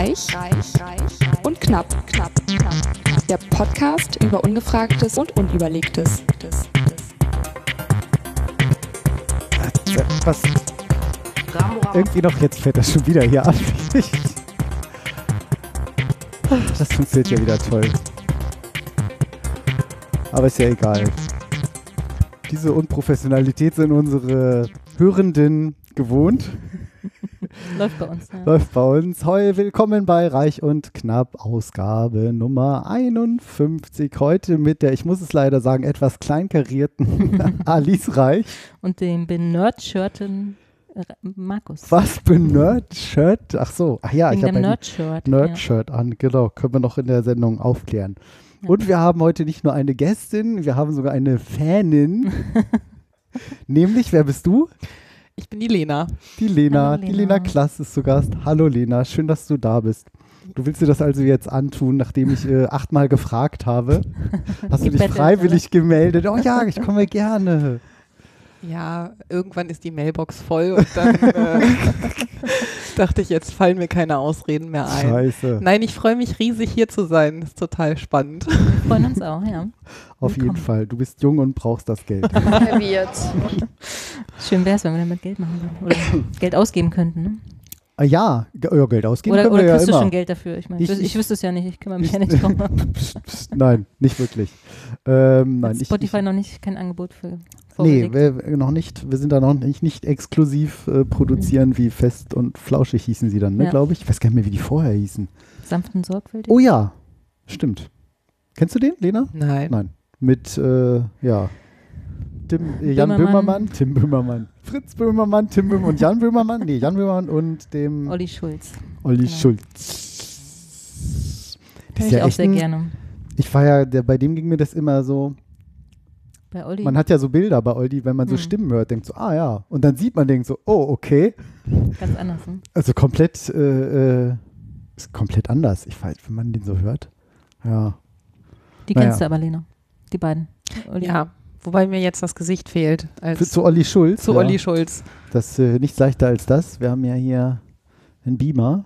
Reich, reich, reich und knapp, knapp, knapp. Der Podcast über Ungefragtes und Unüberlegtes. Was? Irgendwie noch, jetzt fällt das schon wieder hier an. Das funktioniert ja wieder toll. Aber ist ja egal. Diese Unprofessionalität sind unsere Hörenden gewohnt. Läuft bei uns. Ja. Läuft bei uns. Heu, willkommen bei Reich und Knapp, Ausgabe Nummer 51. Heute mit der, ich muss es leider sagen, etwas kleinkarierten Alice Reich. Und dem benerdshirten Markus. Was, benerd-Shirt? Ach so, ach ja, Wegen ich habe ein Nerdshirt. Nerd-Shirt an, genau. Können wir noch in der Sendung aufklären. Ja. Und wir haben heute nicht nur eine Gästin, wir haben sogar eine Fanin. Nämlich, wer bist du? Ich bin die Lena. Die Lena. Hallo, Die Lena. Lena Klass ist zu Gast. Hallo Lena, schön, dass du da bist. Du willst dir das also jetzt antun, nachdem ich äh, achtmal gefragt habe. Hast du dich freiwillig gemeldet? Oh ja, ich komme gerne. Ja, irgendwann ist die Mailbox voll und dann äh, dachte ich, jetzt fallen mir keine Ausreden mehr ein. Scheiße. Nein, ich freue mich riesig hier zu sein. Ist total spannend. Wir freuen uns auch, ja. Auf jeden willkommen. Fall. Du bist jung und brauchst das Geld. Schön wäre es, wenn wir damit Geld machen würden. Oder Geld ausgeben könnten. Ne? Ah, ja, ja, Geld ausgeben Oder, können oder wir ja kriegst du immer. schon Geld dafür? Ich meine, Ich- ich, ich, wüsste es ja nicht. Ich kümmere mich ich- ja nicht drum. Nein, nicht wirklich. Ähm, nein, Spotify ich, noch nicht kein Angebot für Nee, wir, noch nicht. Wir sind da noch nicht, nicht exklusiv äh, produzieren, wie fest und flauschig hießen sie dann, ne, Ja. glaube ich. Ich weiß gar nicht mehr, wie die vorher hießen. Sanft und sorgfältig. Oh ja, stimmt. Kennst du den, Lena? Nein. Nein. Mit, äh, ja, Tim, äh, Jan Böhmermann. Böhmermann, Tim Böhmermann, Fritz Böhmermann, Tim Böhmermann und Jan Böhmermann. Nee, Jan Böhmermann und dem Olli Schulz. Olli genau. Schulz. Das Hör ist ich ja auch echt sehr ein, gerne. Ich war ja, der, bei dem ging mir das immer so, Bei Olli. man hat ja so Bilder bei Olli, wenn man so Hm. Stimmen hört, denkt so, ah ja. Und dann sieht man, denkt so, oh, okay. ganz anders. Ne? Also komplett, äh, äh, ist komplett anders. Ich weiß, wenn man den so hört. Ja. Die Naja. kennst du aber, Lena. Die beiden. Olli. Ja, wobei mir jetzt das Gesicht fehlt. Für, zu Olli Schulz. zu ja. Olli Schulz. Das ist äh, nichts leichter als das. Wir haben ja hier einen Beamer.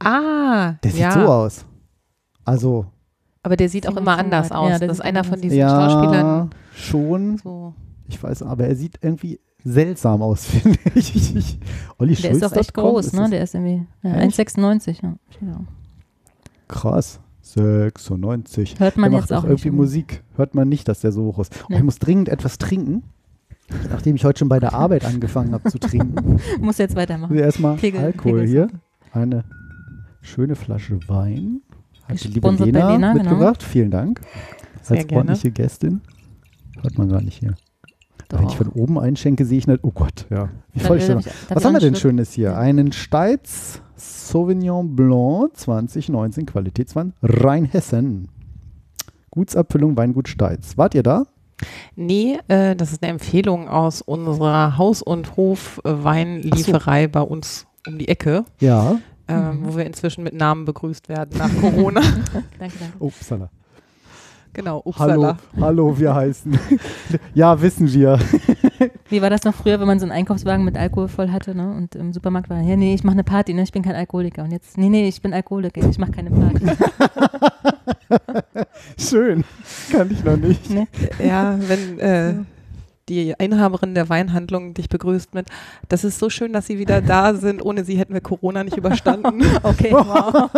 Ah, Der sieht ja. so aus. Also, Aber der sieht auch immer anders aus. Ja, das ist einer von diesen ja, Schauspielern. schon. So. Ich weiß, aber er sieht irgendwie seltsam aus, finde ich. Olli Der ist auch echt groß, ist ne? Der ist irgendwie ja, Echt? 1,96. Ja. Krass. 96. Hört man der jetzt macht auch auch irgendwie nicht. Musik. Hört man nicht, dass der so hoch ist. Oh, Nee. ich muss dringend etwas trinken. Nachdem ich heute schon bei der Arbeit angefangen habe zu trinken. Muss jetzt weitermachen. Erstmal Alkohol Pegel- hier. Eine schöne Flasche Wein. Hat die liebe Lena, Lena, genau. mitgebracht. Vielen Dank. Sehr Als gerne. ordentliche Gästin. Hört man gar nicht hier. Wenn ich Doch. von oben einschenke, sehe ich nicht. Oh Gott, ja. Wie voll ich- Was haben wir denn? Schönes hier? Einen Steitz Sauvignon Blanc 2019 Qualitätswein Rheinhessen. Gutsabfüllung Weingut Steitz. Wart ihr da? Nee, äh, das ist eine Empfehlung aus unserer Haus- und Hof-Weinlieferei bei uns um die Ecke, Ja. Ähm, Mhm. wo wir inzwischen mit Namen begrüßt werden nach Corona. Danke, danke. Upsala. genau, Hallo, Upsala. hallo, wir heißen. ja, wissen wir. Wie war das noch früher, wenn man so einen Einkaufswagen mit Alkohol voll hatte ne? und im Supermarkt war, ja, nee, ich mache eine Party, ne? ich bin kein Alkoholiker. Und jetzt, nee, nee, ich bin Alkoholiker, ich mache keine Party. Schön. Kann ich noch nicht. ne? Ja, wenn äh, die Inhaberin der Weinhandlung dich begrüßt mit, das ist so schön, dass Sie wieder da sind. Ohne Sie hätten wir Corona nicht überstanden. Okay, wow.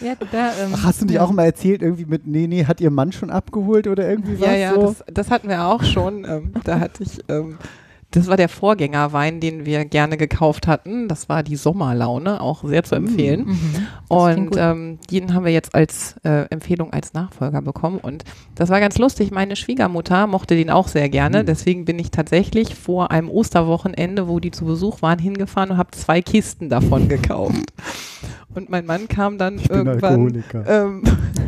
ja, da, ähm, Ach, hast du nicht ja. auch mal erzählt, irgendwie mit, nee, nee, hat ihr Mann schon abgeholt oder irgendwie was? ja, ja, so? das, das hatten wir auch schon. Ähm, da hatte ich, ähm, das war der Vorgängerwein, den wir gerne gekauft hatten. Das war die Sommerlaune, auch sehr zu empfehlen. Mhm. Und ähm, den haben wir jetzt als äh, Empfehlung als Nachfolger bekommen. Und das war ganz lustig. Meine Schwiegermutter mochte den auch sehr gerne. Hm. Deswegen bin ich tatsächlich vor einem Osterwochenende, wo die zu Besuch waren, hingefahren und habe zwei Kisten davon gekauft. Und mein Mann kam dann ich irgendwann ähm,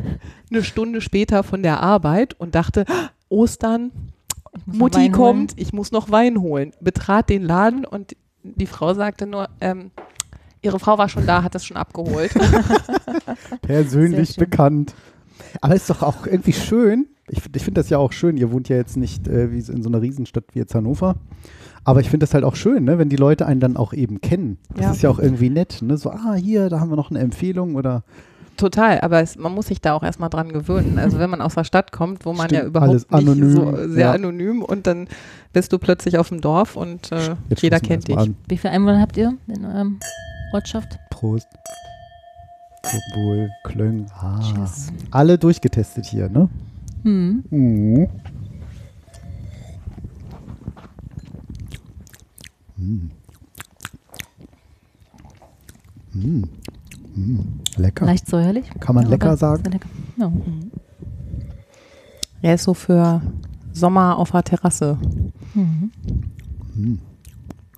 eine Stunde später von der Arbeit und dachte, "Ah, Ostern, Mutti kommt, ich muss noch Wein holen. Betrat den Laden und die Frau sagte nur, ähm, ihre Frau war schon da, hat das schon abgeholt. Persönlich bekannt. Aber ist doch auch irgendwie schön, ich, ich finde das ja auch schön. Ihr wohnt ja jetzt nicht äh, wie in so einer Riesenstadt wie jetzt Hannover. Aber ich finde das halt auch schön, ne, wenn die Leute einen dann auch eben kennen. Das Ja. ist ja auch irgendwie nett. Ne? So, ah, hier, da haben wir noch eine Empfehlung oder Total, aber es, man muss sich da auch erstmal dran gewöhnen. Also wenn man aus der Stadt kommt, wo man ja Stimmt, überhaupt alles nicht anonym, so sehr ja. anonym und dann bist du plötzlich auf dem Dorf und äh, jeder kennt dich. An. Wie viele Einwohner habt ihr in eurer Ortschaft? Prost. Obwohl, Klöng. Ah. Alle durchgetestet hier, ne? Hm. Mhm. Mm. Mm. Mm. Lecker. Leicht säuerlich. Kann man Ja, lecker sagen? lecker. Ja. Er ist so für Sommer auf der Terrasse Mhm. Mm.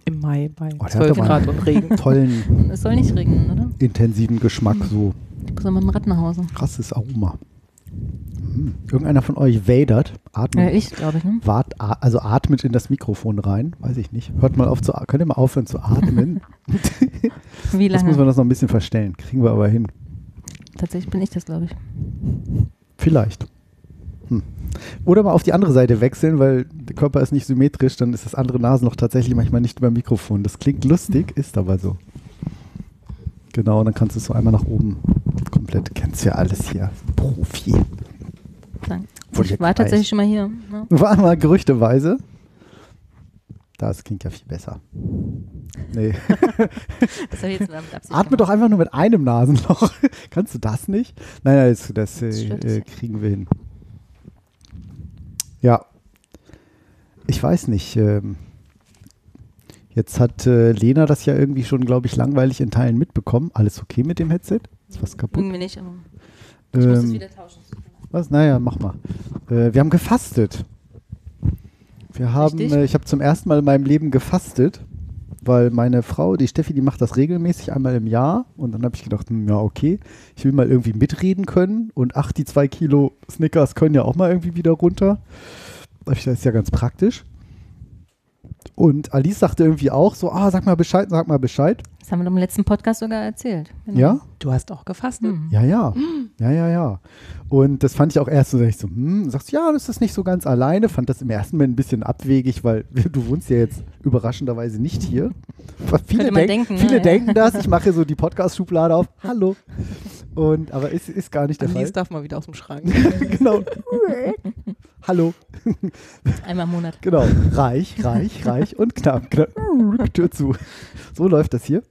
im Mai bei Oh, der hat 12 aber Grad und Regen. Tollen, Es soll nicht regnen, oder? intensiven Geschmack, so Ich muss mit dem Rad nach Hause. krasses Aroma. Mm. Irgendeiner von euch wadert, Ja, atmet, ich, glaube ich, ne? wart, also atmet in das Mikrofon rein, weiß ich nicht. Hört mal auf zu, könnt ihr mal aufhören zu atmen? Wie lange? muss man das noch ein bisschen verstellen. Kriegen wir aber hin. Tatsächlich bin ich das, glaube ich. Vielleicht. Hm. Oder mal auf die andere Seite wechseln, weil der Körper ist nicht symmetrisch, dann ist das andere Nasenloch tatsächlich manchmal nicht über Mikrofon. Das klingt lustig, ist aber so. Genau, dann kannst du es so einmal nach oben komplett. Kennst du ja alles hier. Profi. Wurde Ich war jetzt tatsächlich schon mal hier. Ne? War mal gerüchteweise. Das klingt ja viel besser. Nee. Das habe ich jetzt mit Absicht Atme doch gemacht. einfach nur mit einem Nasenloch. Kannst du das nicht? Nein, nein, das, das äh, Das äh, dich. kriegen wir hin. Ja. Ich weiß nicht. Ähm, jetzt hat äh, Lena das ja irgendwie schon, glaube ich, langweilig in Teilen mitbekommen. Alles okay mit dem Headset? Ist was kaputt? Irgendwie nicht, aber ich muss es Ähm, wieder tauschen. was? Naja, mach mal. Äh, wir haben gefastet. Wir haben, Richtig. äh, ich habe zum ersten Mal in meinem Leben gefastet, weil meine Frau, die Steffi, die macht das regelmäßig einmal im Jahr. Und dann habe ich gedacht, hm, ja, okay, ich will mal irgendwie mitreden können. Und ach, die zwei Kilo Snickers können ja auch mal irgendwie wieder runter. Das ist ja ganz praktisch. Und Alice sagte irgendwie auch so, ah, sag mal Bescheid, sag mal Bescheid. Das haben wir im letzten Podcast sogar erzählt. Genau. Ja? Du hast auch gefastet. Hm. Ja, ja. Ja, ja, ja. Und das fand ich auch erst so, sag ich so, hm, sagst ja, das ist nicht so ganz alleine. Fand das im ersten Moment ein bisschen abwegig, weil du wohnst ja jetzt überraschenderweise nicht hier. Viele, denk- denken, ne? viele Ja. denken das. Ich mache hier so die Podcast-Schublade auf. Hallo. Und, aber ist, ist gar nicht der Alice Fall. darf mal wieder aus dem Schrank. genau. Hallo. Einmal im Monat. Genau. Reich, reich, reich und knapp. knapp. Tür zu. So läuft das hier.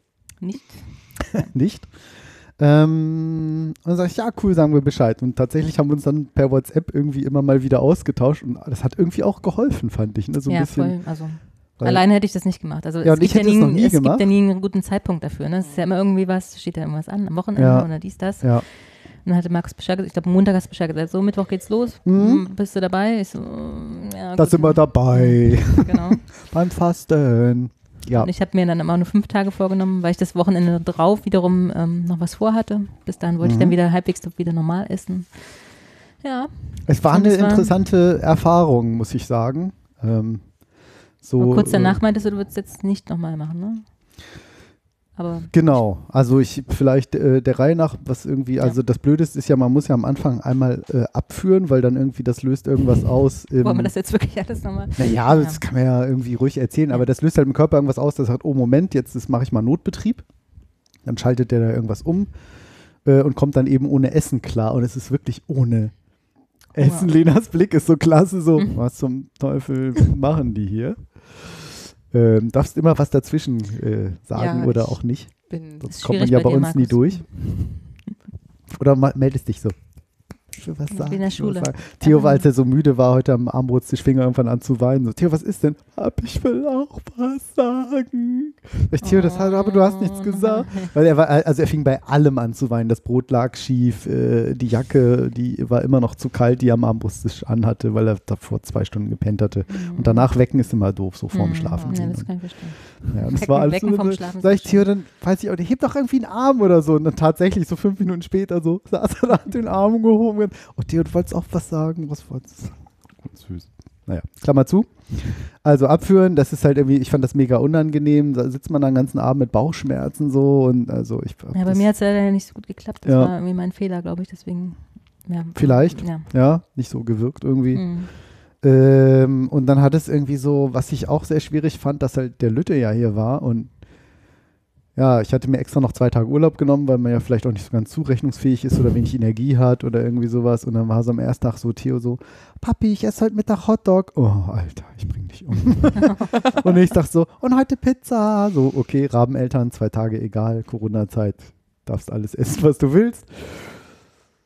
Nicht. nicht. Ähm, und dann sage ich, ja, cool, sagen wir Bescheid. Und tatsächlich haben wir uns dann per WhatsApp irgendwie immer mal wieder ausgetauscht und das hat irgendwie auch geholfen, fand ich. Ne? So ein ja, bisschen. voll. Also alleine hätte ich das nicht gemacht. Also Ja, es, ich gibt ja, nie, noch nie es gibt gemacht. ja nie einen guten Zeitpunkt dafür. Ne? Es ist ja immer irgendwie was, steht ja irgendwas an, am Wochenende Ja. oder dies, das. Ja. Und dann hatte Markus Bescheid gesagt, ich glaube Montag hast du Bescheid gesagt, so Mittwoch geht's los, Mhm. Hm, bist du dabei? Ich so, mm, ja, Da gut. sind wir dabei Genau. beim Fasten. Ja. Und ich habe mir dann immer nur fünf Tage vorgenommen, weil ich das Wochenende drauf wiederum ähm, noch was vorhatte. Bis dahin wollte ich Mhm. dann wieder halbwegs wieder normal essen. Ja, Es war Und eine es war- interessante Erfahrung, muss ich sagen. Ähm, so, kurz danach äh, meintest du, du würdest es jetzt nicht nochmal machen, ne? Aber Genau, also ich vielleicht äh, der Reihe nach, was irgendwie, also das Blödeste ist ja, man muss ja am Anfang einmal äh, abführen, weil dann irgendwie das löst irgendwas aus. Im, wollen wir das jetzt wirklich alles nochmal? Naja, das kann man ja irgendwie ruhig erzählen, aber das löst halt im Körper irgendwas aus, das sagt, oh Moment, jetzt mache ich mal Notbetrieb. Dann schaltet der da irgendwas um äh, und kommt dann eben ohne Essen klar. Und es ist wirklich ohne Essen. Lenas Blick ist so klasse, so, Mhm. was zum Teufel machen die hier? Ähm, darfst immer was dazwischen äh, sagen Ja, oder auch nicht. Bin Sonst kommt man ja bei uns nie Markus. durch. Oder meldest dich so. Ich will was sagen. in der Schule. sagen. Theo, war, als er so müde war, heute am Armbrotstisch, fing er irgendwann an zu weinen. So, Theo, was ist denn? Hab, ich will auch was sagen. Sag Ich, Theo, das hat, aber du hast nichts Oh gesagt. Weil er war, also er fing bei allem an zu weinen. Das Brot lag schief, äh, die Jacke, die war immer noch zu kalt, die er am Armbrotstisch anhatte, weil er davor zwei Stunden gepennt hatte. Und danach wecken ist immer doof, so vorm Mhm. Schlafen. Ja, das kann ich verstehen. Ja, das war alles wecken so, vom Schlafen sag ich Theo, dann weiß ich auch, der hebt doch irgendwie einen Arm oder so. Und dann tatsächlich so fünf Minuten später so saß er da, hat den Arm gehoben und oh Theo, du wolltest auch was sagen. Was wolltest du sagen? Süß. Naja, Klammer zu. Also abführen, das ist halt irgendwie, ich fand das mega unangenehm. Da sitzt man dann den ganzen Abend mit Bauchschmerzen so und also ich Ja, bei mir hat es leider nicht so gut geklappt. Das Ja. war irgendwie mein Fehler, glaube ich. Deswegen Ja. Vielleicht. Ja. Ja, nicht so gewirkt irgendwie. Mhm. Ähm, und dann hat es irgendwie so, was ich auch sehr schwierig fand, dass halt der Lütte ja hier war und ja, ich hatte mir extra noch zwei Tage Urlaub genommen, weil man ja vielleicht auch nicht so ganz zurechnungsfähig ist oder wenig Energie hat oder irgendwie sowas. Und dann war so am ersten Tag so Theo so, Papi, ich esse heute Mittag Hotdog. Oh, Alter, ich bring dich um. und ich dachte so, und heute Pizza. So, okay, Rabeneltern, zwei Tage egal, Corona-Zeit, darfst alles essen, was du willst.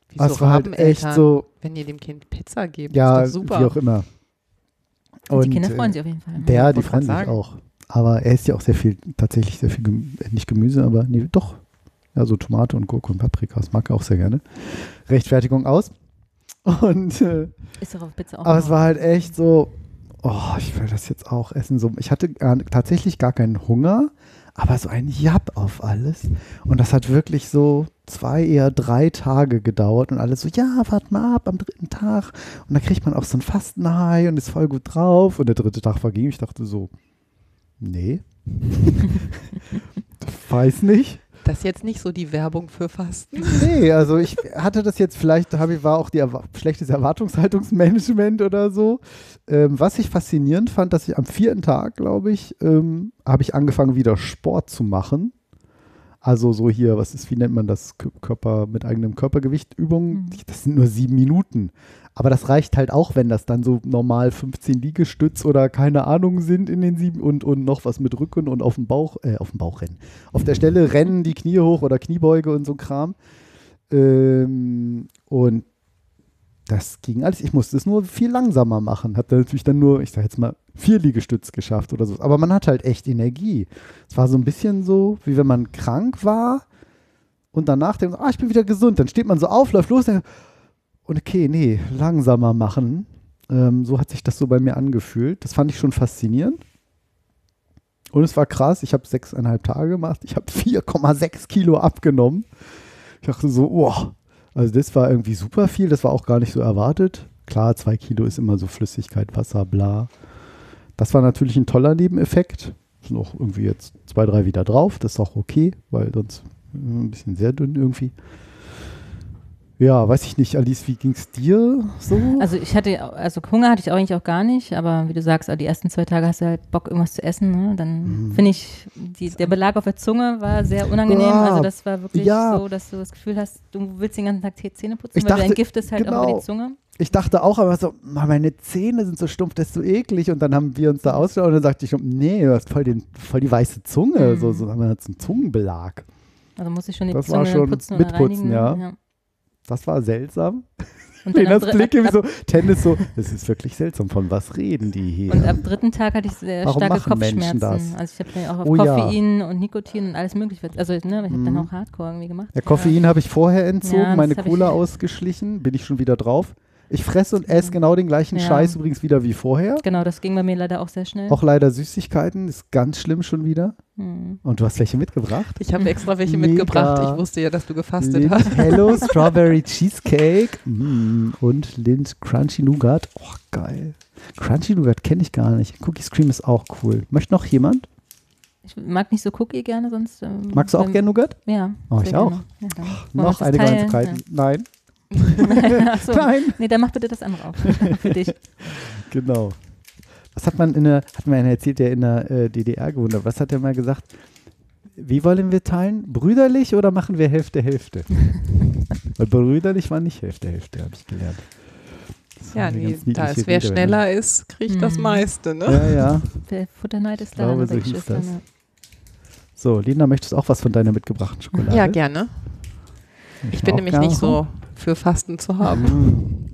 Wieso es war halt echt Rabeneltern, so, wenn ihr dem Kind Pizza gebt, ja, ist doch super. wie auch immer. Und die Kinder äh, freuen sich auf jeden Fall. Der, wollte die freuen sich auch. Aber er isst ja auch sehr viel, tatsächlich sehr viel, äh, nicht Gemüse, aber nee, doch. Ja, so Tomate und Gurke und Paprika, das mag er auch sehr gerne. Rechtfertigung aus. Und, äh, Ist doch auf Pizza auch. aber es war halt echt so, oh, ich will das jetzt auch essen. So, ich hatte gar, tatsächlich gar keinen Hunger, aber so ein Japp auf alles. Und das hat wirklich so zwei, eher drei Tage gedauert und alles so, ja, wart mal ab am dritten Tag. Und da kriegt man auch so ein Fastenhai und ist voll gut drauf. Und der dritte Tag verging. Ich dachte so, nee. Weiß nicht. Das ist jetzt nicht so die Werbung für Fasten. Nee, also ich hatte das jetzt, vielleicht habe ich, war auch die Erwa schlechtes Erwartungshaltungsmanagement oder so. Ähm, was ich faszinierend fand, dass ich am vierten Tag, glaube ich, ähm, habe ich angefangen, wieder Sport zu machen. Also so hier, was ist, wie nennt man das? Kö- Körper mit eigenem Körpergewicht Übungen. Mhm. Das sind nur sieben Minuten. Aber das reicht halt auch, wenn das dann so normal 15 Liegestütz oder keine Ahnung sind in den sieben und, und noch was mit Rücken und auf dem Bauch, äh, auf dem Bauch rennen. Auf der Stelle rennen die Knie hoch oder Kniebeuge und so Kram. Ähm, und das ging alles. Ich musste es nur viel langsamer machen. Hab dann natürlich dann nur, ich sag jetzt mal, vier Liegestütz geschafft oder so. Aber man hat halt echt Energie. Es war so ein bisschen so, wie wenn man krank war und danach denkt, ah, ich bin wieder gesund. Dann steht man so auf, läuft los und, und okay, nee, langsamer machen. Ähm, so hat sich das so bei mir angefühlt. Das fand ich schon faszinierend. Und es war krass. Ich habe sechseinhalb Tage gemacht. Ich habe 4,6 Kilo abgenommen. Ich dachte so, oh, also das war irgendwie super viel. Das war auch gar nicht so erwartet. Klar, zwei Kilo ist immer so Flüssigkeit, Wasser, bla. Das war natürlich ein toller Nebeneffekt. Sind auch irgendwie jetzt zwei, drei wieder drauf. Das ist auch okay, weil sonst äh, ein bisschen sehr dünn irgendwie. Ja, weiß ich nicht, Alice, wie ging es dir so? Also ich hatte, also Hunger hatte ich eigentlich auch gar nicht, aber wie du sagst, die ersten zwei Tage hast du halt Bock, irgendwas zu essen. Ne? Dann Mhm. finde ich, die, der Belag auf der Zunge war sehr unangenehm. Ja. Also das war wirklich Ja. so, dass du das Gefühl hast, du willst den ganzen Tag Zähne putzen, Ich weil dachte- du entgiftest halt auch über genau. die Zunge. Ich dachte auch, aber so, "Ma, meine Zähne sind so stumpf, das ist so eklig. Und dann haben wir uns da ausgeschaut und dann sagte ich, nee, du hast voll, den, voll die weiße Zunge. Mhm. So, so haben wir jetzt einen Zungenbelag. Also muss ich schon die Das Zunge war schon putzen mitputzen, reinigen. ja. Das war seltsam. Und dann am Lenas dr- Blick irgendwie so, Tennis so, das ist wirklich seltsam, von was reden die hier? Und ab dritten Tag hatte ich sehr Warum starke Kopfschmerzen. das? Also ich habe ja auch auf Oh ja. Koffein und Nikotin und alles mögliche. Also ne, ich habe Mhm. dann auch Hardcore irgendwie gemacht. ja, Koffein habe ich vorher entzogen, Ja, das meine ich- Cola ausgeschlichen, bin ich schon wieder drauf. Ich fresse und esse genau den gleichen Ja. Scheiß übrigens wieder wie vorher. Genau, das ging bei mir leider auch sehr schnell. Auch leider Süßigkeiten, ist ganz schlimm schon wieder. Mhm. Und du hast welche mitgebracht? Ich habe extra welche Mega. mitgebracht. Ich wusste ja, dass du gefastet Lind hast. Hello Strawberry Cheesecake mm, und Lind Crunchy Nougat. Oh, geil. Crunchy Nougat kenne ich gar nicht. Cookies Cream ist auch cool. Möchte noch jemand? Ich mag nicht so Cookie gerne, sonst. Ähm, Magst du auch ähm, gerne Nougat? Ja. Oh, ich auch. Ja, wir Noch eine teilen? Gemeinsamkeit? Nein. Achso. Nein. Nee, dann mach bitte das andere auf. Für dich. Genau. Was hat man in der, hat mir einer erzählt, der in der äh, DDR gewohnt hat. Was hat er mal gesagt? Wie wollen wir teilen? Brüderlich oder machen wir Hälfte, Hälfte? Weil brüderlich war nicht Hälfte, Hälfte, habe ich gelernt. Das Ja, nee, da ist wer Redewendung. schneller ist, kriegt das Mhm. meiste, ne? Ja, ja. Der Futterneid ist da. ne, so hieß das. So, Lena, möchtest du auch was von deiner mitgebrachten Schokolade? Ja, gerne. Ich bin nämlich nicht so für Fasten zu haben.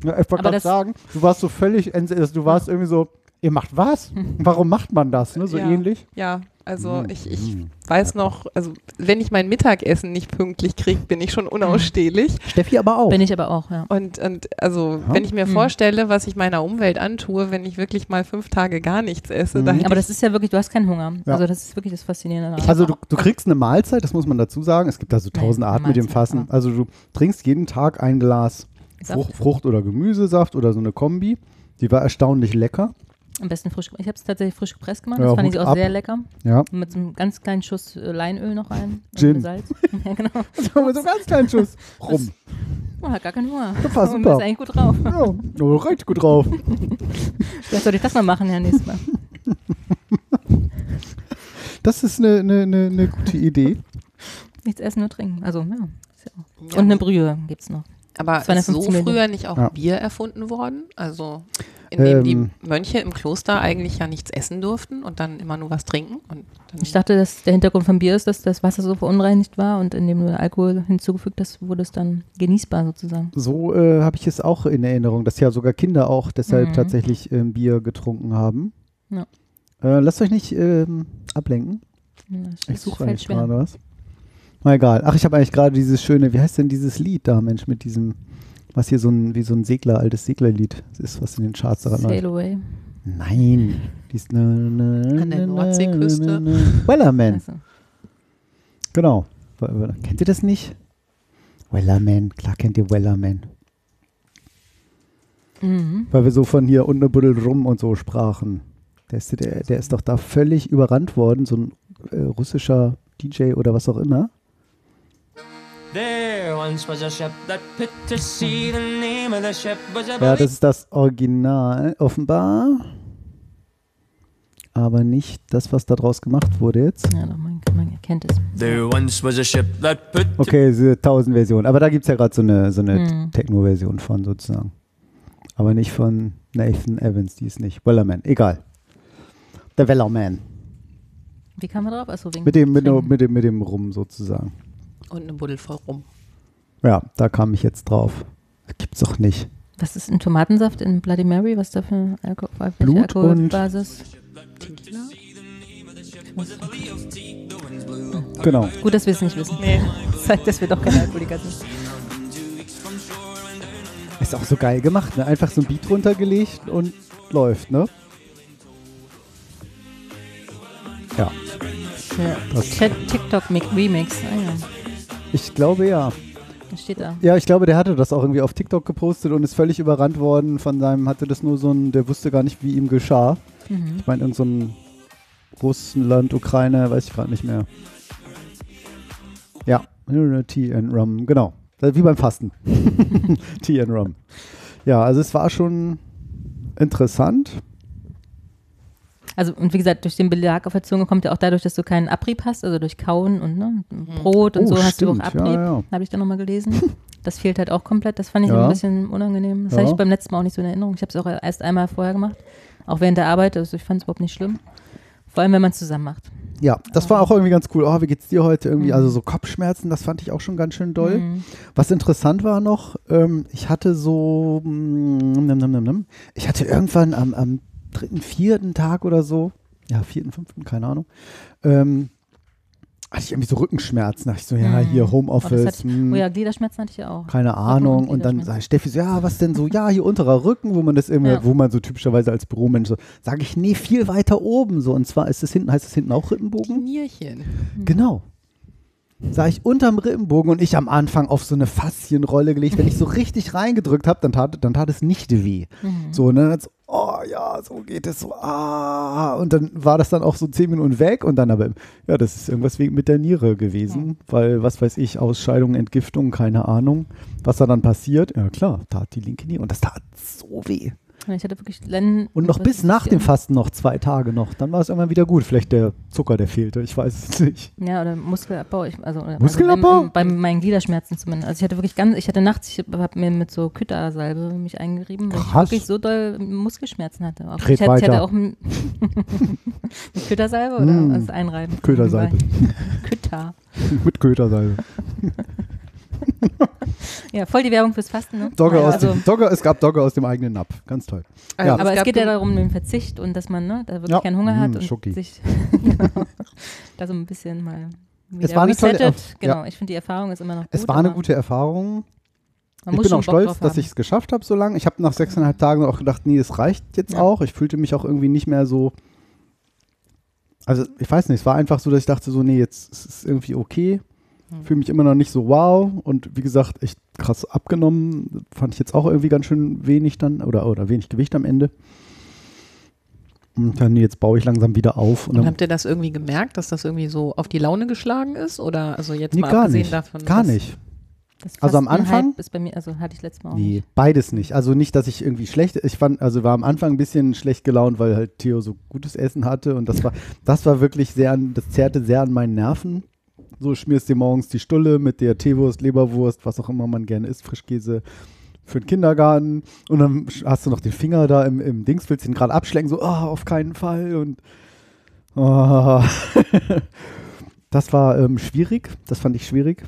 Mm. Ja, ich wollte Aber gerade das- sagen, du warst so völlig, also du warst irgendwie so, ihr macht was? Warum macht man das? Ne? So Ja. ähnlich. Ja, also Mm, ich, ich mm. weiß noch, also wenn ich mein Mittagessen nicht pünktlich kriege, bin ich schon unausstehlich. Steffi aber auch. Bin ich aber auch, ja. Und, und also, Ja. wenn ich mir Mhm. vorstelle, was ich meiner Umwelt antue, wenn ich wirklich mal fünf Tage gar nichts esse, Mhm. Aber ich, das ist ja wirklich, du hast keinen Hunger. Ja. Also das ist wirklich das Faszinierende. daran. Also du, du kriegst eine Mahlzeit, das muss man dazu sagen. Es gibt da so tausend Arten mit dem Fassen. Also du trinkst jeden Tag ein Glas. Frucht, Frucht- oder Gemüsesaft oder so eine Kombi. Die war erstaunlich lecker. Am besten frisch. Ich habe es tatsächlich frisch gepresst gemacht. Ja, Das fand Hut ich auch ab. sehr lecker. Ja. Mit so einem ganz kleinen Schuss äh, Leinöl noch rein. und Gin. Salz. ja, genau. so einen ganz kleinen Schuss rum. Oh, hat gar keinen Hunger. Das war Und super. Ist eigentlich gut drauf. Ja, oh, richtig gut drauf. Vielleicht sollte ich das mal machen, ja, nächstes Mal. Das ist eine, eine, eine, eine gute Idee. Nichts essen, nur trinken. Also, ja. ja. Ja. Und eine Brühe gibt's noch. Aber ist 250 so Milliliter. früher nicht auch Ja. Bier erfunden worden? Also indem Ähm. die Mönche im Kloster eigentlich ja nichts essen durften und dann immer nur was trinken. Und dann Ich dachte, dass der Hintergrund vom Bier ist, dass das Wasser so verunreinigt war und indem du Alkohol hinzugefügt hast, wurde es dann genießbar sozusagen. So äh, habe ich es auch in Erinnerung, dass ja sogar Kinder auch deshalb Mhm. tatsächlich ähm, Bier getrunken haben. Ja. Äh, lasst euch nicht ähm, ablenken. Ja, Ich suche fällt eigentlich gerade was. Na egal. Ach, ich habe eigentlich gerade dieses schöne, wie heißt denn dieses Lied da, Mensch, mit diesem, was hier so ein, wie so ein Segler, altes Seglerlied ist, was in den Charts daran läuft. Sail away. Nein. Dies, na, na, An der Nordseeküste. Wellerman, Also, genau. Kennt ihr das nicht? Wellerman, klar kennt ihr Wellerman. mhm. Weil wir so von hier eine Buddel rum und so sprachen. Der ist, der, der ist doch da völlig überrannt worden, so ein äh, russischer DJ oder was auch immer. Ja, das ist das Original, offenbar. Aber nicht das, was da draus gemacht wurde jetzt. Ja, doch, man, man kennt es. There once was a ship that put to Okay, diese 1000 Version. Aber da gibt es ja gerade so eine, so eine Mhm. Techno-Version von sozusagen. Aber nicht von Nathan Evans, die ist nicht. Wellerman, egal. Der Wellerman. Wie kam man drauf? Achso, wegen Mit dem, mit, mit, dem, mit dem Rum sozusagen. Und eine Buddel voll rum. Ja, da kam ich jetzt drauf. Das gibt's doch nicht. Was ist ein Tomatensaft in Bloody Mary? Was ist da für Alko welche Blut Alkoholbasis? Tequila? Genau. Gut, dass wir es nicht wissen. Nee. Zeigt, dass wir doch keine Alkoholiker sind. Ist auch so geil gemacht, ne? Einfach so ein Beat runtergelegt und läuft, ne? Ja, Ja. Das- Chat- TikTok Mix- Remix. Ah, ja. Ich glaube ja. Das steht da. Ja, ich glaube, der hatte das auch irgendwie auf TikTok gepostet und ist völlig überrannt worden von seinem, hatte das nur so ein, der wusste gar nicht, wie ihm geschah. Mhm. Ich meine, irgend so ein Russland, Ukraine, weiß ich gerade nicht mehr. Ja, Tea and Rum, genau. Wie beim Fasten. Tea and Rum. Ja, also es war schon interessant. Also, und wie gesagt, durch den Belag auf der Zunge kommt ja auch dadurch, dass du keinen Abrieb hast, also durch Kauen und ne, Brot und Oh, so hast du auch stimmt. Abrieb. Ja, ja. Habe ich da nochmal gelesen. Das fehlt halt auch komplett. Das fand ich Ja. ein bisschen unangenehm. Das Ja. hatte ich beim letzten Mal auch nicht so in Erinnerung. Ich habe es auch erst einmal vorher gemacht. Auch während der Arbeit. Also ich fand es überhaupt nicht schlimm. Vor allem, wenn man es zusammen macht. Ja, das war auch irgendwie ganz cool. Oh, wie geht's dir heute irgendwie? Mhm. Also so Kopfschmerzen, das fand ich auch schon ganz schön doll. Mhm. Was interessant war noch, ähm, ich hatte so, mm, nimm, nimm, nimm, nimm. ich hatte irgendwann am, am dritten, vierten Tag oder so, ja, vierten, fünften, keine Ahnung, ähm, hatte ich irgendwie so Rückenschmerzen. Da dachte ich so, ja, Mhm. hier Oh, das Homeoffice, ich, hm, oh ja, Gliederschmerzen hatte ich ja auch. keine Ahnung. und dann Gliederschmerzen. sagt Steffi so, ja, was denn so, ja, hier unterer Rücken, wo man das immer, Ja. wo man so typischerweise als Büromensch so, sage ich, nee, viel weiter oben so. Und zwar ist es hinten, heißt es hinten auch Rippenbogen? Knierchen. Genau. Sah ich unterm Rippenbogen und ich am Anfang auf so eine Faszienrolle gelegt. Wenn ich so richtig reingedrückt habe, dann tat, dann tat es nicht weh. Mhm. So, ne? Dann so, oh ja, so geht es so. Ah. Und dann war das dann auch so zehn Minuten weg und dann aber, ja, das ist irgendwas wegen mit der Niere gewesen. Weil, was weiß ich, Ausscheidung, Entgiftung, keine Ahnung. Was da dann passiert, ja klar, tat die linke Niere und das tat so weh. Ich hatte wirklich Len Und noch bis nach dem? Fasten noch zwei Tage noch. Dann war es irgendwann wieder gut. Vielleicht der Zucker, der fehlte. Ich weiß es nicht. Ja, oder Muskelabbau. Ich, also, oder- Muskelabbau? Also bei, bei meinen Gliederschmerzen zumindest. Also ich hatte wirklich ganz, ich hatte nachts, ich habe mir mit so Küttersalbe mich eingerieben, weil Krass. ich wirklich so doll Muskelschmerzen hatte. Auch, ich, hatte, ich hatte auch mit Küttersalbe oder Mm. was einreiben? Ködersalbe. Kütter. Mit Kötersalbe. Ja, voll die Werbung fürs Fasten, ne? Dogger ja, aus also, dem, Dogger, es gab Dogger aus dem eigenen Napf. Ganz toll. Also Ja. aber es geht ja darum, den Verzicht und dass man ne, da wirklich Ja. keinen Hunger hat Mm, und Schoki. sich genau, da so ein bisschen mal wieder war eine tolle Genau, ich finde die Erfahrung ist immer noch gut. Es war eine gute Erfahrung. man Ich muss bin auch stolz, dass ich es geschafft habe so lange. Ich habe nach sechseinhalb Tagen auch gedacht, nee, es reicht jetzt Ja. auch. Ich fühlte mich auch irgendwie nicht mehr so. Also, ich weiß nicht, es war einfach so, dass ich dachte, so, nee, jetzt ist es irgendwie okay. Hm. Fühle mich immer noch nicht so wow. Und wie gesagt, echt krass abgenommen. Fand ich jetzt auch irgendwie ganz schön wenig dann oder, oder wenig Gewicht am Ende. Und dann jetzt baue ich langsam wieder auf. Und Und habt ihr das irgendwie gemerkt, dass das irgendwie so auf die Laune geschlagen ist? Oder also jetzt nee, mal gar abgesehen nicht. davon. gar dass- nicht. Das Also am Anfang? Ist bei mir, also hatte ich letztes Mal auch Nee, nicht. beides nicht. Also nicht, dass ich irgendwie schlecht, ich fand, also war am Anfang ein bisschen schlecht gelaunt, weil halt Theo so gutes Essen hatte und das war, das war wirklich sehr, an, das zerrte sehr an meinen Nerven. So schmierst dir morgens die Stulle mit der Teewurst, Leberwurst, was auch immer man gerne isst, Frischkäse für den Kindergarten und dann hast du noch den Finger da im, im Dings, willst ihn gerade abschlecken, so, oh, auf keinen Fall und oh. das war ähm, schwierig, das fand ich schwierig.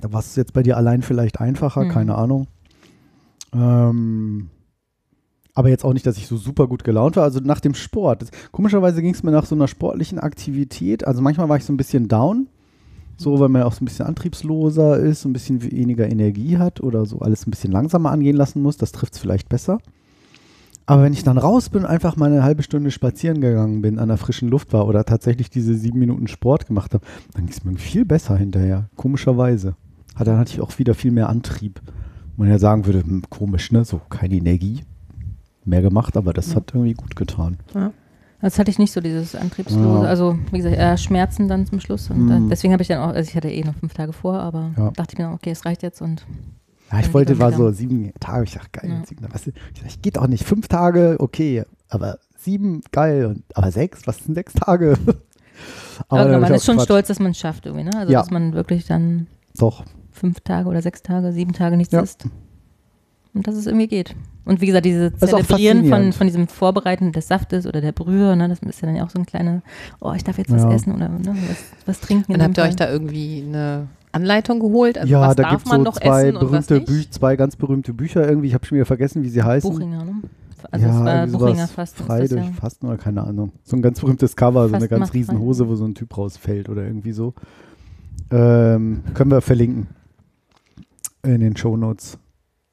Da war es jetzt bei dir allein vielleicht einfacher, Mhm. keine Ahnung. Ähm, aber jetzt auch nicht, dass ich so super gut gelaunt war. Also nach dem Sport. Das, komischerweise ging es mir nach so einer sportlichen Aktivität. Also manchmal war ich so ein bisschen down. So, weil man auch so ein bisschen antriebsloser ist, ein bisschen weniger Energie hat oder so alles ein bisschen langsamer angehen lassen muss. Das trifft es vielleicht besser. Aber wenn ich dann raus bin, einfach mal eine halbe Stunde spazieren gegangen bin, an der frischen Luft war oder tatsächlich diese sieben Minuten Sport gemacht habe, dann ging es mir viel besser hinterher. Komischerweise. Hat dann hatte ich auch wieder viel mehr Antrieb. Man ja sagen würde, hm, komisch, ne? So keine Energie mehr gemacht, aber das Ja. hat irgendwie gut getan. Das hatte ich nicht so, dieses Antriebslose. Ja. Also, wie gesagt, eher Schmerzen dann zum Schluss. Und Mhm. deswegen habe ich dann auch, also ich hatte eh noch fünf Tage vor, aber Ja. dachte ich mir, okay, es reicht jetzt und Ja, ich wollte, war wieder. so sieben Tage. Ich dachte, geil, sieben, was, ich dachte, geht auch nicht. Fünf Tage, okay, aber sieben, geil. Und, aber sechs, was sind sechs Tage? aber, genau, hab man ist schon Quatsch. stolz, dass man es schafft irgendwie, ne? Also dass man wirklich dann Doch, fünf Tage oder sechs Tage, sieben Tage nichts Ja. isst. Und dass es irgendwie geht. Und wie gesagt, dieses Zelebrieren von, von diesem Vorbereiten des Saftes oder der Brühe, ne, das ist ja dann ja auch so ein kleiner, oh, ich darf jetzt was Ja. essen oder ne, was, was trinken. in Dann habt ihr euch da irgendwie eine Anleitung geholt? Also ja, was da darf gibt es man so noch zwei berühmte? Bücher, zwei ganz berühmte Bücher irgendwie. Ich habe schon wieder vergessen, wie sie heißen. Buchinger, ne? Also ja, es war Buchinger Fasten. Frei durch ja. Fasten oder keine Ahnung. So ein ganz berühmtes Cover, so eine ganz riesen. Hose, wo so ein Typ rausfällt oder irgendwie so. Ähm, können wir verlinken in den Shownotes.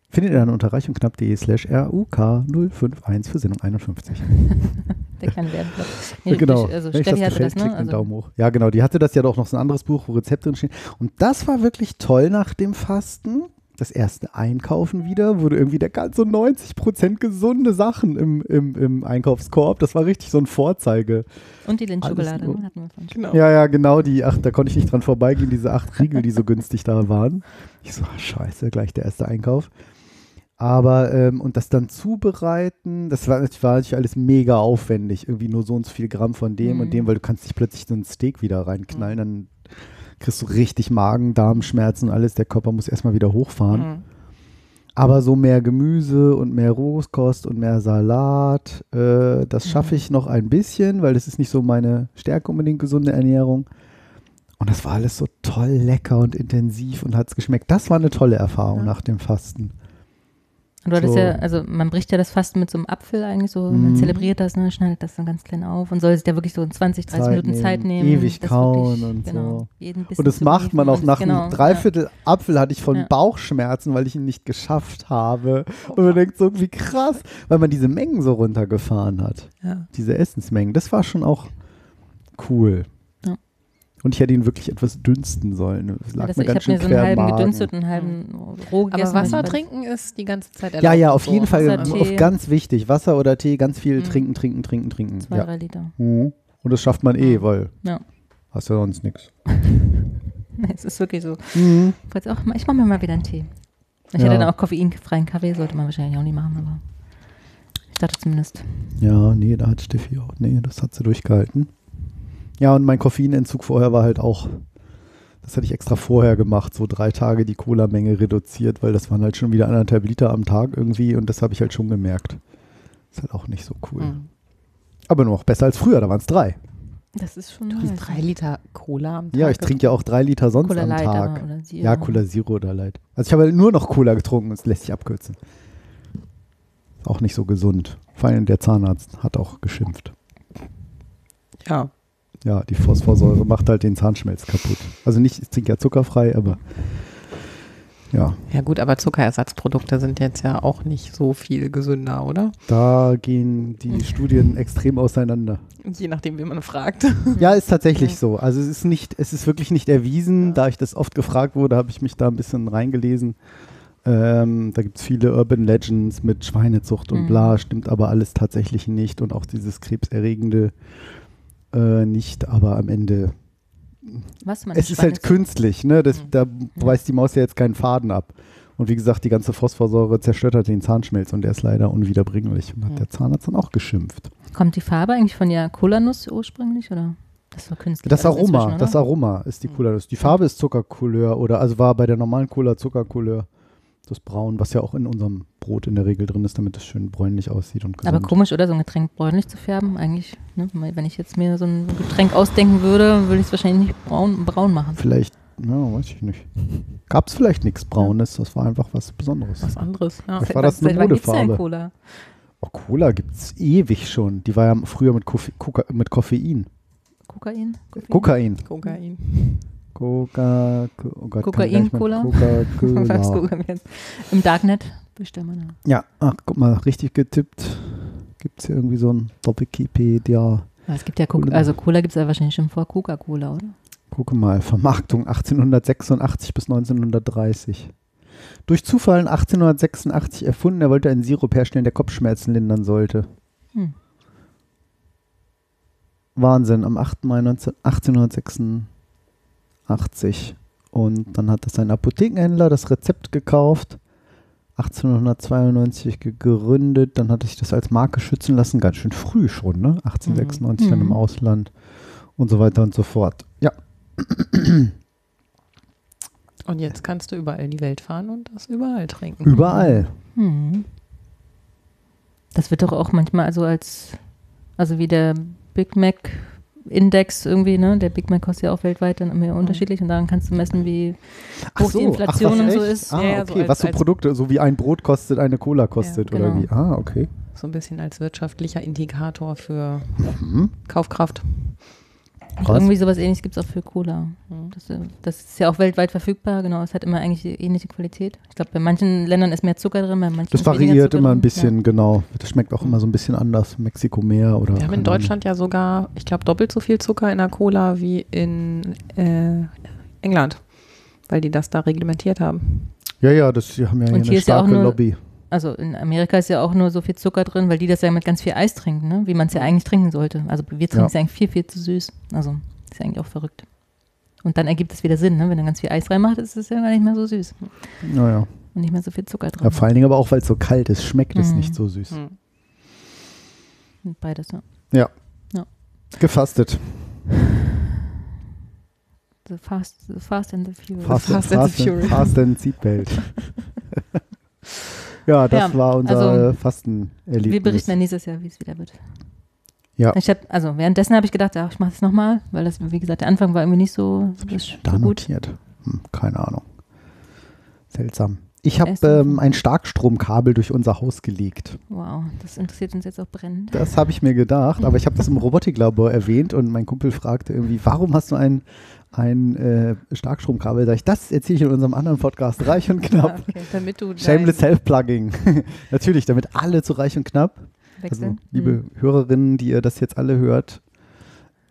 Findet ihr dann unter reichundknapp.de slash RUK051 für Sendung 51. Der kleine Werbeblock. Nee, genau. ich- Also Wenn Steffi das hatte gefällt, das, ne? klickt einen Also, Daumen hoch. Ja, genau. Die hatte das ja doch noch so ein anderes Buch, wo Rezepte drin stehen. Und das war wirklich toll nach dem Fasten. Das erste Einkaufen wieder, wurde irgendwie der ganz so 90% gesunde Sachen im, im, im Einkaufskorb. Das war richtig so ein Vorzeige. und die Lindschokolade, ne? Hatten wir von. Genau. Ja, ja, genau, die, ach, da konnte ich nicht dran vorbeigehen, diese acht Riegel, die so günstig da waren. Ich so, ah, scheiße, gleich der erste Einkauf. Aber, ähm, und das dann zubereiten, das war, das war natürlich alles mega aufwendig. Irgendwie nur so und so viel Gramm von dem Mhm. und dem, weil du kannst nicht plötzlich so ein Steak wieder reinknallen, dann kriegst du richtig Magen, Darmschmerzen und alles. Der Körper muss erstmal wieder hochfahren. Mhm. Aber so mehr Gemüse und mehr Rohkost und mehr Salat, äh, das schaffe ich noch ein bisschen, weil das ist nicht so meine Stärke unbedingt gesunde Ernährung. Und das war alles so toll lecker und intensiv und hat es geschmeckt. Das war eine tolle Erfahrung Ja. nach dem Fasten. Und du hattest So. ja, also man bricht ja das Fasten mit so einem Apfel eigentlich so, man Mhm. zelebriert das, ne, schneidet das dann ganz klein auf und soll sich da wirklich so in 20, 30 Zeit Minuten nehmen, Zeit nehmen. ewig kauen wirklich, und genau, so. Und das macht man auch nach genau, einem Dreiviertel Apfel hatte ich von Ja. Bauchschmerzen, weil ich ihn nicht geschafft habe. Und man denkt so, wie krass, weil man diese Mengen so runtergefahren hat. Ja. diese Essensmengen. Das war schon auch cool. Ja. Und ich hätte ihn wirklich etwas dünsten sollen. Es Ja, lag das, mir ich ganz habe schön mir so einen quer halben Magen. gedünstet und einen halben roh gegessen. Aber Wasser trinken ist die ganze Zeit erlaubt. Ja, ja, und auf so. jeden Fall. Wasser, Auf ganz wichtig. Wasser oder Tee, ganz viel Mhm. trinken, trinken, trinken, trinken. Zwei, Ja. drei Liter. Mhm. Und das schafft man eh, Mhm. weil Ja. hast ja sonst nichts. Es ist wirklich so. Mhm. Auch Ich mache mir mal wieder einen Tee. Ich Ja. hätte dann auch koffeinfreien Kaffee, sollte man wahrscheinlich auch nicht machen, aber ich dachte zumindest. Ja, nee, da hat Steffi auch. Nee, das hat sie durchgehalten. Ja, und mein Koffeinentzug vorher war halt auch, das hatte ich extra vorher gemacht, so drei Tage die Cola-Menge reduziert, weil das waren halt schon wieder anderthalb Liter am Tag irgendwie und das habe ich halt schon gemerkt. Ist halt auch nicht so cool. Mhm. Aber noch besser als früher, da waren es drei. Das ist schon Du hast drei Liter Cola am Tag. Ja, ich trinke ja auch drei Liter sonst Cola am Light Tag. oder Zero. Ja, Cola Zero oder Light. Also ich habe halt nur noch Cola getrunken, das lässt sich abkürzen. Ist auch nicht so gesund. Vor allem der Zahnarzt hat auch geschimpft. Ja. Ja, die Phosphorsäure macht halt den Zahnschmelz kaputt. Also nicht, ich trinke ja zuckerfrei, aber ja, Ja gut, aber Zuckerersatzprodukte sind jetzt ja auch nicht so viel gesünder, oder? da gehen die Studien extrem auseinander. Je nachdem, wie man fragt. Ja, ist tatsächlich so. Also es ist nicht, es ist wirklich nicht erwiesen. Da ich das oft gefragt wurde, habe ich mich da ein bisschen reingelesen. Ähm, da gibt es viele Urban Legends mit Schweinezucht und Mhm. bla, stimmt aber alles tatsächlich nicht und auch dieses krebserregende äh, nicht, aber am Ende Was es ist halt künstlich, ne? Das, Mhm. da beißt die Maus ja jetzt keinen Faden ab. Und wie gesagt, die ganze Phosphorsäure zerstört halt den Zahnschmelz und der ist leider unwiederbringlich. Und hat Mhm. der Zahnarzt dann auch geschimpft. Kommt die Farbe eigentlich von der Cola-Nuss ursprünglich oder? Das war künstlich. Das alles Aroma, das? Aroma ist die Cola. Die Farbe ist Zuckercouleur oder also war bei der normalen Cola Zuckercouleur. Das Braun, was ja auch in unserem Brot in der Regel drin ist, damit es schön bräunlich aussieht und gesund. Aber komisch, oder? So ein Getränk bräunlich zu färben, eigentlich. Ne? Wenn ich jetzt mir so ein Getränk ausdenken würde, würde ich es wahrscheinlich nicht braun, braun machen. Vielleicht, ja, weiß ich nicht. Gab es vielleicht nichts Braunes, das war einfach was Besonderes. Was anderes. Ja. Was war das eine gibt's denn Modefarbe? Cola? Oh, Cola gibt es ewig schon. Die war ja früher mit, Koffe Koka mit Koffein. Kokain? Koffein? Kokain. Kokain. Coca, oh Gott, Kokain, kann ich gar Cola? nicht mehr. Was Coca-Cola. gucken wir jetzt? Im Darknet bestellen wir da. Ja, ach, guck mal, richtig getippt. Gibt es hier irgendwie so ein. Aber Es gibt ja Coca Cola. also Cola gibt es ja wahrscheinlich schon vor Coca-Cola, oder? Gucke mal, Vermarktung 1886 bis 1930. Durch Zufall 1886 erfunden, er wollte einen Sirup herstellen, der Kopfschmerzen lindern sollte. Hm. Wahnsinn, am 8. Mai 19, 1886. Und dann hat das ein Apothekenhändler das Rezept gekauft. 1892 gegründet, dann hatte sich das als Marke schützen lassen, ganz schön früh schon, ne? 1896 dann Mhm. im Ausland und so weiter und so fort. Ja, Und jetzt kannst du überall in die Welt fahren und das überall trinken. überall. Hm. Das wird doch auch manchmal also als, also wie der Big Mac Index irgendwie, ne? Der Big Mac kostet ja auch weltweit dann immer unterschiedlich und daran kannst du messen, wie hoch die Inflation was, und so ist. Ah, Ja, ja, so okay, als- was so als- Produkte, so wie ein Brot kostet, eine Cola kostet Ja, oder genau. wie? Ah, okay. So ein bisschen als wirtschaftlicher Indikator für Mhm. Kaufkraft. Krass. Irgendwie sowas ähnliches gibt es auch für Cola. Mhm. Das, äh, das ist ja auch weltweit verfügbar, genau. Es hat immer eigentlich die ähnliche Qualität. Ich glaube, bei manchen Ländern ist mehr Zucker drin, bei manchen Das ist weniger variiert immer drin. ein bisschen, genau. Das schmeckt auch immer so ein bisschen anders. Mexiko mehr oder. Wir haben in Deutschland ja sogar, ich glaube, doppelt so viel Zucker in der Cola wie in äh, England, weil die das da reglementiert haben. Ahnung. Ja, ja, das die haben ja hier eine hier ja auch starke nur- Lobby. Also in Amerika ist ja auch nur so viel Zucker drin, weil die das ja mit ganz viel Eis trinken, ne? wie man es ja eigentlich trinken sollte. Also wir trinken es ja eigentlich viel, viel zu süß. Also ist ja eigentlich auch verrückt. Und dann ergibt es wieder Sinn, ne? wenn du ganz viel Eis reinmacht, ist es ja gar nicht mehr so süß Naja. und nicht mehr so viel Zucker drin. Ja, vor allen Dingen aber auch, weil es so kalt ist, schmeckt es Mhm. nicht so süß. Hm. Und Beides, ja. Ja. Ja. Gefastet. The fast, the fast and the furious. Fast, Fast and, and fast, the and, Furious. fast and Seatbelt. ja, das Ja, war unser also, Fastenerlebnis. Wir berichten dann nächstes Jahr, wie es wieder wird. Ja. Ich hab, also währenddessen habe ich gedacht, ja, ich mache das nochmal, weil das, wie gesagt, der Anfang war irgendwie nicht so, so gut. Hm, keine Ahnung. Seltsam. Ich habe ähm, ein Starkstromkabel durch unser Haus gelegt. Wow, das interessiert uns jetzt auch brennend. Das habe ich mir gedacht, aber ich habe das im Robotiklabor erwähnt und mein Kumpel fragte irgendwie, warum hast du ein, ein äh, Starkstromkabel? Sag ich, das erzähle ich in unserem anderen Podcast, Reich und Knapp. okay. Damit du Shameless Self-Plugging. Natürlich, damit alle zu Reich und Knapp. Also, Wechseln. liebe Hm. Hörerinnen, die ihr das jetzt alle hört,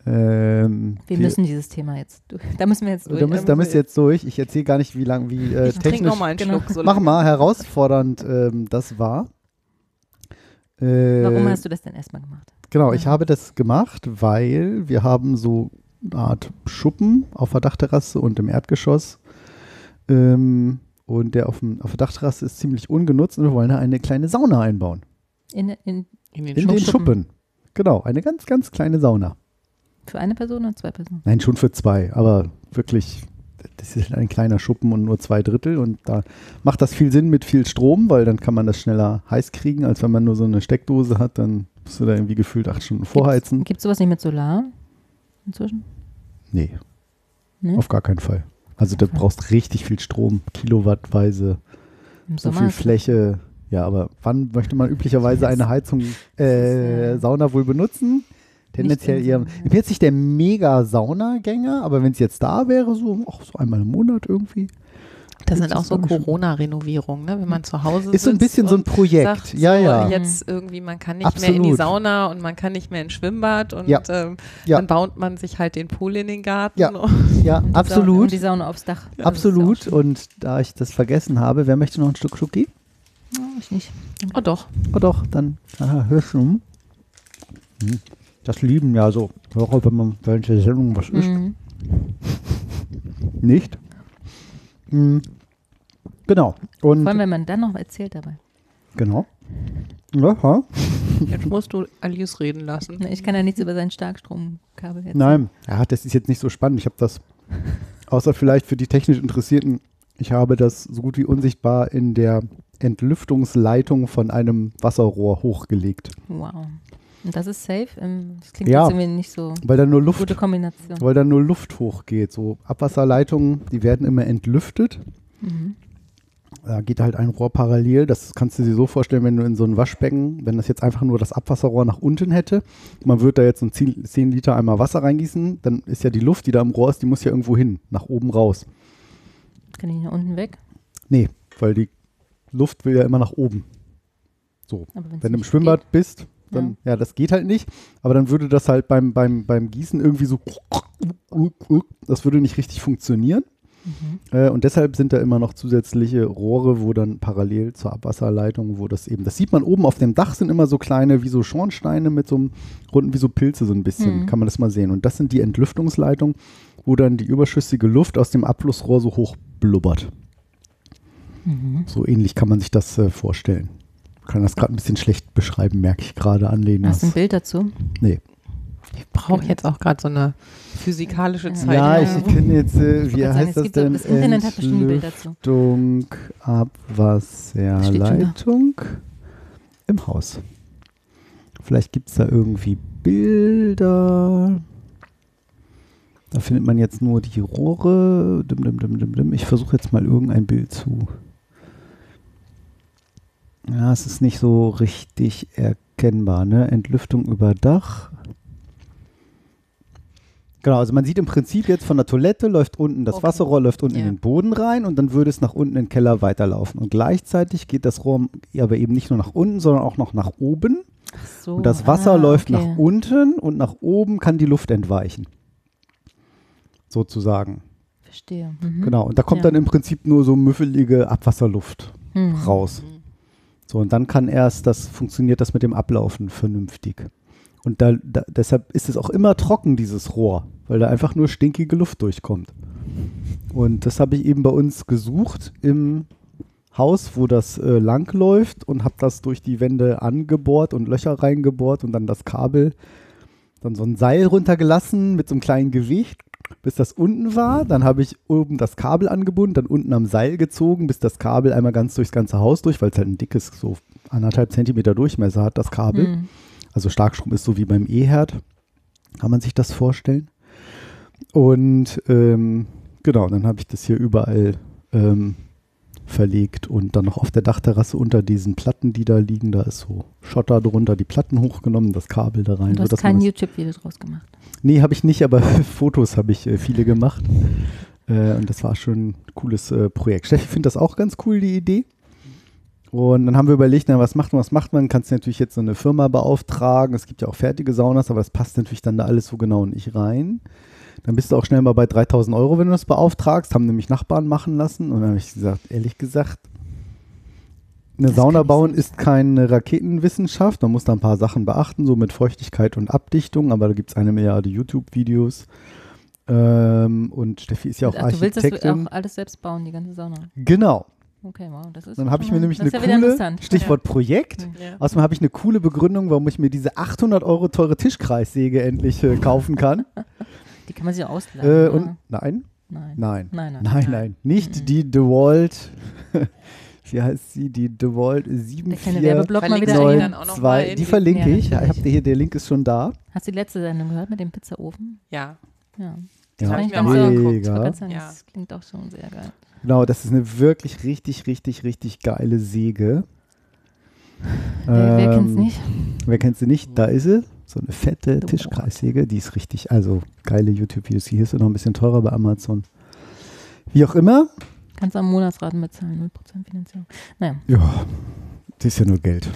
ähm, Wir müssen dieses Thema jetzt durch. Da müssen wir jetzt durch. da müsst, da müsst ihr jetzt durch. Ich erzähle gar nicht, wie lang, wie äh, ich trinke technisch. nochmal einen Genau. Schluck. So Mach lange. mal, herausfordernd ähm, das war. Äh, Warum hast du das denn erstmal gemacht? Genau, ich habe das gemacht, weil wir haben so Art Schuppen auf der Dachterrasse und im Erdgeschoss. Ähm, und der auf, dem, auf der Dachterrasse ist ziemlich ungenutzt und wir wollen da eine kleine Sauna einbauen. In, in, In den In den Schuppen. Schuppen. Genau, eine ganz, ganz kleine Sauna. für eine Person oder zwei Personen? Nein, schon für zwei, aber wirklich, das ist ein kleiner Schuppen und nur zwei Drittel und da macht das viel Sinn mit viel Strom, weil dann kann man das schneller heiß kriegen, als wenn man nur so eine Steckdose hat, dann musst du da irgendwie gefühlt acht Stunden vorheizen. Gibt es sowas nicht mit Solar inzwischen? Nee, Nee? auf gar keinen Fall. Also du brauchst richtig viel Strom, kilowattweise, Im so Sommer viel Fläche. Ja, aber wann möchte man üblicherweise eine Heizung, äh, ja- Sauna wohl benutzen? Tendenziell eher. Ich bin jetzt nicht der mega Saunagänger, aber wenn es jetzt da wäre, so, auch so einmal im Monat irgendwie. Das sind auch ist so auch Corona-Renovierungen, ne? wenn man zu Hause Ist so ein bisschen so ein Projekt. sagt, ja, so, ja. Jetzt irgendwie, man kann nicht mehr in die Absolut. Sauna und man kann nicht mehr ins Schwimmbad und Ja. ähm, Ja. dann baut man sich halt den Pool in den Garten. Ja. Ja, Sauna, absolut. und die Sauna aufs Dach. Ist absolut. auch. Und da ich das vergessen habe, wer möchte noch ein Stück Schoki? Ja, ich nicht. Oh doch. Oh doch, dann aha, hörst du. Hm. Das lieben ja so. Hörer, wenn man der Sendung was isst. Mhm. nicht. Hm. Genau. Und Vor allem, wenn man dann noch erzählt dabei. genau. Ja, ha? Jetzt musst du Alice reden lassen. Ich kann ja nichts über sein Starkstromkabel erzählen. Nein, ja, das ist jetzt nicht so spannend. Ich habe das, außer vielleicht für die technisch Interessierten, ich habe das so gut wie unsichtbar in der Entlüftungsleitung von einem Wasserrohr hochgelegt. Wow. Und das ist safe? Ähm, Das klingt Ja. jetzt irgendwie nicht so Weil da nur Luft, gute Kombination. weil da nur Luft hochgeht. So Abwasserleitungen, die werden immer entlüftet. Mhm. Da geht halt ein Rohr parallel. Das kannst du dir so vorstellen, wenn du in so ein Waschbecken, wenn das jetzt einfach nur das Abwasserrohr nach unten hätte, man würde da jetzt so ein 10, 10 Liter einmal Wasser reingießen, dann ist ja die Luft, die da im Rohr ist, die muss ja irgendwo hin, nach oben raus. Kann ich nach unten weg? Nee, weil die Luft will ja immer nach oben. So. Wenn du im Schwimmbad bist, dann, ja. das geht halt nicht. Aber dann würde das halt beim, beim, beim Gießen irgendwie so, das würde nicht richtig funktionieren. Mhm. Äh, und deshalb sind da immer noch zusätzliche Rohre, wo dann parallel zur Abwasserleitung, wo das eben, das sieht man oben auf dem Dach, sind immer so kleine, wie so Schornsteine mit so einem runden, wie so Pilze so ein bisschen, Mhm. kann man das mal sehen. Und das sind die Entlüftungsleitungen, wo dann die überschüssige Luft aus dem Abflussrohr so hoch blubbert. Mhm. So ähnlich kann man sich das äh, vorstellen. Ich kann das gerade ein bisschen schlecht beschreiben, merke ich gerade an Lena. Hast du ein Bild dazu? Nee. Ich brauche jetzt auch gerade so eine physikalische. Zeichnung. Ja, ich kenne jetzt, äh, wie sagen, heißt es das gibt so- denn? das Internet hat bestimmt ein Bild dazu. Entlüftung, Abwasserleitung im Haus. Vielleicht gibt es da irgendwie Bilder. Da findet man jetzt nur die Rohre. Dim, dim, dim, dim, dim. Ich versuche jetzt mal irgendein Bild zu. Ja, es ist nicht so richtig erkennbar, ne? Entlüftung über Dach. Genau, also man sieht im Prinzip jetzt von der Toilette läuft unten das Okay. Wasserrohr läuft unten in Ja. den Boden rein und dann würde es nach unten in den Keller weiterlaufen. Und gleichzeitig geht das Rohr aber eben nicht nur nach unten, sondern auch noch nach oben. Ach so. Und das Wasser ah, läuft okay. nach unten und nach oben kann die Luft entweichen. Sozusagen. Verstehe. Mhm. Genau. Und da kommt Ja. dann im Prinzip nur so müffelige Abwasserluft Mhm. raus. So, und dann kann erst das, funktioniert das mit dem Ablaufen vernünftig. Und da, da, deshalb ist es auch immer trocken, dieses Rohr, weil da einfach nur stinkige Luft durchkommt. Und das habe ich eben bei uns gesucht im Haus, wo das äh, lang läuft und habe das durch die Wände angebohrt und Löcher reingebohrt und dann das Kabel, dann so ein Seil runtergelassen mit so einem kleinen Gewicht, bis das unten war. Dann habe ich oben das Kabel angebunden, dann unten am Seil gezogen, bis das Kabel einmal ganz durchs ganze Haus durch, weil es halt ein dickes, so anderthalb Zentimeter Durchmesser hat, das Kabel. Mhm. Also Starkstrom ist so wie beim E-Herd. Kann man sich das vorstellen? Und ähm, genau, dann habe ich das hier überall ähm, verlegt und dann noch auf der Dachterrasse unter diesen Platten, die da liegen, da ist so Schotter drunter, die Platten hochgenommen, das Kabel da rein. Du so, hast kein YouTube-Video draus gemacht. Nee, habe ich nicht, aber Fotos habe ich äh, viele gemacht. Äh, und das war schon ein cooles äh, Projekt. Steffi findet das auch ganz cool, die Idee. Und dann haben wir überlegt, na, was macht man, was macht man? Kannst du natürlich jetzt so eine Firma beauftragen. Es gibt ja auch fertige Saunas, aber das passt natürlich dann da alles so genau nicht rein. Dann bist du auch schnell mal bei 3000 Euro, wenn du das beauftragst. Haben nämlich Nachbarn machen lassen. Und dann habe ich gesagt, ehrlich gesagt, eine Das Sauna bauen ist keine Raketenwissenschaft. Man muss da ein paar Sachen beachten, so mit Feuchtigkeit und Abdichtung. Aber da gibt es eine Milliarde YouTube-Videos. Ähm, und Steffi ist ja auch Ach, du willst das Architektin. auch alles selbst bauen, die ganze Sauna. Genau. Okay, wow, das ist Dann habe ich mir nämlich das eine ist ja coole. Stichwort Projekt. Ja. Ja. Außerdem habe ich eine coole Begründung, warum ich mir diese 800 Euro teure Tischkreissäge endlich äh, kaufen kann. Die kann man sich auch ausleihen. äh, ja. und nein, nein. nein, Nein, nein. nein, nein, nicht Mhm. die DeWalt. Wie heißt sie? Die DeWalt Der kleine 74 Werbeblock mal Verlinkst wieder du die ein. dann auch noch 2. mal Die in die- verlinke Ja, ich. Ja, ich natürlich. hab hier, der Link ist schon da. Hast du die letzte Sendung gehört mit dem Pizzaofen? Ja. Ja. Ja, hab ich mir auch mega. sagen, Ja. Das klingt auch schon sehr geil. Genau, das ist eine wirklich richtig, richtig, richtig geile Säge. Wer, wer kennt's Ähm, nicht? Wer kennt sie nicht? Da ist sie. So eine fette The Tischkreissäge. Die ist richtig, also geile YouTube-Videos. Hier ist sie noch ein bisschen teurer bei Amazon. Wie auch immer. Kannst du am Monatsraten bezahlen, 0% Finanzierung. Naja, Ja, das ist ja nur Geld.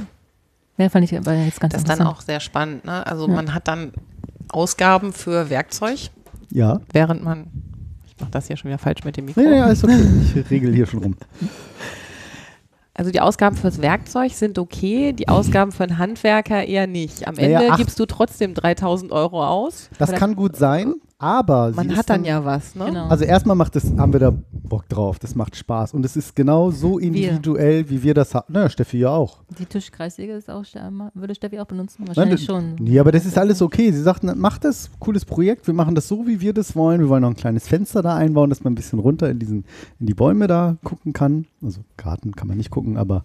ja, fand ich aber jetzt ganz Das ist dann auch sehr spannend. Ne? Also Ja. man hat dann Ausgaben für Werkzeug, Ja. während man. Ich mache das hier schon wieder falsch mit dem Mikro. Nee, nee, alles okay. Ich regel hier schon rum. Also die Ausgaben fürs Werkzeug sind okay, die Ausgaben für einen Handwerker eher nicht. Am Naja, Ende ach- gibst du trotzdem 3000 Euro aus. Das kann gut sein. Aber sie Man hat dann ja was, ne? Genau. Also erstmal macht das, haben wir da Bock drauf, das macht Spaß. Und es ist genau so individuell, wie wir das haben. Naja, Steffi ja auch. die Tischkreissäge ist auch, würde Steffi auch benutzen? Nein, Wahrscheinlich das- schon. Nee, aber das ist alles okay. Sie sagt, mach das, cooles Projekt, wir machen das so, wie wir das wollen. Wir wollen noch ein kleines Fenster da einbauen, dass man ein bisschen runter in, diesen, in die Bäume da gucken kann. Also Garten kann man nicht gucken, aber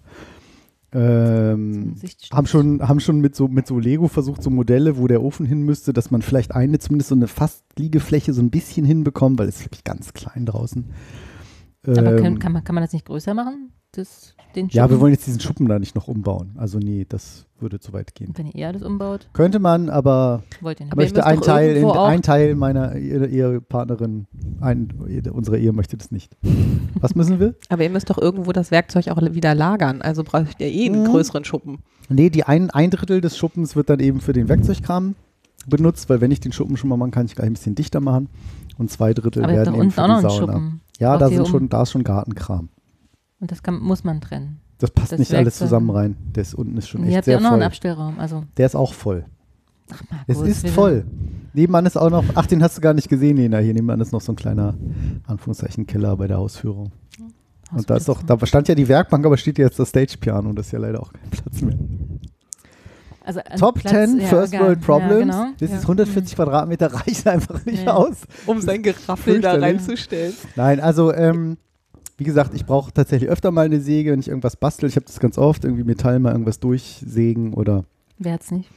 ähm, haben schon, haben schon mit so, mit so Lego versucht, so Modelle, wo der Ofen hin müsste, dass man vielleicht eine, zumindest so eine Fastliegefläche so ein bisschen hinbekommt, weil es ist wirklich ganz klein draußen. Aber Ähm, kann, kann, man, kann man das nicht größer machen? Das, den ja, wir Schuppen? wollen jetzt diesen Schuppen da nicht noch umbauen. Also nee, das würde zu weit gehen. Wenn ihr eher das umbaut, Könnte man, aber wollt ihr nicht. Möchte ein Teil, in, ein Teil meiner Ehe- Ehepartnerin, ein, unserer Ehe möchte das nicht. Was müssen wir? Aber ihr müsst doch irgendwo das Werkzeug auch wieder lagern. Also braucht ihr eh einen Mhm. größeren Schuppen. Nee, die ein, ein Drittel des Schuppens wird dann eben für den Werkzeugkram benutzt, weil wenn ich den Schuppen schon mal machen kann, ich gleich ein bisschen dichter machen. Und zwei Drittel Aber werden eben für die Sauna. Schuppen. Ja, Braucht da, sind um- schon, da ist schon Gartenkram. Und das kann, muss man trennen. Das passt Das nicht alles Werkzeug. zusammen rein. Der ist unten ist schon Und ihr echt habt ja sehr auch noch einen voll. Abstellraum. Also, Der ist auch voll. ach, Markus, Es ist voll. Nebenan ist auch noch, ach, den hast du gar nicht gesehen, Lena. Hier nebenan ist noch so ein kleiner, Anführungszeichen, Keller bei der Ausführung. Und da ist doch, da stand ja die Werkbank, aber steht jetzt das Stage-Piano und das ist ja leider auch kein Platz mehr. Also Top Platz- 10 ja, First. World Problems. Ja, genau. Das Ja. ist 140 Quadratmeter, reicht einfach nicht Ja. aus. Um sein Geraffel da reinzustellen. Nein, also, ähm, wie gesagt, ich brauche tatsächlich öfter mal eine Säge, wenn ich irgendwas bastel. Ich habe das ganz oft, irgendwie Metall mal irgendwas durchsägen oder. Wer hat's nicht?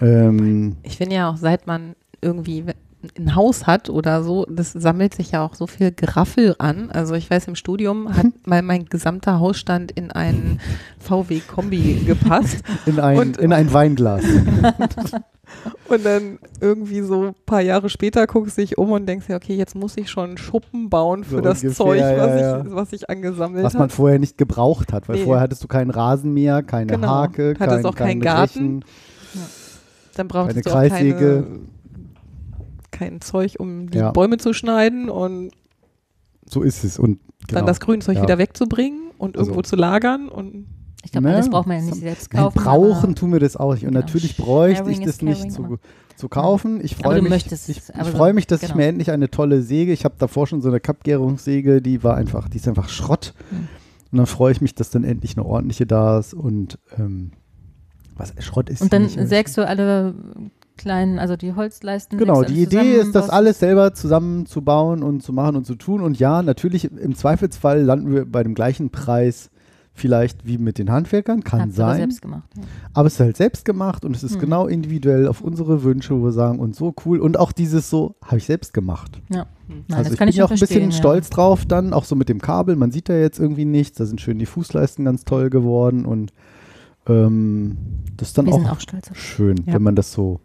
Ähm, Ich finde ja auch, seit man irgendwie ein Haus hat oder so, das sammelt sich ja auch so viel Geraffel an. Also ich weiß, im Studium hat mal mein gesamter Hausstand in einen VW-Kombi gepasst. in, ein, Und- in ein Weinglas. Und dann irgendwie so ein paar Jahre später guckst du dich um und denkst ja, okay, jetzt muss ich schon einen Schuppen bauen für So das ungefähr, Zeug, ja, was, ja. Ich, was ich angesammelt was man habe. vorher nicht gebraucht hat, weil Nee. vorher hattest du keinen Rasenmäher, keine Genau. Hake, Hattest kein, auch keinen Garten. Rechen. Dann brauchst du auch Kreissäge. keine, kein Zeug, um die Ja. Bäume zu schneiden und So ist es. Und dann genau. das Grünzeug Ja. wieder wegzubringen und Also- irgendwo zu lagern. Und Ich glaube, Ne? alles braucht man ja nicht selbst Nein, kaufen. brauchen aber- tun wir das auch nicht. Und Genau. natürlich bräuchte ich Sharing das is nicht zu, zu kaufen. Ich freue du mich, möchtest ich, ich freue mich, dass ich genau. mir endlich eine tolle Säge. Ich habe davor schon so eine Kappgärungssäge, die war einfach, die ist einfach Schrott. Hm. Und dann freue ich mich, dass dann endlich eine ordentliche da ist. Und ähm, was Schrott ist. Und dann nicht, sägst du alle kleinen, also die Holzleisten. Genau, die Idee ist, das alles selber zusammenzubauen und zu machen und zu tun. Und ja, natürlich, im Zweifelsfall landen wir bei dem gleichen Preis vielleicht wie mit den Handwerkern, kann Habt ihr aber sein. selbst gemacht. Ja. Aber es ist halt selbst gemacht und es ist Hm. genau individuell auf unsere Wünsche, wo wir sagen, und so cool. Und auch dieses so, habe ich selbst gemacht. Nein, also das ich kann bin ich ja auch ein bisschen ja. stolz drauf, dann auch so mit dem Kabel. Man sieht da jetzt irgendwie nichts. Da sind schön die Fußleisten ganz toll geworden und ähm, das ist dann Wir auch, auch schön, Ja. wenn man das so.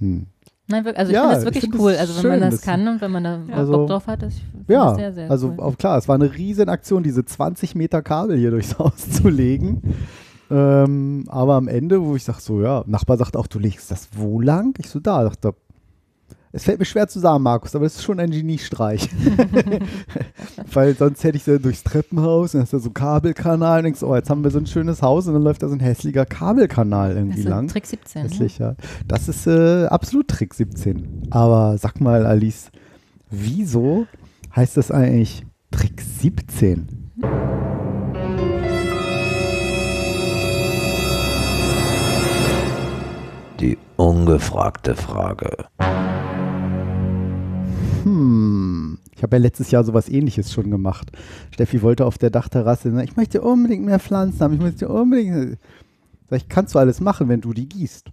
Hm. Nein, also ich Ja, finde das ich wirklich find das cool. Also wenn schön, man das das- kann und wenn man da Also- Bock drauf hat, das ich finde Ja, das sehr, sehr also cool. klar, es war eine riesen Aktion, diese 20 Meter Kabel hier durchs Haus zu legen. Ähm, aber am Ende, wo ich sage, so ja, Nachbar sagt auch, du legst das wo lang? Ich so, da, dachte, es fällt mir schwer zu sagen, Markus, aber es ist schon ein Geniestreich. Weil sonst hätte ich so durchs Treppenhaus, dann ist da so ein Kabelkanal und denkst, oh, jetzt haben wir so ein schönes Haus und dann läuft da so ein hässlicher Kabelkanal Das irgendwie ist lang. Trick 17. Ne? Hässlich, ja. Das ist äh, absolut Trick 17. Aber sag mal, Alice, wieso heißt das eigentlich Trick 17? Die ungefragte Frage. Hm. Ich habe ja letztes Jahr sowas ähnliches schon gemacht. Steffi wollte auf der Dachterrasse, ich möchte unbedingt mehr Pflanzen haben, ich möchte unbedingt. Sag ich, kannst du alles machen, wenn du die gießt.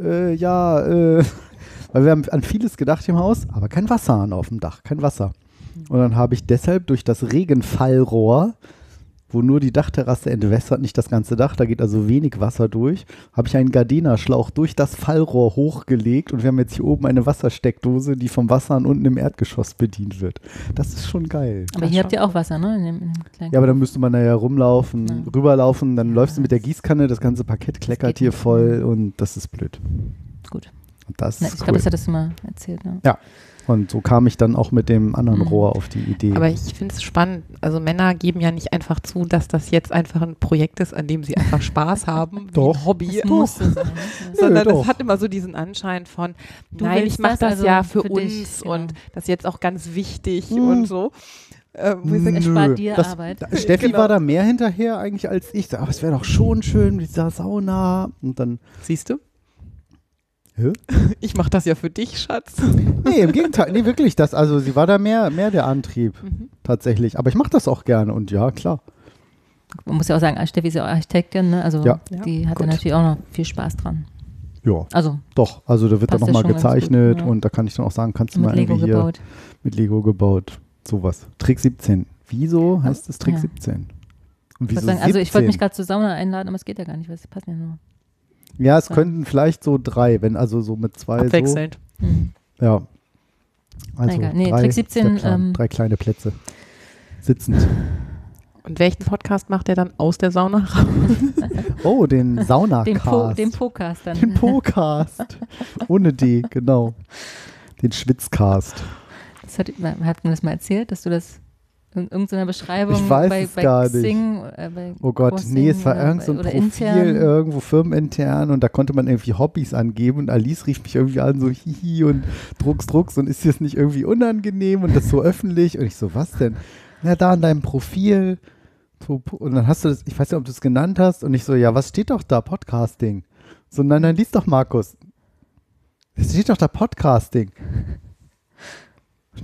Äh, ja, äh, weil wir haben an vieles gedacht im Haus, aber kein Wasserhahn auf dem Dach, kein Wasser. Und dann habe ich deshalb durch das Regenfallrohr, wo nur die Dachterrasse entwässert, nicht das ganze Dach, da geht also wenig Wasser durch, habe ich einen Gardena-Schlauch durch das Fallrohr hochgelegt und wir haben jetzt hier oben eine Wassersteckdose, die vom Wasserhahn unten im Erdgeschoss bedient wird. Das ist schon geil. Aber hier habt ihr auch Wasser, ne? In dem, in dem kleinen Ja, aber dann müsste man da ja rumlaufen, Ja. rüberlaufen, dann Ja, läufst du mit der Gießkanne, das ganze Parkett kleckert hier voll und das ist blöd. Gut. Und das Na, ich cool. glaube, das hattest du mal erzählt. Ne? Ja. Und so kam ich dann auch mit dem anderen Mhm. Rohr auf die Idee. Aber ich finde es spannend. Also Männer geben ja nicht einfach zu, dass das jetzt einfach ein Projekt ist, an dem sie einfach Spaß haben, Doch. ein Hobby. Das musste sein. Ja. sondern doch. es hat immer so diesen Anschein von, Du nein, ich mache das das, also ja für, für uns dich, genau. und das ist jetzt auch ganz wichtig Hm. und so. Äh, wo ich sage, spart dir das, Arbeit. Da, Steffi Genau. war da mehr hinterher eigentlich als ich. Aber es wäre doch schon schön mit dieser Sauna. Und dann, Siehst du? Hä? Ich mache das ja für dich, Schatz. nee, im Gegenteil, nee, wirklich das. Also sie war da mehr, mehr der Antrieb Mhm. tatsächlich. Aber ich mache das auch gerne und ja, klar. Man muss ja auch sagen, Steffi ist ja auch Architektin, ne? also Ja. die hat da natürlich auch noch viel Spaß dran. Ja, Also doch. Also da wird dann ja nochmal gezeichnet gut, ja. und da kann ich dann auch sagen, kannst du mit mal Lego irgendwie hier gebaut. mit Lego gebaut. Sowas. Trick 17. Wieso heißt es Trick Ja. 17? Und Ich wieso wollte sagen, also ich wollte mich 17? gerade zur Sauna einladen, aber es geht ja gar nicht, weil es passt ja nur. Ja, es Ja. könnten vielleicht so drei, wenn also so mit zwei Abwechselnd. So. Ja. Also Egal. Nee, drei, Trick ist der 17, Plan. ähm, drei kleine Plätze. Sitzend. Und welchen Podcast macht er dann aus der Sauna raus? Oh, den Den, Saunacast. po, den Podcast dann. Den Podcast. Ohne D, genau. Den Schwitzcast. Das hat, hat man das mal erzählt, dass du das in irgendeiner Beschreibung Ich weiß bei, es bei gar nicht. Xing, äh, bei Oh Gott, Crossing nee, es war oder irgend so ein Profil intern. irgendwo firmenintern und da konnte man irgendwie Hobbys angeben und Alice rief mich irgendwie an, so hihi und drucks, drucks und ist das nicht irgendwie unangenehm und das so öffentlich und ich so, was denn? Na, da in deinem Profil und dann hast du das, ich weiß nicht, ob du es genannt hast und ich so, ja, was steht doch da, Podcasting? So, nein, nein, lies doch, Markus. Es steht doch da Podcasting.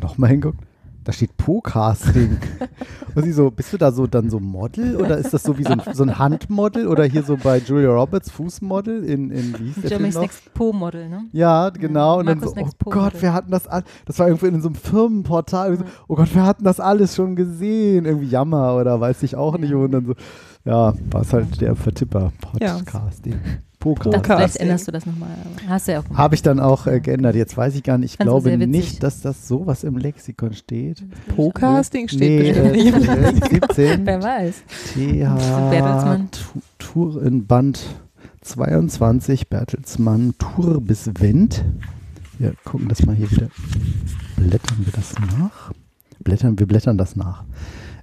Nochmal hinguckt. Da steht Podcasting. Und sie so, bist du da so dann so Model oder ist das so wie so ein, so ein Handmodel oder hier so bei Julia Roberts Fußmodel in, in wie hieß der Film noch? Next Po-Model, ne? Ja, genau. Und dann so, oh Gott, wir hatten das all, das war irgendwo in so einem Firmenportal. Und so, oh Gott, wir hatten das alles schon gesehen. Irgendwie Jammer oder weiß ich auch nicht. Und dann so, ja, war es halt der Vertipper Ja. Podcasting. Das, Podcast. vielleicht änderst du das nochmal. Hast du ja auch gemacht. Habe ich dann auch äh, geändert. Jetzt weiß ich gar nicht. Ich Fandst du glaube nicht, dass das sowas im Lexikon steht. Podcasting steht Nee, bestimmt äh, nicht. äh, 17. Wer weiß. TH Tour in Band 22, Bertelsmann, Tour bis Wendt. Wir gucken das mal hier wieder. Blättern wir das nach? Blättern, wir blättern das nach.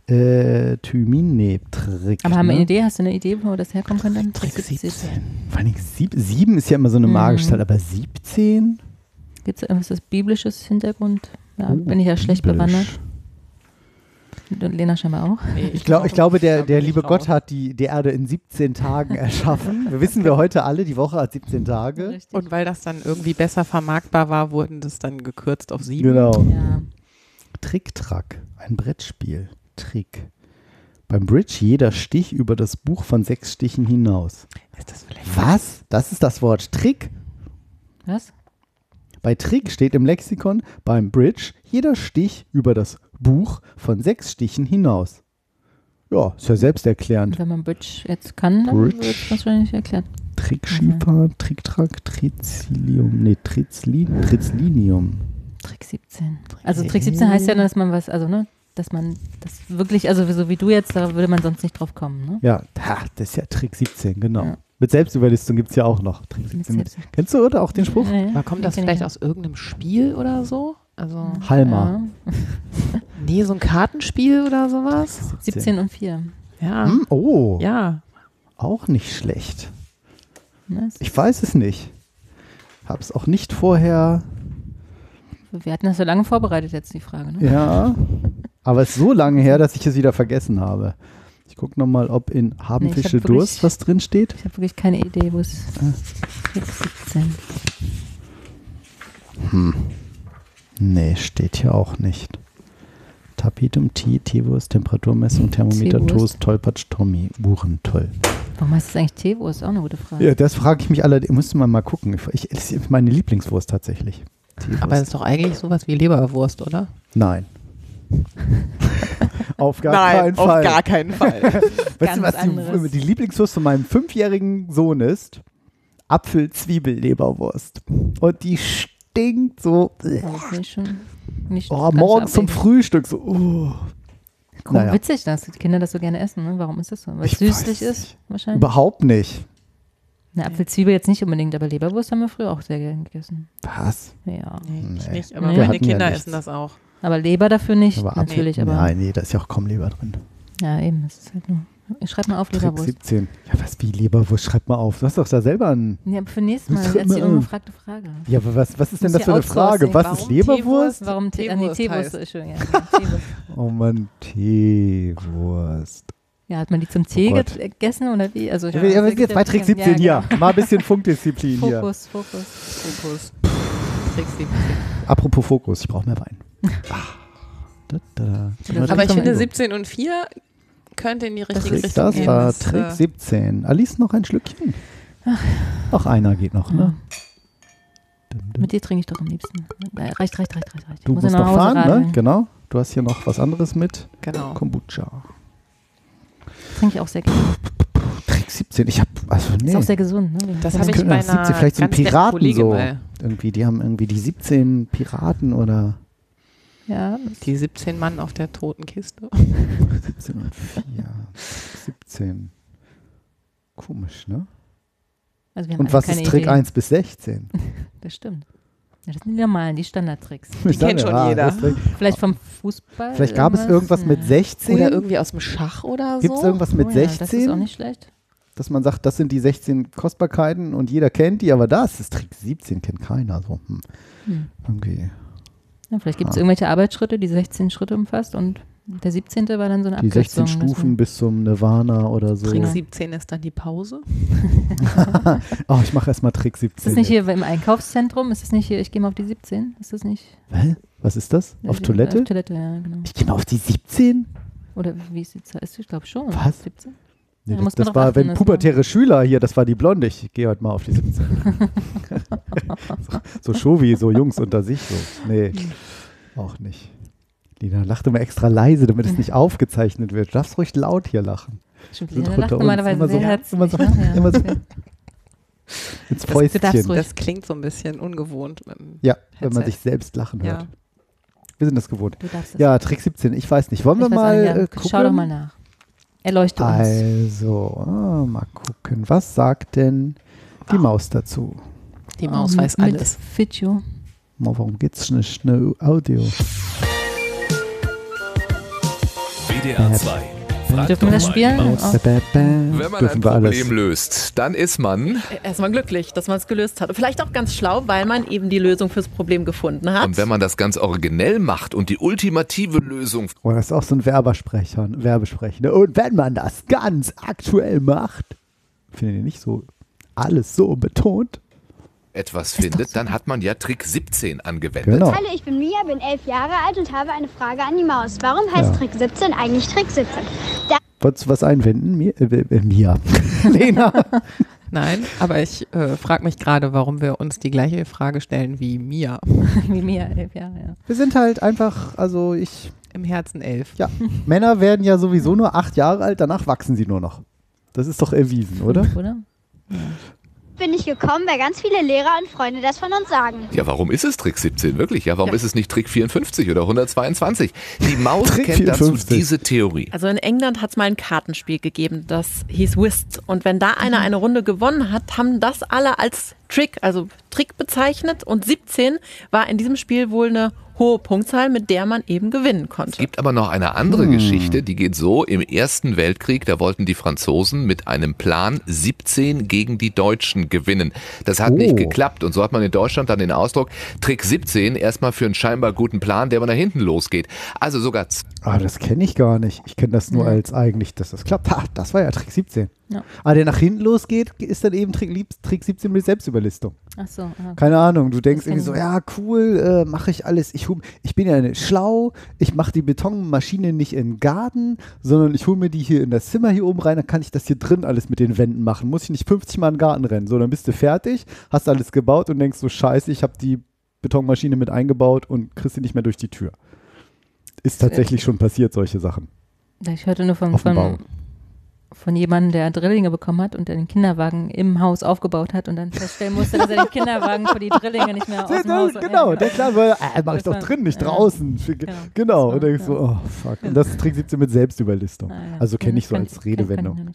Äh, Thymin, nee, Trick. Aber haben wir ne? eine Idee? Hast du eine Idee, wo das herkommen könnte? Trick 17. Vor allem sieb, sieben ist ja immer so eine Mhm. magische Zahl, aber 17? Gibt es irgendwas das biblisches Hintergrund? Ja, Oh, bin ich ja schlecht biblisch. bewandert. Und Lena scheinbar auch. Nee, Ich, glaub, ich glaube, der, der liebe raus. Gott hat die, die Erde in 17 Tagen erschaffen. Wir wissen wir heute alle, die Woche hat 17 Tage. Richtig. Und weil das dann irgendwie besser vermarktbar war, wurden das dann gekürzt auf sieben. Genau. ja. Trick-Track, ein Brettspiel. Trick. Beim Bridge jeder Stich über das Buch von sechs Stichen hinaus. Das Was? Das ist das Wort Trick. Was? Bei Trick steht im Lexikon beim Bridge jeder Stich über das Buch von sechs Stichen hinaus. Ja, ist ja selbsterklärend. wenn man Bridge jetzt kann, dann wird es wahrscheinlich erklärt. Trickschiefer, Tricktrack, Trizilium, nee, Trizlin, Trizlinium. Trick 17. Also Trick 17 heißt ja, dass man was, also ne, dass man das wirklich, also so wie du jetzt, da würde man sonst nicht drauf kommen, ne? Ja, das ist ja Trick 17, genau. Ja. Mit Selbstüberlistung gibt es ja auch noch. Trick Mit 17. Mit, Selbst- kennst du oder auch den Spruch? Ja, ja. Kommt das vielleicht ich aus irgendeinem Spiel oder so? Also, Halma. Nee, so ein Kartenspiel oder sowas? 17 und 4. Ja. Hm, oh, Ja. auch nicht schlecht. Ne? Ich weiß es nicht. Hab's auch nicht vorher. Wir hatten das so lange vorbereitet jetzt, die Frage, ne? Ja. Aber es ist so lange her, dass ich es wieder vergessen habe. Ich gucke nochmal, ob in Haben Nee, ich hab Fische wirklich- Durst was drin steht. Ich habe wirklich keine Idee, wo es Trick 17. Nee, steht hier auch nicht. Tapetum, Tee, Teewurst, Temperaturmessung, Thermometer, Teewurst. Toast, Tollpatsch, Tommy, Uhren, toll. Warum heißt es eigentlich Teewurst? Auch eine gute Frage. Ja, das frage ich mich allerdings. Müsste man mal gucken. Ich, das ist meine Lieblingswurst tatsächlich. Teewurst. Aber es ist doch eigentlich sowas wie Leberwurst, oder? Nein. auf gar keinen auf Fall. gar keinen Fall. weißt du, was die, die Lieblingswurst von meinem fünfjährigen Sohn ist? Apfel-Zwiebel-Leberwurst. Und die stinkt so. Das ist nicht schon nicht Oh, morgens zum. Frühstück so. Oh. Guck, Naja. Witzig, dass die Kinder das so gerne essen. Ne? Warum ist das so? Weil es Ich süßlich ist, wahrscheinlich. Überhaupt nicht. Eine Apfelzwiebel jetzt nicht unbedingt, aber Leberwurst haben wir früher auch sehr gern gegessen. Was? Ja. Nee, ich Nee. nicht, aber Nee. Meine ja Kinder nichts. essen das auch. Aber Leber dafür nicht, Aber ab- natürlich. Aber Nein, nee, da ist ja auch kaum Leber drin. ja, eben, das ist halt nur. Ich schreib mal auf Trick Leberwurst. 17. Ja, was wie Leberwurst? Schreib mal auf. Du hast doch da selber einen. Ja, aber für nächstes Mal Schreib erzähl mal eine auf. gefragte Frage. Ja, aber was, was ist denn das für ja eine Frage? Was ist Warum Leberwurst? Warum Tee? Ah, nee, Teewurst Teewurst heißt. ist schon, ja. Teewurst. Oh Mann, Teewurst. Ja, hat man die zum Tee Oh Gott. ge- gegessen oder wie? Also, Ja, wir sind jetzt bei Trick 17 hier. Mal ein bisschen Funkdisziplin hier. Fokus, Fokus. Fokus. Trick 17. Apropos Fokus, ich brauche mehr Wein. Da, da. Aber ich finde Trick 17 und 4 könnte in die richtige Trick, Richtung das gehen. war Das, Trick äh, 17. Alice, noch ein Schlückchen? Noch einer geht noch, ne? Dum, dum. Mit dir trinke ich doch am liebsten. Äh, Reicht, reicht, reicht, reicht. reicht. Ich Du muss musst noch fahren, ne? radeln. Genau. Du hast hier noch was anderes mit. Genau. Kombucha. Trinke ich auch sehr gerne. Trick 17. Ich hab, also nee. Ist auch sehr gesund. Ne? Das Ja. habe ich bei das einer 17 vielleicht so Piraten Kollegin so. mal. Irgendwie, die haben irgendwie die 17 Piraten oder Ja, Die 17 Mann auf der toten Kiste. 17 und 4. 17. Komisch, ne? also wir haben Und was keine ist Trick Idee. 1 bis 16? Das stimmt. Ja, das sind die normalen, die Standardtricks. Ich kennt sag schon ja, jeder. das Trick- Vielleicht vom Fußball. Vielleicht gab es irgendwas mit Nee. 16. Oder irgendwie aus dem Schach oder so. Gibt es irgendwas mit Oh ja, Das ist 16? auch nicht schlecht. dass man sagt, das sind die 16 Kostbarkeiten und jeder kennt die, aber das ist Trick 17, kennt keiner. So, hm. Hm. Irgendwie. Ja, vielleicht gibt es irgendwelche Arbeitsschritte, die 16 Schritte umfasst und der 17. war dann so eine Die 16 Abkürzung. dass Stufen man- bis zum Nirvana oder so. Trick Ja. 17 ist dann die Pause. oh, ich mache erstmal Trick 17. Ist das nicht jetzt. hier im Einkaufszentrum? Ist das nicht hier, ich gehe mal auf die 17? Ist das nicht? Hä? Was ist das? Auf Toilette? Auf Toilette, ja, genau. Ich gehe mal auf die 17? Oder wie ist die Zahl? Ich glaube schon. Was? 17? Nee, Da das das war, achten, wenn das pubertäre Schüler hier, das war die Blonde. Ich gehe heute mal auf die 17. so, so Shovi, so Jungs unter sich. So. Nee, auch nicht. Lina lacht immer extra leise, damit es nicht aufgezeichnet wird. Du darfst ruhig laut hier lachen. Stimmt, unter lacht normalerweise Immer so- sehr herzlich. immer so- ne? Ja, immer so- okay. Ins du darfst Fäustchen. ruhig. Das klingt so ein bisschen ungewohnt. Mit dem Ja, wenn man Headset. sich selbst lachen hört. Ja. Wir sind das gewohnt. Ja, Trick 17, ich weiß nicht. Wollen Ich wir mal nicht, ja. äh, gucken? Schau doch mal nach. Erleuchte uns. Also, ah, mal gucken. Was sagt denn die Maus dazu? Die Maus Oh, weiß mit alles. Mal, warum geht's nicht schnell Audio? WDR 2. Frag Dürfen wir das spielen? Oh. Wenn man ein Problem löst, dann ist man. Erstmal glücklich, dass man es gelöst hat. Und vielleicht auch ganz schlau, weil man eben die Lösung fürs Problem gefunden hat. Und wenn man das ganz originell macht und die ultimative Lösung Oh, das ist auch so ein Werbesprecher, ein Werbesprecher. ne? Und wenn man das ganz aktuell macht, findet ihr nicht so alles so betont? Etwas findet, dann hat man ja Trick 17 angewendet. Genau. Hallo, ich bin Mia, bin elf Jahre alt und habe eine Frage an die Maus. Warum heißt Ja. Trick 17 eigentlich Trick 17? Wolltest du was einwenden? Äh, äh, Mia. Lena. Nein, aber ich äh, frage mich gerade, warum wir uns die gleiche Frage stellen wie Mia. Wie mir, elf Jahre, ja. Wir sind halt einfach, also ich, Im Herzen elf. ja, Männer werden ja sowieso nur acht Jahre alt, danach wachsen sie nur noch. Das ist doch erwiesen, oder? Fünf, oder? Bin ich gekommen, weil ganz viele Lehrer und Freunde das von uns sagen. Ja, warum ist es Trick 17 wirklich? Ja, warum ist es nicht Trick 54 oder 122? Die Maus Trick kennt dazu 54. diese Theorie. Also in England hat es mal ein Kartenspiel gegeben, das hieß Whist. Und wenn da einer eine Runde gewonnen hat, haben das alle als Trick, also Trick bezeichnet. Und 17 war in diesem Spiel wohl eine hohe Punktzahl, mit der man eben gewinnen Es konnte. gibt aber noch eine andere Hm. Geschichte, die geht so. Im Ersten Weltkrieg, da wollten die Franzosen mit einem Plan 17 gegen die Deutschen gewinnen. Das hat Oh. nicht geklappt und so hat man in Deutschland dann den Ausdruck Trick 17 erstmal für einen scheinbar guten Plan, der aber nach hinten losgeht. Also sogar Ah, das kenne ich gar nicht. Ich kenne das nur Ja. als eigentlich, dass das klappt. Ha, das war ja Trick 17. Ja. Aber der nach hinten losgeht, ist dann eben Trick, Trick 17 mit Selbstüberlistung. Ach so. ah. Keine Ahnung, du denkst irgendwie so, ja, cool, äh, mache ich alles. Ich, hol- ich bin ja schlau, ich mache die Betonmaschine nicht in den Garten, sondern ich hole mir die hier in das Zimmer hier oben rein, dann kann ich das hier drin alles mit den Wänden machen. Muss ich nicht 50 Mal in den Garten rennen. So, dann bist du fertig, hast alles gebaut und denkst so, scheiße, ich habe die Betonmaschine mit eingebaut und kriegst sie nicht mehr durch die Tür. Ist tatsächlich schon passiert, solche Sachen. Ich hörte nur dem Bau. Von, jemandem, der Drillinge bekommen hat und der den Kinderwagen im Haus aufgebaut hat und dann feststellen musste, dass er den Kinderwagen für die Drillinge nicht mehr aus dem Haus genau, der klar, weil, äh, mach ich doch war- drin, nicht draußen. Genau. Genau, Das und war- denkst so, oh fuck. Und das ist Trick 17 mit Selbstüberlistung. Ah, ja. Also kenne ich so als Redewendung.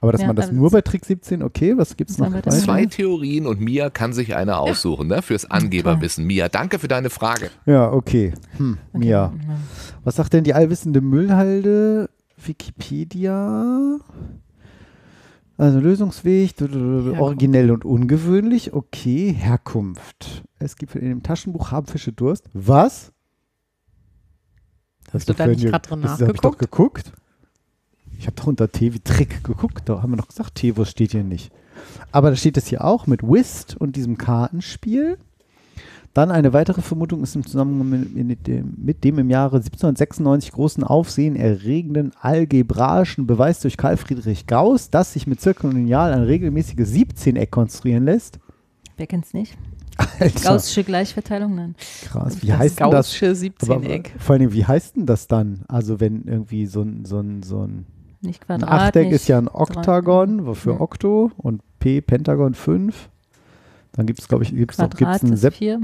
Aber dass Ja, man das nur bei Trick 17, okay, was gibt's Sollen noch? Zwei Theorien und Mia kann sich eine aussuchen, ne? Fürs Angeberwissen. Mia, danke für deine Frage. Ja, okay. Hm, Okay. ja. Was sagt denn die allwissende Müllhalde? Wikipedia? Also Lösungsweg, d- originell und ungewöhnlich. Okay, Herkunft. Es gibt in dem Taschenbuch haben Fische Durst. Was? Hast du da nicht grad drin Das habe ich doch nachgeguckt? geguckt. Ich habe doch unter T wie Trick geguckt. Da haben wir noch gesagt, T, was steht hier nicht. Aber da steht es hier auch mit Whist und diesem Kartenspiel. Dann eine weitere Vermutung ist im Zusammenhang mit, dem, mit dem im Jahre 1796 großen Aufsehen erregenden algebraischen Beweis durch Karl Friedrich Gauss, dass sich mit Zirkel und Lineal ein regelmäßiges 17-Eck konstruieren lässt. Wer kennt's nicht? Alter, Gaußsche Gleichverteilung? Nein. krass. Wie Das heißt denn das? Gaußsche Aber 17-Eck. vor allem, wie heißt denn das dann? Also wenn irgendwie so ein, so ein, so ein Nicht Ein Quadrat. Achteck nicht ist ja ein Oktagon, wofür Ja. Okto und P Pentagon 5. Dann gibt es, glaube ich, gibt's noch, gibt's Quadrat ein Sept, vier.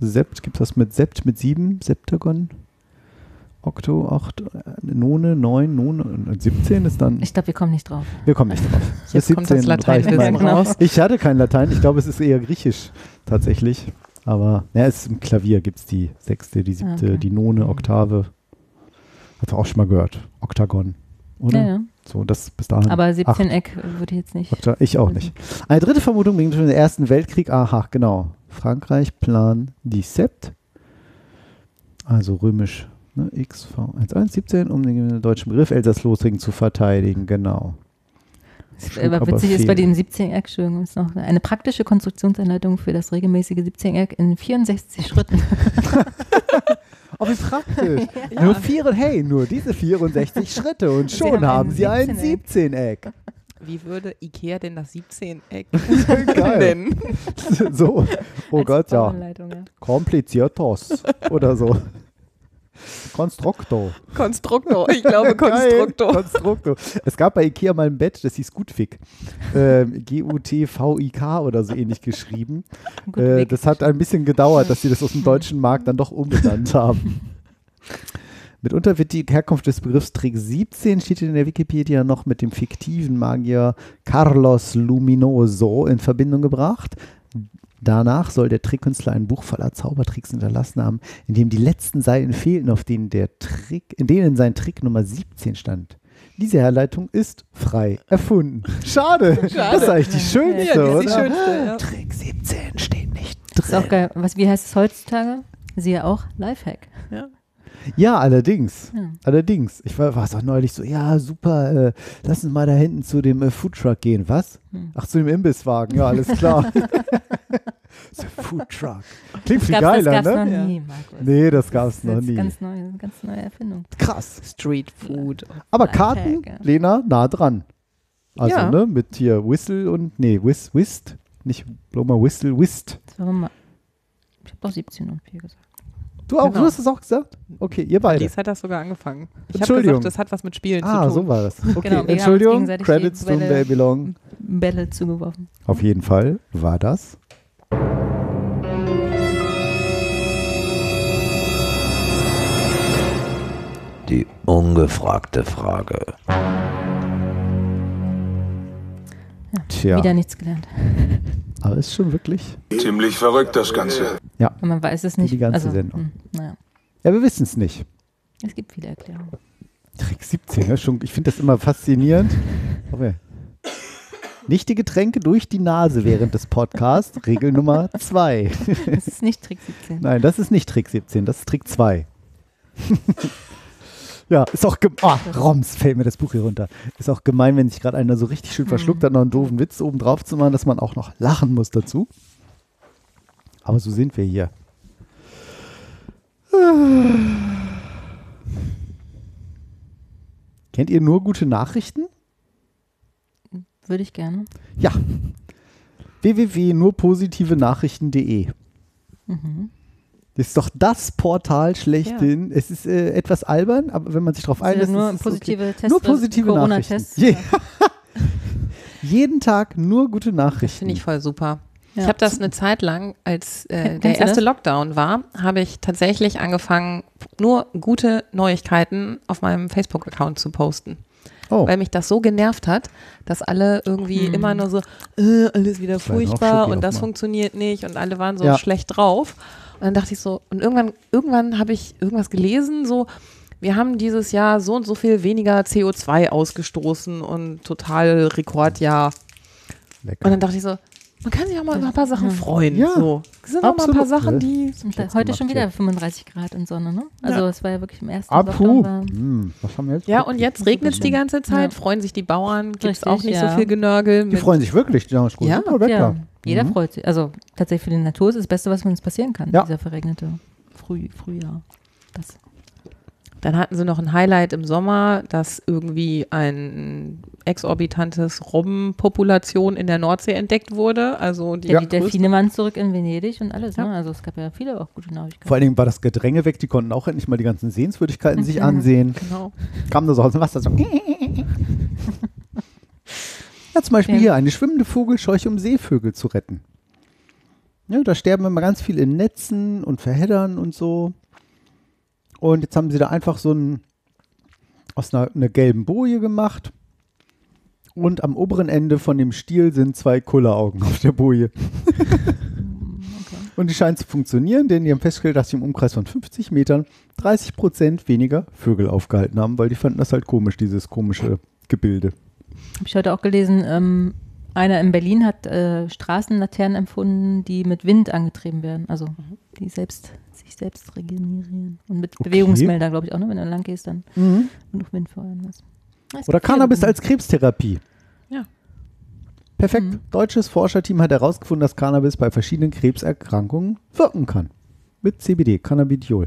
Sept, gibt das mit Sept mit 7, Septagon, Okto, 8, None, 9, None und 17 ist dann, Ich glaube, wir kommen nicht drauf. wir kommen nicht drauf. Jetzt kommt das 17 reicht Lateinwissen mein- raus. Ich hatte kein Latein, ich glaube, es ist eher griechisch tatsächlich. Aber ja, es ist im Klavier gibt es die sechste, die siebte, Okay. die None, Oktave. Hat auch schon mal gehört. Oktagon. Oder? Ja, ja. So, das bis dahin. Aber Acht. 17 Eck würde ich jetzt nicht. Ich auch nicht. Eine dritte Vermutung wegen schon den Ersten Weltkrieg. Aha, genau. Frankreich, Plan, die Sept. Also römisch ne, XV1117, um den deutschen Begriff Elsass-Lothringen zu verteidigen. Genau. Schlug Aber witzig ist bei fehl. dem 17 Eck, Entschuldigung, ist noch eine praktische Konstruktionsanleitung für das regelmäßige 17 Eck in 64 Schritten. Oh, wie praktisch. Nur vier, hey, nur diese 64 Schritte und Sie schon haben haben Sie ein 17-Eck. 17-Eck. Wie würde Ikea denn das 17-Eck Geil. nennen? so. Oh Als Gott, ja. Ja. Kompliziertos. Oder so. Konstruktor. Konstruktor, ich glaube Konstruktor. Konstruktor. Es gab bei Ikea mal ein Bett, das hieß Gutfik. Ähm, G-U-T-V-I-K oder so ähnlich geschrieben. Äh, das hat ein bisschen gedauert, dass sie das aus dem deutschen Markt dann doch umbenannt haben. Mitunter wird die Herkunft des Begriffs Trick 17 steht in der Wikipedia noch mit dem fiktiven Magier Carlos Luminoso in Verbindung gebracht. Danach soll der Trickkünstler ein Buch voller Zaubertricks hinterlassen haben, in dem die letzten Seiten fehlten, auf denen der Trick, in denen sein Trick Nummer 17 stand. Diese Herleitung ist frei erfunden. Schade. Das ist eigentlich die schönste, Ja, die ist oder? schönste, ja. Trick 17 steht nicht ist auch drin. geil. Was, wie heißt es heutzutage? Siehe auch Lifehack. Ja, allerdings. Ja. Allerdings. Ich war, war es auch neulich so, ja, super, äh, lass uns mal da hinten zu dem äh, Foodtruck gehen. Was? Hm. Ach, zu dem Imbisswagen. Ja, alles klar. so, Foodtruck. Klingt viel Das gab's, geiler, das gab's ne? noch nie, Markus. Nee, das gab es Das noch ist nie. Ganz neu, ganz neue Erfindung. Krass. Street Food. Aber Karten, ja. Lena, nah dran. Also, Ja. ne, mit hier Whistle und, nee, Whist, Whist. Nicht bloß mal Whistle, Whist. Mal, ich habe auch 17 und 4 gesagt. Du auch, Genau. du hast es auch gesagt? Okay, ihr beide. Dies hat das sogar angefangen. Ich habe Entschuldigung. gesagt, das hat was mit Spielen Ah, zu so tun. war das. Okay, Genau, haben uns Entschuldigung. Credits to They Belong. Bälle zugeworfen. Auf jeden Fall war das. Die ungefragte Frage. Tja, Wieder nichts gelernt. Aber ist schon wirklich. Ziemlich verrückt das Ganze. Und man weiß es nicht. die ganze also, Sendung. hm, naja, Ja, wir wissen es nicht. es gibt viele Erklärungen. Trick 17, ne? schon, ich finde das immer faszinierend. Okay. Nicht die Getränke durch die Nase während des Podcasts. Regel Nummer 2. Das ist nicht Trick 17. Nein, das ist nicht Trick 17, das ist Trick 2. ja, ist auch gemein. Ah, Roms, fällt mir das Buch hier runter. Ist auch gemein, wenn sich gerade einer so richtig schön verschluckt hat, noch einen doofen Witz oben drauf zu machen, dass man auch noch lachen muss dazu. Aber so sind wir hier. Kennt ihr nur gute Nachrichten? Würde ich gerne. Ja. www.nurpositivenachrichten.de Mhm. Das ist doch das Portal schlechthin. Es ist äh, etwas albern, aber wenn man sich darauf Also einlässt, nur ist es positive okay. Tests, Nur positive Corona-Tests. Nachrichten. Je jeden Tag nur gute Das Nachrichten. finde ich voll super. Ja. Ich habe das eine Zeit lang, als äh, der erste? Lockdown war, habe ich tatsächlich angefangen, nur gute Neuigkeiten auf meinem Facebook-Account zu posten. Oh. weil mich das so genervt hat, dass alle irgendwie Hm. immer nur so, äh, alles wieder furchtbar und das aufmachen. funktioniert nicht und alle waren so Ja. schlecht drauf. Und dann dachte ich so, und irgendwann, irgendwann habe ich irgendwas gelesen, so, wir haben dieses Jahr so und so viel weniger CO2 ausgestoßen und total Rekordjahr. Lecker. Und dann dachte ich so, man kann sich auch mal über ein paar Sachen Ja. freuen. Ja, so. Es sind auch mal ein paar Sachen, die Schätze heute gemacht schon wieder hier. 35 Grad und Sonne, ne? Also es war ja wirklich im ersten Ah. War, Hm, was haben wir jetzt? Ja, und jetzt regnet es die ganze Zeit, Ja. freuen sich die Bauern, gibt es auch nicht ja. so viel Genörgel. Die freuen sich wirklich, die sagen, ist gut, Ja, super Wetter. Jeder Mhm. freut sich. Also tatsächlich für die Natur ist das Beste, was uns passieren kann, Ja. dieser verregnete Früh, Frühjahr. Das. Dann hatten sie noch ein Highlight im Sommer, dass irgendwie ein exorbitantes Robbenpopulation in der Nordsee entdeckt wurde. Also die, Ja, die die Delfine waren zurück in Venedig und alles. Ja. Ne? Also es gab ja viele auch gute Nachrichten. Vor allen Dingen war das Gedränge weg, die konnten auch endlich mal die ganzen Sehenswürdigkeiten sich ansehen. Genau. Kam da so aus dem Wasser so. Ja, zum Beispiel Ja. hier eine schwimmende Vogelscheuche, um Seevögel zu retten. Ja, da sterben immer ganz viel in Netzen und Verheddern und so. Und jetzt haben sie da einfach so ein aus einer, einer gelben Boje gemacht. Und am oberen Ende von dem Stiel sind zwei Kulleraugen auf der Boje. Und die scheinen zu funktionieren, denn die haben festgestellt, dass sie im Umkreis von 50 Metern 30 Prozent weniger Vögel aufgehalten haben, weil die fanden das halt komisch, dieses komische Gebilde. Habe ich heute auch gelesen, ähm, einer in Berlin hat äh, Straßenlaternen empfunden, die mit Wind angetrieben werden. Also die selbst sich selbst regenerieren. Und mit Okay. Bewegungsmelder, glaube ich auch, ne? wenn du lang gehst, dann genug Wind vor allem es Oder Cannabis als Krebstherapie. Ja. Perfekt. Mhm. Deutsches Forscherteam hat herausgefunden, dass Cannabis bei verschiedenen Krebserkrankungen wirken kann. Mit CBD, Cannabidiol.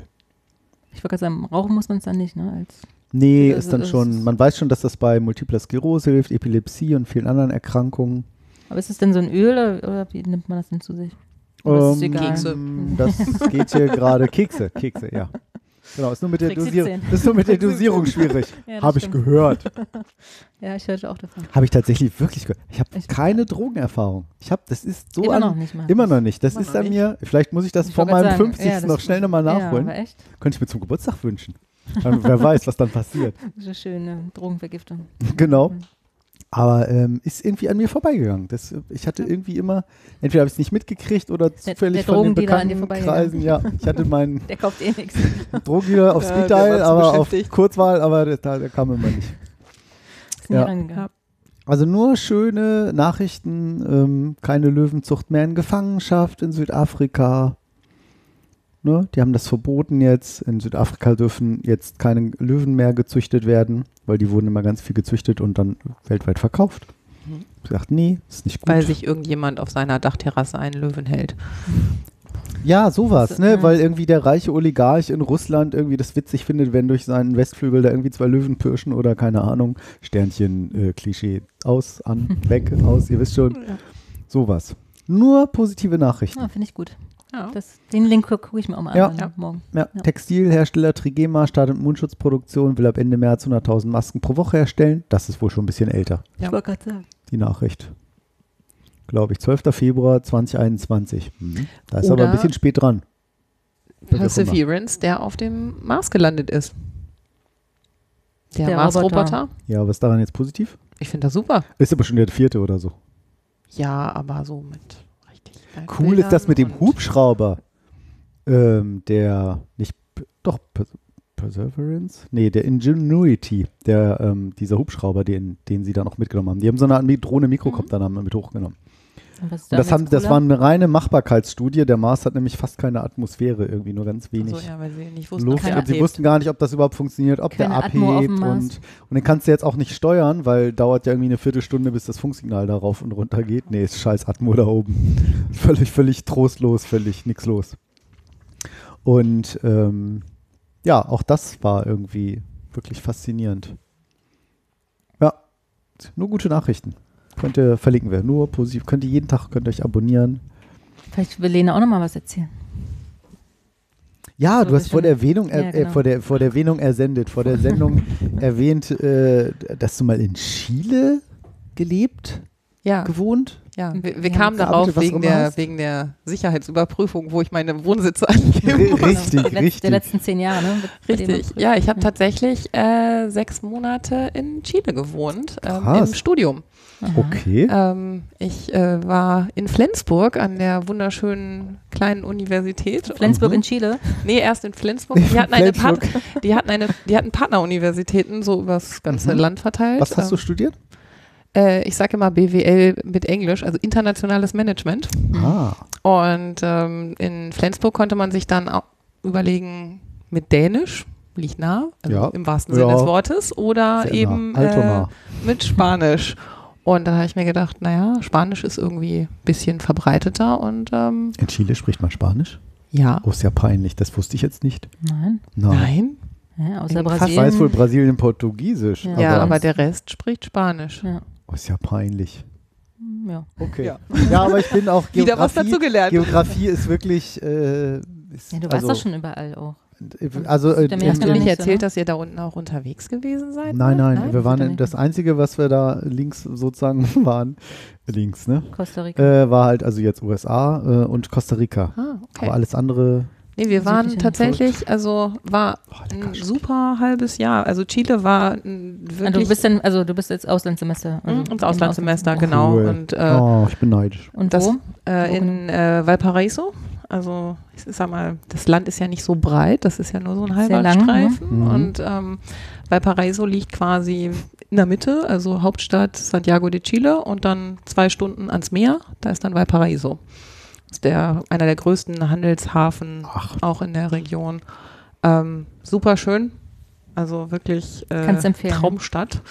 Ich wollte gerade sagen, rauchen muss man es dann nicht, ne? Als Nee, Also ist dann schon, man weiß schon, dass das bei Multipler Sklerose hilft, Epilepsie und vielen anderen Erkrankungen. Aber ist es denn so ein Öl oder, oder wie nimmt man das denn zu sich? Oder ist es Ähm? Kekse. Das geht hier gerade. Kekse, Kekse, ja. Genau, ist nur mit der, 17. ist nur mit der Dosierung schwierig. Ja, Habe ich stimmt. gehört. Ja, ich hörte auch davon. Habe ich tatsächlich wirklich gehört. Ich habe keine Drogenerfahrung. Ich habe, das ist so Immer an, noch nicht mal. Immer noch nicht. Das Immer ist an nicht. mir, vielleicht muss ich das Ich vor meinem sagen, 50. ja, noch schnell nochmal nachholen. Ja? Könnte ich mir zum Geburtstag wünschen. Dann, wer weiß, was dann passiert. So schöne Drogenvergiftung. Genau. Aber ähm, ist irgendwie an mir vorbeigegangen. Das, ich hatte irgendwie immer, entweder habe ich es nicht mitgekriegt oder zufällig der von den Drogendealer an dir bekannten Kreisen. Ja, ich hatte meinen Der kauft eh nichts. Drogendealer auf Speed der Dial, aber auf. Kurzwahl, aber der, der kam immer nicht. Ist nie Ja. rangegangen. Also nur schöne Nachrichten, ähm, keine Löwenzucht mehr in Gefangenschaft in Südafrika. Ne? Die haben das verboten jetzt. In Südafrika dürfen jetzt keine Löwen mehr gezüchtet werden, weil die wurden immer ganz viel gezüchtet und dann weltweit verkauft. Mhm. Ich gesagt, nee, ist nicht gut. Weil sich irgendjemand auf seiner Dachterrasse einen Löwen hält. ja, sowas, So, ne? ja. Weil irgendwie der reiche Oligarch in Russland irgendwie das witzig findet, wenn durch seinen Westflügel da irgendwie zwei Löwen pirschen oder keine Ahnung, Sternchen, äh, Klischee, aus, an, weg, aus, ihr wisst schon. Sowas. Nur positive Nachrichten. Ja, finde ich gut. Ja. Das, den Link gucke ich mir auch mal Ja. an dann morgen. Ja, Ja. Textilhersteller Trigema startet Mundschutzproduktion, will ab Ende März 100.000 Masken pro Woche herstellen. Das ist wohl schon ein bisschen älter, Ja. Ich wollte gerade sagen. die Nachricht. Glaube ich, 12. Februar 2021. Mhm. Da ist aber Oder- ein bisschen spät dran. Perseverance, der auf dem Mars gelandet ist. Der, Der Mars-Roboter. Roboter. Ja, was ist daran jetzt positiv? Ich finde das super. Ist aber schon der vierte oder so. Ja, aber so mit geilen Cool ist das mit dem Hubschrauber. Ähm, der, nicht, doch, Pers- Perseverance? Nee, der Ingenuity, der, ähm, dieser Hubschrauber, den, den sie da noch mitgenommen haben. Die haben so eine Art Mi- Drohne Mikrokopter mhm. mit hochgenommen. Und Und das, haben, das war eine reine Machbarkeitsstudie. Der Mars hat nämlich fast keine Atmosphäre, irgendwie nur ganz wenig Achso, ja, weil sie nicht wussten, Luft. sie wussten gar nicht, ob das überhaupt funktioniert, ob Keine der abhebt. Und, und den kannst du jetzt auch nicht steuern, weil dauert ja irgendwie eine Viertelstunde, bis das Funksignal da rauf und runter geht. Nee, ist scheiß Atmo da oben. völlig, völlig trostlos, völlig nix los. Und ähm, ja, auch das war irgendwie wirklich faszinierend. Ja, nur gute Nachrichten. Könnt ihr verlinken wir. Nur positiv. Könnt ihr jeden Tag könnt ihr euch abonnieren. Vielleicht will Lena auch noch mal was erzählen. Ja, So du hast vor der, Erwähnung, er, Ja, äh, genau. vor, der, vor der Erwähnung ersendet, vor der Sendung erwähnt, äh, dass du mal in Chile gelebt, Ja, gewohnt. Ja, wir, wir kamen darauf wegen der, hast. wegen der Sicherheitsüberprüfung, wo ich meine Wohnsitze angebe. Richtig, die Letz- richtig. Der letzten zehn Jahre, ne? Richtig. Ja, ich habe tatsächlich äh, sechs Monate in Chile gewohnt, ähm, im Studium. Okay. Ähm, ich äh, war in Flensburg an der wunderschönen kleinen Universität. Flensburg Mhm. in Chile. Nee, erst in Flensburg. Die hatten eine Part die hatten eine, die hatten Partneruniversitäten so übers ganze Mhm. Land verteilt. Was hast du Ähm, studiert? Äh, ich sage immer BWL mit Englisch, also internationales Management. Ah, Und ähm, in Flensburg konnte man sich dann au- überlegen mit Dänisch, liegt nah, also Ja. im wahrsten Ja. Sinne des Wortes, oder sehr eben nah. Alt und äh, mit Spanisch. Und da habe ich mir gedacht, naja, Spanisch ist irgendwie ein bisschen verbreiteter und ähm, In Chile spricht man Spanisch? ja. Oh, ist ja peinlich. Das wusste ich jetzt nicht. Nein. Nein. Nein, Ja, außer In fast- Ich Brasilien. weiß wohl Brasilien Portugiesisch. Ja. aber ja, aber der Rest spricht Spanisch. Ja. Oh, ist ja peinlich. ja. Okay. Ja. Ja, aber ich bin auch Wieder was Geografie. dazu gelernt. Geografie ist wirklich. Äh, ist, ja, du warst also, doch schon überall auch. Also, äh, Hast du nicht erzählt, ne? dass ihr da unten auch unterwegs gewesen seid? Nein, ne? nein, wir waren das Einzige, was wir da links sozusagen waren, links, ne? Costa Rica. Äh, war halt also jetzt USA äh, und Costa Rica. Ah, okay. Aber alles andere. Nee, wir waren tatsächlich, also war ein super halbes Jahr. Also Chile war Ah, wirklich du bist dann, also du bist jetzt Auslandssemester. Also Mhm, ins im Auslandssemester, Auslands- genau. Cool. Und äh, oh, ich bin neidisch. Und das wo? äh, Wo in äh, Valparaiso. Also ich sag mal, das Land ist ja nicht so breit, das ist ja nur so ein halber Sehr lang, ne? Streifen. Mhm. Und ähm, Valparaiso liegt quasi in der Mitte, also Hauptstadt Santiago de Chile und dann zwei Stunden ans Meer, da ist dann Valparaiso. Das ist der, einer der größten Handelshafen Ach. auch in der Region. Ähm, super schön, also wirklich äh? Traumstadt.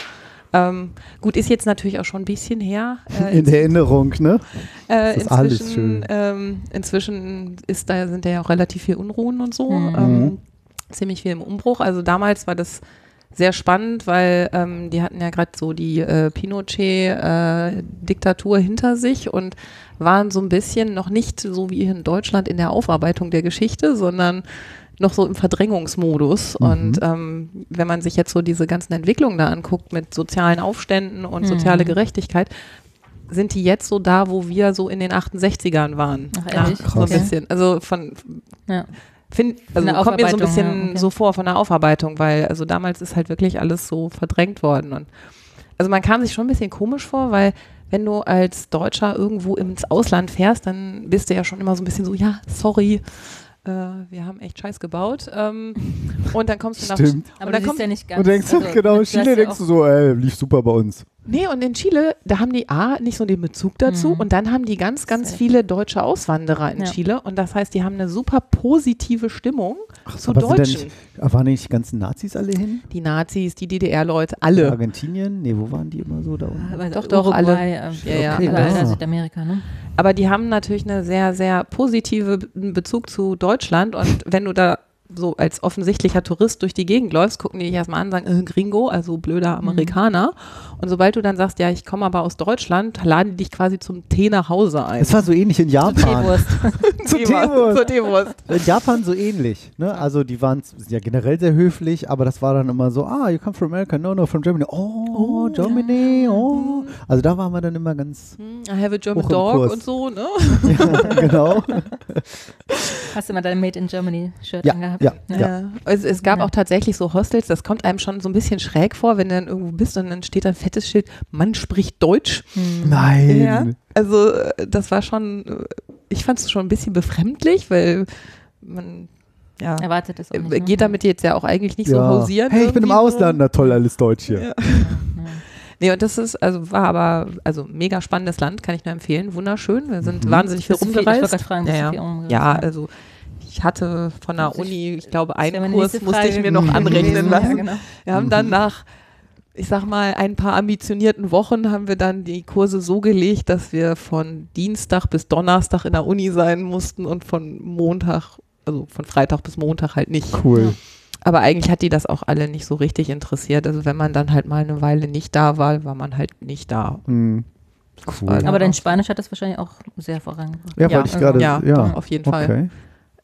Ähm, gut, ist jetzt natürlich auch schon ein bisschen her. Äh, In der Erinnerung, ne? äh, Das ist alles inzwischen, schön. Ähm, inzwischen ist da, sind da ja auch relativ viel Unruhen und so. Mhm. Ähm, ziemlich viel im Umbruch. Also damals war das sehr spannend, weil ähm, die hatten ja gerade so die äh, Pinochet-Diktatur hinter sich und waren so ein bisschen noch nicht so wie hier in Deutschland in der Aufarbeitung der Geschichte, sondern noch so im Verdrängungsmodus. Mhm. Und ähm, wenn man sich jetzt so diese ganzen Entwicklungen da anguckt mit sozialen Aufständen und Mhm. soziale Gerechtigkeit, sind die jetzt so da, wo wir so in den 68ern waren. Ach, ehrlich? so ein Okay. bisschen. Also von Ja. Find, also kommt mir so ein bisschen ja, okay. so vor von der Aufarbeitung, weil also damals ist halt wirklich alles so verdrängt worden und also man kam sich schon ein bisschen komisch vor, weil wenn du als Deutscher irgendwo ins Ausland fährst, dann bist du ja schon immer so ein bisschen so, ja, sorry, äh, wir haben echt Scheiß gebaut. Ähm, und dann kommst du nach Stimmt. Aber und du dann kommt, ja nicht ganz. Und denkst also, genau, Chile denkst du so, ey, lief super bei uns. Nee, und in Chile, da haben die A, nicht so den Bezug dazu Mhm. und dann haben die ganz, ganz viele deutsche Auswanderer in Ja. Chile und das heißt, die haben eine super positive Stimmung zu aber sind da Deutschen. nicht, waren nicht die ganzen Nazis alle hin? Die Nazis, die DDR-Leute, alle. Argentinien? Nee, wo waren die immer so da unten? Aber Doch, doch, Uruguay, alle. äh, Ja, ja, alle, alle. alle. Südamerika, ne? Aber die haben natürlich eine sehr, sehr positive Be- Bezug zu Deutschland. Und wenn du da so als offensichtlicher Tourist durch die Gegend läufst, gucken die dich erstmal an und sagen, äh, Gringo, also blöder Amerikaner. Und sobald du dann sagst, ja, ich komme aber aus Deutschland, laden die dich quasi zum Tee nach Hause ein. Es war so ähnlich in Japan. Teewurst. Zu Teewurst. Zur Teewurst. In Japan so ähnlich. Ne? Also die waren ja generell sehr höflich, aber das war dann immer so, ah, you come from America, no, no, from Germany. Oh, Germany, oh. Also da waren wir dann immer ganz, Hm, I have a German dog Kurs. und so, ne? genau. Hast du mal dein Made in Germany Shirt Ja, angehabt? Ja, Ja. Es, es gab Ja. auch tatsächlich so Hostels, das kommt einem schon so ein bisschen schräg vor, wenn du dann irgendwo bist und dann steht da ein fettes Schild, Mann spricht Deutsch. Hm. Nein. Ja, also äh, das war schon, äh, ich fand es schon ein bisschen befremdlich, weil man ja, Erwartet das auch nicht. äh, ne? geht damit jetzt ja auch eigentlich nicht so Ja. hausieren. Hey, ich bin im Ausland, na toll, alles Deutsch hier. Ja. Nee, und das ist, also war aber, also mega spannendes Land, kann ich nur empfehlen, wunderschön. Wir sind Mhm. wahnsinnig viel du viel- ich rumgereist. fragen, ja, ja. viel rumgereist? ja, also ich hatte von der Uni, ich glaube, einen Kurs musste ich mir noch anrechnen Ja, lassen. genau. Wir haben dann nach, ich sag mal, ein paar ambitionierten Wochen haben wir dann die Kurse so gelegt, dass wir von Dienstag bis Donnerstag in der Uni sein mussten und von Montag, also von Freitag bis Montag halt nicht. Cool. Aber eigentlich hat die das auch alle nicht so richtig interessiert. Also wenn man dann halt mal eine Weile nicht da war, war man halt nicht da. Hm. war Cool. Aber dein Spanisch hat das wahrscheinlich auch sehr vorangebracht. Ja, Ja, wollte ich also- gerade, ja, ja. auf jeden Fall.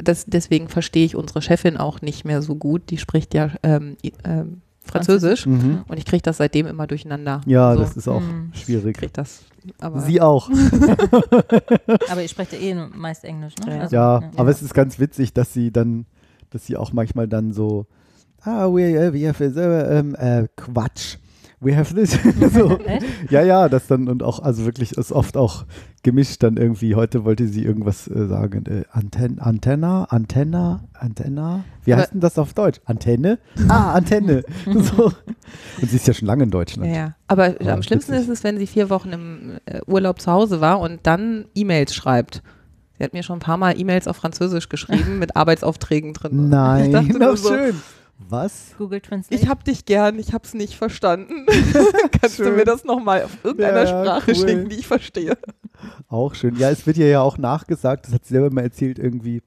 Das, deswegen verstehe ich unsere Chefin auch nicht mehr so gut. Die spricht ja ähm, ähm, Französisch. Mhm. Und ich kriege das seitdem immer durcheinander. Ja, so. das ist auch Mhm. schwierig. krieg das. Aber Sie auch. Aber ihr sprecht ja eh meist Englisch, ne? Ja. Also, Ja, aber es ist ganz witzig, dass sie dann, dass sie auch manchmal dann so, ah, we, uh, we have this, uh, um, äh, Quatsch. We have this. so. Ja, ja, das dann und auch, also wirklich ist oft auch gemischt dann irgendwie. Heute wollte sie irgendwas äh, sagen. Äh, Anten Antenna, Antenna, Antenna. Wie Aber- heißt denn das auf Deutsch? Antenne? Ah, Antenne. so. Und sie ist ja schon lange in Deutschland. Ja, ja. Aber Ja, am schlimmsten ist es, wenn sie vier Wochen im äh, Urlaub zu Hause war und dann E-Mails schreibt. Sie hat mir schon ein paar Mal E-Mails auf Französisch geschrieben mit Arbeitsaufträgen drin. Ich Nein, dachte nur noch so, schön. Was? Google Translate. Ich hab dich gern, ich hab's nicht verstanden. Kannst du Schön. mir das nochmal auf irgendeiner Ja, ja, Sprache cool. schicken, die ich verstehe? Auch schön. Ja, es wird ihr ja auch nachgesagt, das hat sie selber mal erzählt irgendwie,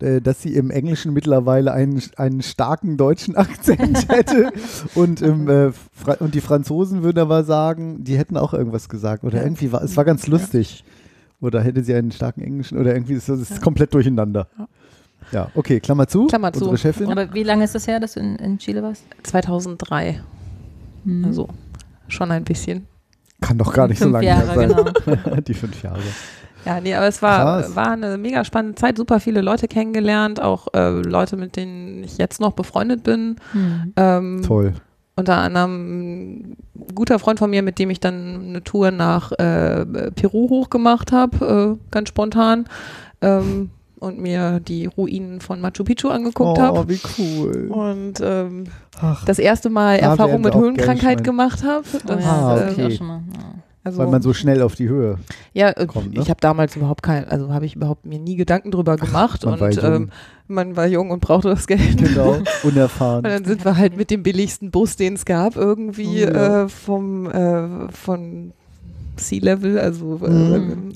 äh, dass sie im Englischen mittlerweile einen, einen starken deutschen Akzent hätte. Und, im, äh, und die Franzosen würden aber sagen, die hätten auch irgendwas gesagt. Oder Ja. irgendwie war es war ganz lustig. Oder hätte sie einen starken Englischen oder irgendwie ist es ist komplett durcheinander. Ja. Okay, Klammer zu. Klammer zu. Unsere Chefin. aber wie lange ist das her, dass du in, in Chile warst? 2003, Hm. also schon ein bisschen. Kann doch gar nicht so Fünf lange Jahre, her sein. genau. die fünf Jahre. Ja, nee, aber es war, Krass. war eine mega spannende Zeit, super viele Leute kennengelernt, auch äh, Leute, mit denen ich jetzt noch befreundet bin. Hm. Ähm, Toll. unter anderem ein guter Freund von mir, mit dem ich dann eine Tour nach äh, Peru hochgemacht habe, äh, ganz spontan. Ähm, und mir die Ruinen von Machu Picchu angeguckt oh, habe. wie cool. Und ähm, Ach, das erste Mal Da Erfahrung mit Höhenkrankheit gerne gemacht habe. Oh, Ah, hab okay. mal. Ja. also, weil man so schnell auf die Höhe ja, äh, kommt, ne? ich habe damals überhaupt kein, also habe ich überhaupt mir nie Gedanken drüber gemacht man war und jung. ähm, man war jung und brauchte das Geld. Genau, unerfahren. Und dann sind wir halt mit dem billigsten Bus, den es gab, irgendwie Oh, ja. äh, vom äh, von Sea Level, also äh, Mhm.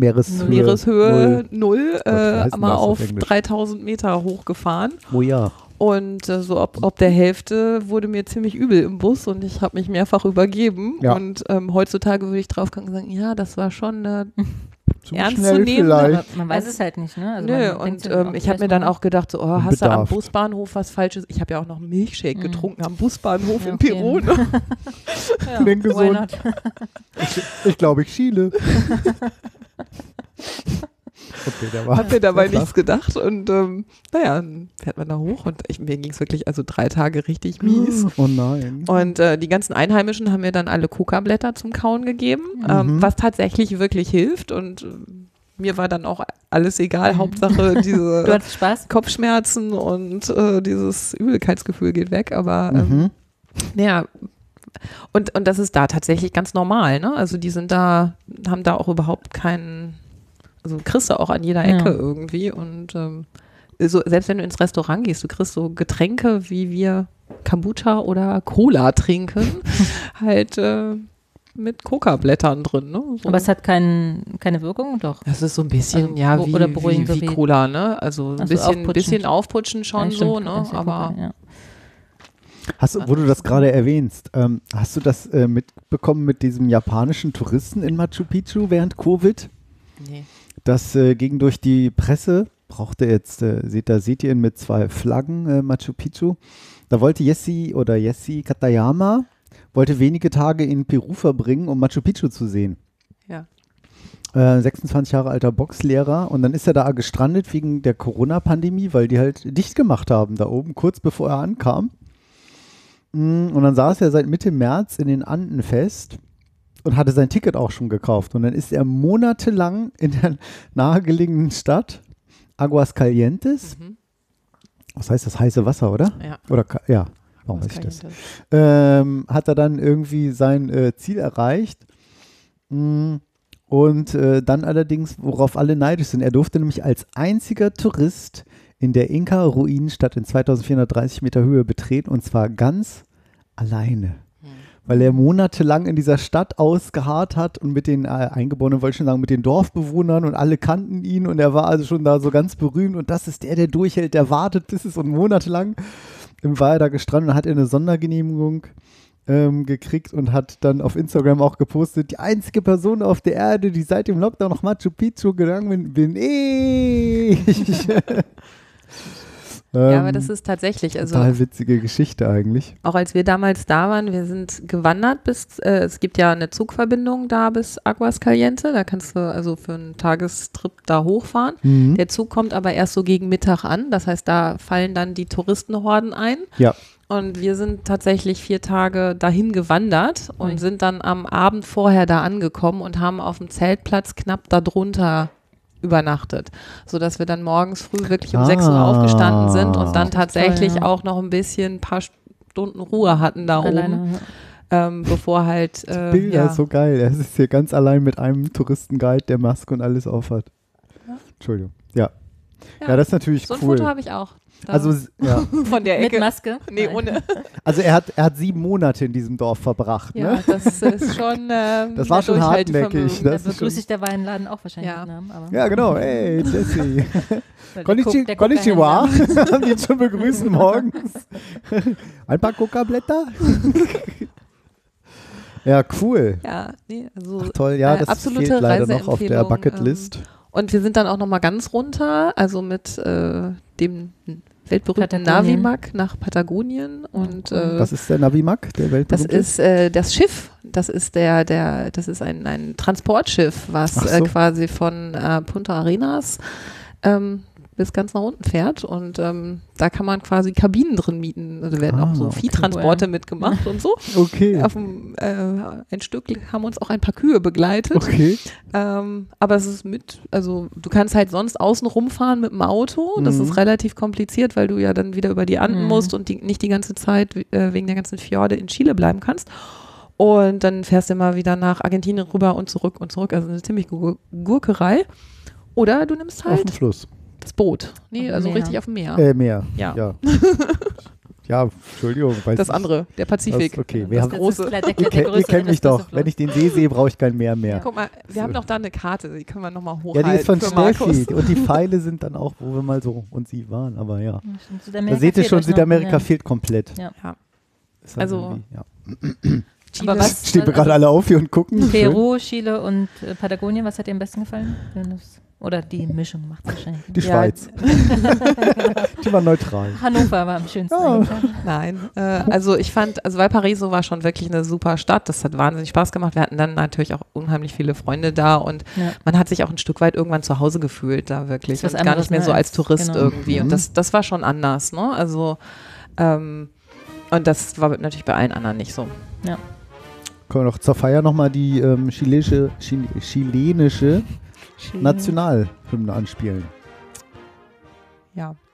Meereshöhe. Meereshöhe null, heißt äh, mal auf auf Englisch? 3000 Meter hochgefahren. Oh ja. Und äh, so ab, ab der Hälfte wurde mir ziemlich übel im Bus und ich habe mich mehrfach übergeben. Ja. Und ähm, heutzutage würde ich drauf gucken und sagen, ja, das war schon äh, Zu Ernst schnell zu nehmen, vielleicht. Man weiß es halt nicht, ne? Also Nö, und ähm, ich habe mir dann auch gedacht, so, oh, hast du am. Busbahnhof was Falsches? Ich habe ja auch noch einen Milchshake Mhm. getrunken am Busbahnhof Ja, in okay. Peru. Ne? ja, Klingt gesund. Ich glaube, ich schiele. okay. Hab mir dabei nichts gedacht und ähm, naja, dann fährt man da hoch und ich, mir ging es wirklich also drei Tage richtig mies. Oh nein. Und äh, die ganzen Einheimischen haben mir dann alle Coca-Blätter zum Kauen gegeben, ähm, Mhm. was tatsächlich wirklich hilft. Und äh, mir war dann auch alles egal. Hauptsache Du diese? Kopfschmerzen und äh, dieses Übelkeitsgefühl geht weg. Aber ähm, Mhm. ja, und, und das ist da tatsächlich ganz normal. Ne? Also die sind da, haben da auch überhaupt keinen, also kriegst du auch an jeder Ja. Ecke irgendwie. Und ähm, so, selbst wenn du ins Restaurant gehst, du kriegst so Getränke, wie wir Kombucha oder Cola trinken, halt äh, mit Coca-Blättern drin. Ne? So. Aber es hat kein, keine Wirkung? Doch. das ist so ein bisschen, Also, ja, wie, oder wie, wie wie- Cola, ne? Also ein Ach so, bisschen, aufputschen. bisschen aufputschen schon Ja, stimmt, so, ne? ja Aber Coca, ja. Hast du, wo du das gerade erwähnst, ähm, hast du das äh, mitbekommen mit diesem japanischen Touristen in Machu Picchu während Covid? nee. Das äh, ging durch die Presse, brauchte jetzt, äh, seht, da seht ihr ihn mit zwei Flaggen, äh, Machu Picchu. Da wollte Yessi oder Yessi Katayama, wollte wenige Tage in Peru verbringen, um Machu Picchu zu sehen. Ja. Äh, 26 Jahre alter Boxlehrer und dann ist er da gestrandet wegen der Corona-Pandemie, weil die halt dicht gemacht haben da oben, kurz bevor er ankam. Mm, Und dann saß er seit Mitte März in den Anden fest und hatte sein Ticket auch schon gekauft. Und dann ist er monatelang in der nahegelegenen Stadt Aguascalientes. Mhm. Was heißt das? Heiße Wasser, oder? Ja. Oder ja, warum weiß ich das? ähm, hat er dann irgendwie sein äh, Ziel erreicht. Mm, Und äh, dann allerdings, worauf alle neidisch sind, er durfte nämlich als einziger Tourist in der Inka-Ruinenstadt in 2430 Meter Höhe betreten und zwar ganz alleine. Weil er monatelang in dieser Stadt ausgeharrt hat und mit den äh, Eingeborenen, wollte ich schon sagen, mit den Dorfbewohnern und alle kannten ihn und er war also schon da so ganz berühmt und das ist der, der durchhält, der wartet bis es und monatelang war er da gestrandet und hat eine Sondergenehmigung ähm, gekriegt und hat dann auf Instagram auch gepostet, die einzige Person auf der Erde, die seit dem Lockdown nach Machu Picchu gegangen bin, bin ich. Ja, Ähm, aber das ist tatsächlich, also total witzige Geschichte eigentlich. auch als wir damals da waren, wir sind gewandert bis, äh, es gibt ja eine Zugverbindung da bis Aguascaliente, da kannst du also für einen Tagestrip da hochfahren. Mhm. Der Zug kommt aber erst so gegen Mittag an, das heißt, da fallen dann die Touristenhorden ein. Ja. Und wir sind tatsächlich vier Tage dahin gewandert und Ui. sind dann am Abend vorher da angekommen und haben auf dem Zeltplatz knapp darunter übernachtet, sodass wir dann morgens früh wirklich um 6 Uhr Ah. aufgestanden sind und dann ist toll, tatsächlich ja. auch noch ein bisschen ein paar Stunden Ruhe hatten da oben, Alleine. ähm, bevor halt äh, Bilder ja. ist so geil. Er ist hier ganz allein mit einem Touristenguide, der Maske und alles aufhat. Entschuldigung. Ja. ja. das ist natürlich so ein cool. Foto habe ich auch. Da Also, s- ja. von der Mit Ecke. Maske? Nee, Nein. ohne. also er hat, er hat sieben Monate in diesem Dorf verbracht. Ja, Ne? das ist schon. Ähm, Das war schon Da Das ist begrüßt sich der Weinladen auch wahrscheinlich Ja. mit Namen. Aber Ja, genau. Hey, Jesse. Konnichi Konnichiwa. Ihn schon begrüßen morgens? Ein paar Coca-Blätter? ja, cool. Ja, nee, also Ach toll, ja, äh, das absolute fehlt leider noch auf der Bucketlist. Ähm, und wir sind dann auch noch mal ganz runter, also mit äh, dem weltberühmten. Navimac nach Patagonien und äh, Was ist der Navimac, der das weltberühmte? ist äh, das Schiff. Das ist der, der, das ist ein, ein Transportschiff, was äh, so. quasi von äh, Punta Arenas ähm, bis ganz nach unten fährt und ähm, da kann man quasi Kabinen drin mieten. Also werden Ah, auch so okay. Viehtransporte mitgemacht und so. Okay. Auf dem, äh, ein Stück haben uns auch ein paar Kühe begleitet. Okay. Ähm, aber es ist mit, also du kannst halt sonst außen rumfahren mit dem Auto. Das Mhm. ist relativ kompliziert, weil du ja dann wieder über die Anden Mhm. musst und die, nicht die ganze Zeit äh, wegen der ganzen Fjorde in Chile bleiben kannst. Und dann fährst du immer wieder nach Argentinien rüber und zurück und zurück. Also eine ziemlich Gur Gurkerei. Oder du nimmst Auf dem halt Fluss. Das Boot. Nee, also Meer. richtig auf dem Meer. Äh, Meer. Ja. Ja, ja Entschuldigung. Weiß das andere, der Pazifik. Das, okay, Das wir haben, große. der, der, ihr, der kennt- ihr größere, kennt mich das doch. Wenn ich den See sehe, brauche ich kein Meer mehr. Guck mal, wir haben doch da eine Karte, die können wir nochmal Ja, hochhalten. die ist von. Steffi. Und die Pfeile sind dann auch, wo wir mal so und sie waren. Aber ja. Ja. Da seht ihr schon, Südamerika ja. fehlt komplett. Ja. Ja. Halt Also- irgendwie- ja. Chile. Aber was- Stehen wir gerade alle auf hier und gucken. Schön. Peru, Chile und äh, Patagonien, was hat dir am besten gefallen? Oder die Mischung macht es wahrscheinlich. Die Ja, Schweiz. Die war neutral. Hannover war am schönsten. Ja. eigentlich. Nein, äh, also ich fand, also Valparaiso war schon wirklich eine super Stadt. Das hat wahnsinnig Spaß gemacht. Wir hatten dann natürlich auch unheimlich viele Freunde da und Ja. man hat sich auch ein Stück weit irgendwann zu Hause gefühlt da wirklich. Das ist was Und gar nicht mehr so als Tourist genau. irgendwie. Mhm. Und das, das war schon anders, ne? Also, ähm, und das war natürlich bei allen anderen nicht so. Können wir noch zur Feier nochmal die ähm, chilenische, Chil chilenische Nationalhymne anspielen. Ja.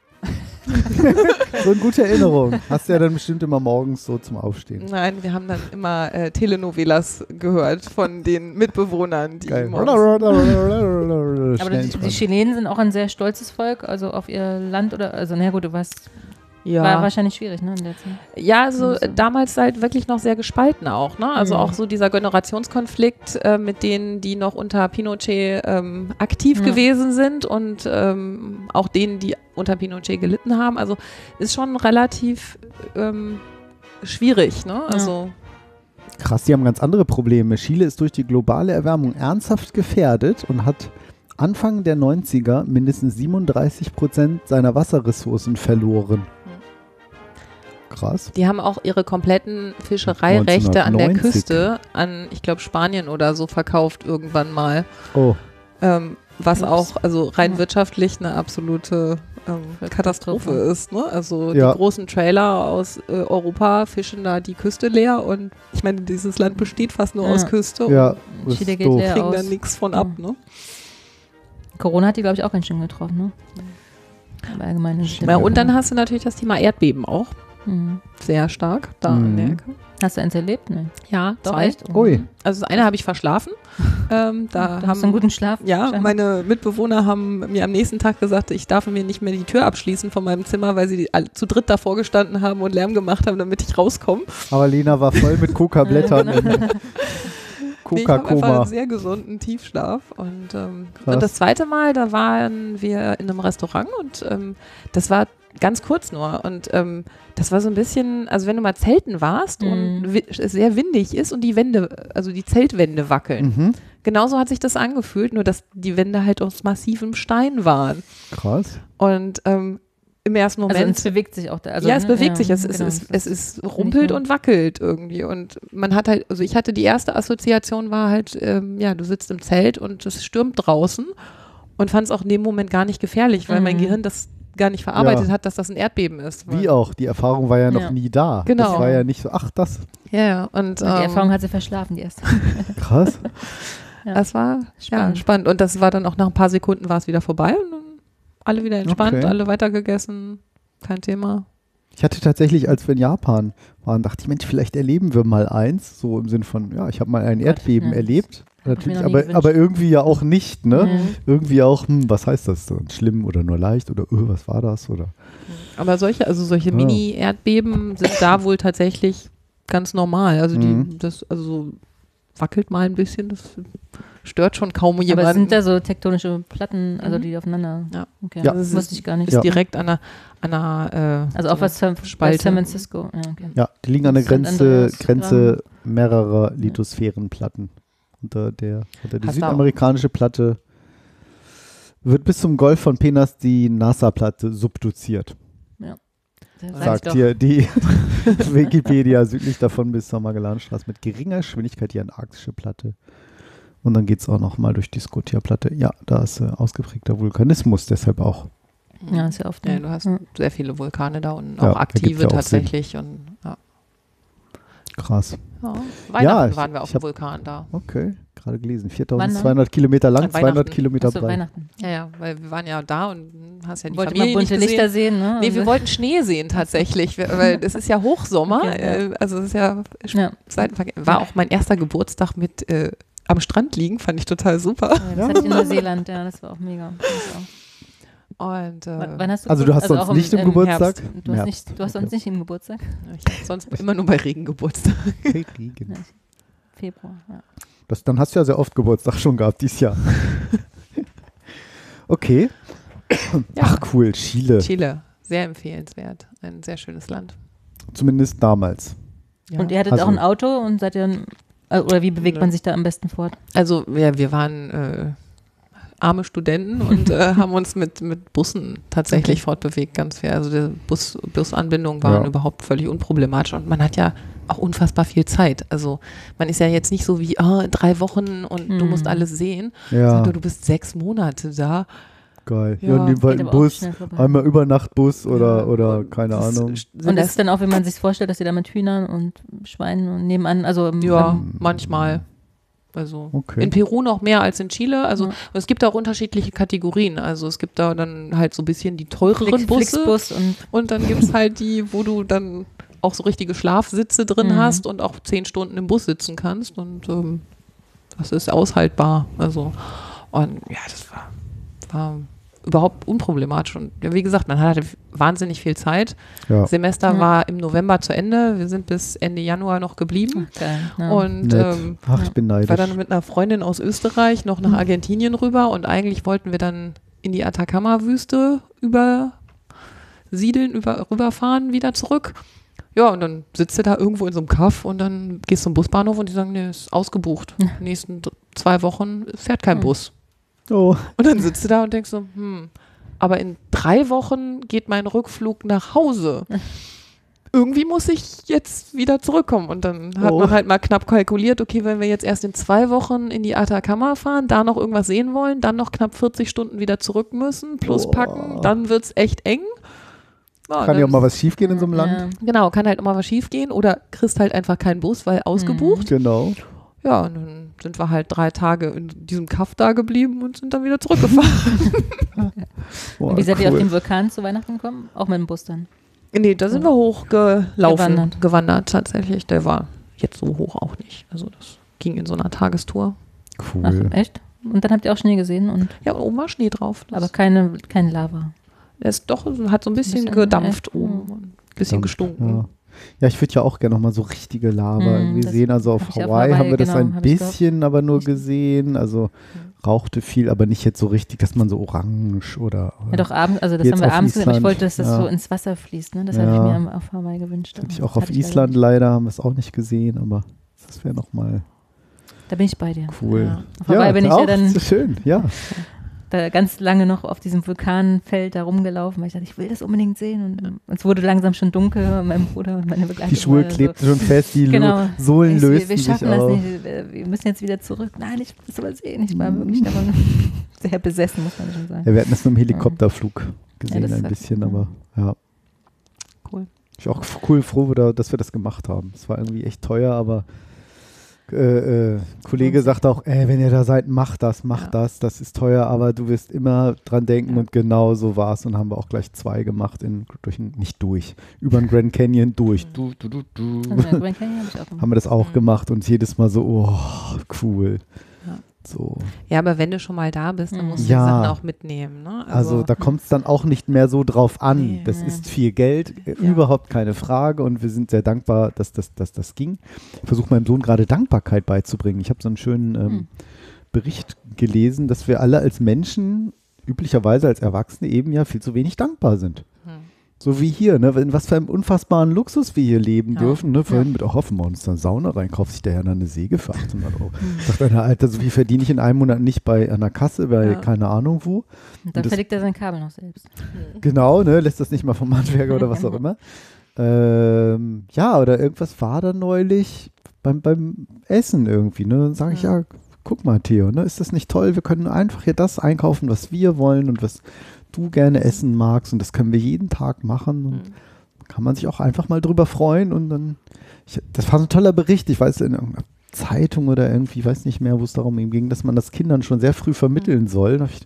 So eine gute Erinnerung. Hast du ja dann bestimmt immer morgens so zum Aufstehen. Nein, wir haben dann immer äh, Telenovelas gehört von den Mitbewohnern, die Geil. morgens Aber die, die. Chilenen sind auch ein sehr stolzes Volk, also auf ihr Land oder, also na gut, du warst, ja. war wahrscheinlich schwierig, ne? In der Zeit. Ja, also Also. äh, damals halt wirklich noch sehr gespalten auch, ne? Also Mhm. auch so dieser Generationskonflikt äh, mit denen, die noch unter Pinochet ähm, aktiv Ja. gewesen sind und ähm, auch denen, die unter Pinochet gelitten haben. Also ist schon relativ ähm, schwierig, ne? Also Krass, die haben ganz andere Probleme. Chile ist durch die globale Erwärmung ernsthaft gefährdet und hat Anfang der 90er mindestens 37 Prozent seiner Wasserressourcen verloren. Krass. die haben auch ihre kompletten Fischereirechte an der 1990. Küste an, ich glaube, Spanien oder so verkauft irgendwann mal. Oh, Ähm, was Ups. auch, also rein Ja. wirtschaftlich eine absolute ähm, Katastrophe ist. Ne? Also Ja. die großen Trailer aus äh, Europa fischen da die Küste leer und ich meine, dieses Land besteht fast nur Ja. aus Küste ja. und Chile geht leer. kriegen da nichts von ab. Ne? Corona hat die, glaube ich, auch ganz schön getroffen, ne? Aber allgemein ist es Ja, und dann hast du natürlich das Thema Erdbeben auch Mhm. sehr stark da Mhm. in der Ecke. Hast du eins erlebt? Ne? Ja, Doch, zwei. echt? Ui. Also das eine habe ich verschlafen. ähm, da haben hast du einen guten Schlaf. Ja, scheinbar. meine Mitbewohner haben mir am nächsten Tag gesagt, ich darf mir nicht mehr die Tür abschließen von meinem Zimmer, weil sie alle zu dritt davor gestanden haben und Lärm gemacht haben, damit ich rauskomme. Aber Lena war voll mit Coca-Blättern im Nee, ich habe einfach Coca-Koma. einen sehr gesunden Tiefschlaf. Und, ähm, und das zweite Mal, da waren wir in einem Restaurant und ähm, das war ganz kurz nur. Und ähm, das war so ein bisschen, also wenn du mal zelten warst und Mhm. es sehr windig ist und die Wände, also die Zeltwände wackeln. Mhm. Genauso hat sich das angefühlt, nur dass die Wände halt aus massivem Stein waren. Krass. Und ähm, im ersten Also Moment. es bewegt sich auch da. Also, ja, es ne, bewegt sich, es, es, genau. es, es, es rumpelt und wackelt irgendwie. Und man hat halt, also ich hatte die erste Assoziation war halt, ähm, ja, du sitzt im Zelt und es stürmt draußen und fand es auch in dem Moment gar nicht gefährlich, weil mein Mhm. Gehirn das gar nicht verarbeitet Ja. hat, dass das ein Erdbeben ist. Wie auch, die Erfahrung war ja noch Ja. nie da. Genau. Das war ja nicht so, ach, das, Ja, ja. Und Die ähm, Erfahrung hat sie verschlafen, die erste. krass. Ja. das war spannend. Ja, Spannend. spannend. Und das war dann auch nach ein paar Sekunden war es wieder vorbei und dann alle wieder entspannt, Okay. alle weitergegessen, kein Thema. Ich hatte tatsächlich, als wir in Japan waren, dachte ich, Mensch, vielleicht erleben wir mal eins, so im Sinn von, ja, ich habe mal ein Erdbeben ja. erlebt. Natürlich, aber, gewünscht. aber irgendwie ja auch nicht, ne? Mhm. Irgendwie auch, hm, was heißt das? So, schlimm oder nur leicht oder öh, was war das? Oder Aber solche, also solche Ja. Mini-Erdbeben sind da wohl tatsächlich ganz normal. Also die, Mhm. das, also so wackelt mal ein bisschen, das stört schon kaum Aber jemanden. es sind da so tektonische Platten, also Mhm. die aufeinander. Ja. Okay. Ja. Das wusste ich gar nicht. ist Ja. direkt an einer, an einer äh, Also auch so was San, Spalte. San Francisco. Ja, okay. ja, die liegen an der. Grenze, Grenze mehrerer Lithosphärenplatten. Unter der, unter die Hast auch- südamerikanische Platte wird bis zum Golf von Penas die NASA-Platte subduziert. Ich Sagt hier die Wikipedia südlich davon bis zur Magellanstraße mit geringer Geschwindigkeit die antarktische Platte. Und dann geht es auch nochmal durch die Scotia-Platte. Ja, da ist äh, ausgeprägter Vulkanismus, deshalb auch. Ja, ist ja oft. Ja, ne? du hast Ja. sehr viele Vulkane da und Ja, auch ergibt aktive ja auch Sinn. tatsächlich. Und, ja. Krass. Ja. Weihnachten ich- waren wir auf dem Vulkan da. Okay, gerade gelesen. Wann 4200 Kilometer lang, An 200 Weihnachten. Kilometer Achso, breit. Weihnachten. Ja, ja, weil wir waren ja da und hast ja die Wollte Familie bunte nicht gesehen. Lichter sehen, ne? Nee, wir Also- wollten Schnee sehen tatsächlich, weil es ist ja Hochsommer, Okay, ja. äh, also es ist ja, Ja. Seitenverkehr. War auch mein erster Geburtstag mit äh, am Strand liegen, fand ich total super. Ja, das hatte ich in Neuseeland, ja, das war auch mega. Und äh, Wann, hast du Also du hast Geburt- sonst auch nicht im im Geburtstag? Herbst. Du hast, nicht, du hast okay. sonst nicht im Geburtstag? ich sonst immer nur bei Regen Geburtstag. Okay, Regen. Februar, ja. Das, dann hast du ja sehr oft Geburtstag schon gehabt dieses Jahr. okay. Ach cool, Chile. Chile, sehr empfehlenswert, ein sehr schönes Land. Zumindest damals. Ja. Und ihr hattet Also- auch ein Auto und seid ihr, oder wie bewegt man sich da am besten fort? Also ja, wir waren äh, arme Studenten und äh, haben uns mit, mit Bussen tatsächlich fortbewegt, ganz fair. Also die Bus, Busanbindungen waren Ja. überhaupt völlig unproblematisch und man hat ja auch unfassbar viel Zeit. Also man ist ja jetzt nicht so wie ah, drei Wochen und du Mhm. musst alles sehen, Ja, sondern du bist sechs Monate da. Geil. Ja, Ja, nehmen wir Geht einen Bus, einmal Übernachtbus oder, Ja, oder keine das Ahnung. sind Und das- ist dann auch, wenn man sich vorstellt, dass ihr da mit Hühnern und Schweinen und nebenan, also Ja, manchmal. Also Okay. in Peru noch mehr als in Chile. Also Ja. es gibt auch unterschiedliche Kategorien. Also es gibt da dann halt so ein bisschen die teureren Flix, Busse. Flixbus und Und dann gibt es halt die, wo du dann auch so richtige Schlafsitze drin Mhm. hast und auch zehn Stunden im Bus sitzen kannst. Und ähm, das ist aushaltbar. Also, und ja, das war, war überhaupt unproblematisch. Und ja, wie gesagt, man hatte wahnsinnig viel Zeit. Ja, Semester Ja. war im November zu Ende. Wir sind bis Ende Januar noch geblieben. geil. Ja. Und ähm, Ach, ich bin ich war neidisch. dann mit einer Freundin aus Österreich noch nach Argentinien rüber und eigentlich wollten wir dann in die Atacama-Wüste übersiedeln, über, rüberfahren, wieder zurück. Ja, und dann sitzt du da irgendwo in so einem Kaff und dann gehst du zum Busbahnhof und die sagen, nee, ist ausgebucht. Die nächsten zwei Wochen fährt kein Hm. Bus. Oh, Und dann sitzt du da und denkst so, hm, aber in drei Wochen geht mein Rückflug nach Hause. Irgendwie muss ich jetzt wieder zurückkommen. Und dann hat Oh. man halt mal knapp kalkuliert, okay, wenn wir jetzt erst in zwei Wochen in die Atacama fahren, da noch irgendwas sehen wollen, dann noch knapp 40 Stunden wieder zurück müssen, plus Boah. packen, dann wird es echt eng. Ja, kann ja auch mal was schiefgehen in so einem Land. Ja. Genau, kann halt immer was schief gehen oder kriegst halt einfach keinen Bus, weil ausgebucht. Genau. Ja, und dann sind wir halt drei Tage in diesem Kaff da geblieben und sind dann wieder zurückgefahren. Boah, Und wie seid ihr auf cool. den Vulkan zu Weihnachten gekommen? Auch mit dem Bus dann? Nee, da sind wir hochgelaufen, Gewandert. gewandert. tatsächlich. Der war jetzt so hoch auch nicht. Also das ging in so einer Tagestour. Cool. Ach, echt? Und dann habt ihr auch Schnee gesehen und Ja, und oben war Schnee drauf. Das, aber keine, keine Lava. der ist doch, hat so ein bisschen, Bisschen, gedampft ja. oben. und Ein bisschen gestunken. Ja. Ja, ich würde ja auch gerne nochmal so richtige Lava Mm, irgendwie das sehen. Also auf auf Hawaii haben Hawaii, wir das genau, ein hab ich bisschen aber nur gesehen. Also rauchte viel, aber nicht jetzt so richtig, dass man so orange oder. Ja, doch abends, also das haben wir abends gesehen, aber ich wollte, dass das ja. so ins Wasser fließt. Ne? Das habe ich Ja. mir am- auf Hawaii gewünscht. Hätte ich auch auf Island leider, haben wir es auch nicht gesehen, aber das wäre nochmal Da bin ich bei dir. cool. Ja. Auf Hawaii bin ich ja dann- schön, ja. Da ganz lange noch auf diesem Vulkanfeld da rumgelaufen, weil ich dachte, ich will das unbedingt sehen. Und es wurde langsam schon dunkel, mein Bruder und meine Begleitung. Die Schuhe war so- klebten schon fest, die Genau. Sohlen Ich- wir- lösten Wir sich schaffen das auf. nicht, wir wir müssen jetzt wieder zurück. Nein, ich will es aber sehen. Ich war wirklich davon sehr besessen, muss man schon sagen. Ja, wir hatten das nur im Helikopterflug gesehen, das ein war- bisschen, aber ja. Cool. Ich auch cool froh, da- dass wir das gemacht haben. Es war irgendwie echt teuer, aber äh, äh, Kollege sagt auch, ey, wenn ihr da seid, macht das, macht Ja. das, das ist teuer, aber du wirst immer dran denken Ja. und genau so war es und haben wir auch gleich zwei gemacht, in, durch, nicht durch, über den Grand Canyon durch. Du, du, du, du. Also, ja, Grand Canyon habe ich auch gemacht. haben wir das auch Mhm. gemacht und jedes Mal so, oh, cool. Ja. So. Ja, aber wenn du schon mal da bist, dann Mhm. musst du Ja. die Sachen auch mitnehmen. Ne? Also, da kommt es dann auch nicht mehr so drauf an. Nee. das Ja. ist viel Geld, äh, überhaupt keine Frage. Und wir sind sehr dankbar, dass das, dass das ging. Ich versuche meinem Sohn gerade Dankbarkeit beizubringen. Ich habe so einen schönen ähm, Hm. Bericht gelesen, dass wir alle als Menschen, üblicherweise als Erwachsene, eben ja viel zu wenig dankbar sind. Hm. So wie hier, ne? In was für einem unfassbaren Luxus wir hier leben Ja. dürfen. Ne? Vorhin mit, oh, hoffen wir uns eine Sauna rein, kauft sich der Herr dann eine Säge für 800 Euro. Sagt einer, Alter, so viel verdiene ich in einem Monat nicht bei einer Kasse, bei Ja. keine Ahnung wo. Und dann das- verlegt er sein Kabel noch selbst. Genau, ne, lässt das nicht mal vom Handwerker oder was auch immer. Ähm, ja, oder irgendwas war da neulich beim, beim Essen irgendwie, ne? Dann sage ich, ja, guck mal, Theo, ne, ist das nicht toll? Wir können einfach hier das einkaufen, was wir wollen und was du gerne essen magst und das können wir jeden Tag machen und Mhm. kann man sich auch einfach mal drüber freuen und dann, ich, das war so ein toller Bericht, ich weiß in irgendeiner Zeitung oder irgendwie, weiß nicht mehr, wo es darum ging, dass man das Kindern schon sehr früh vermitteln soll. Da hab ich,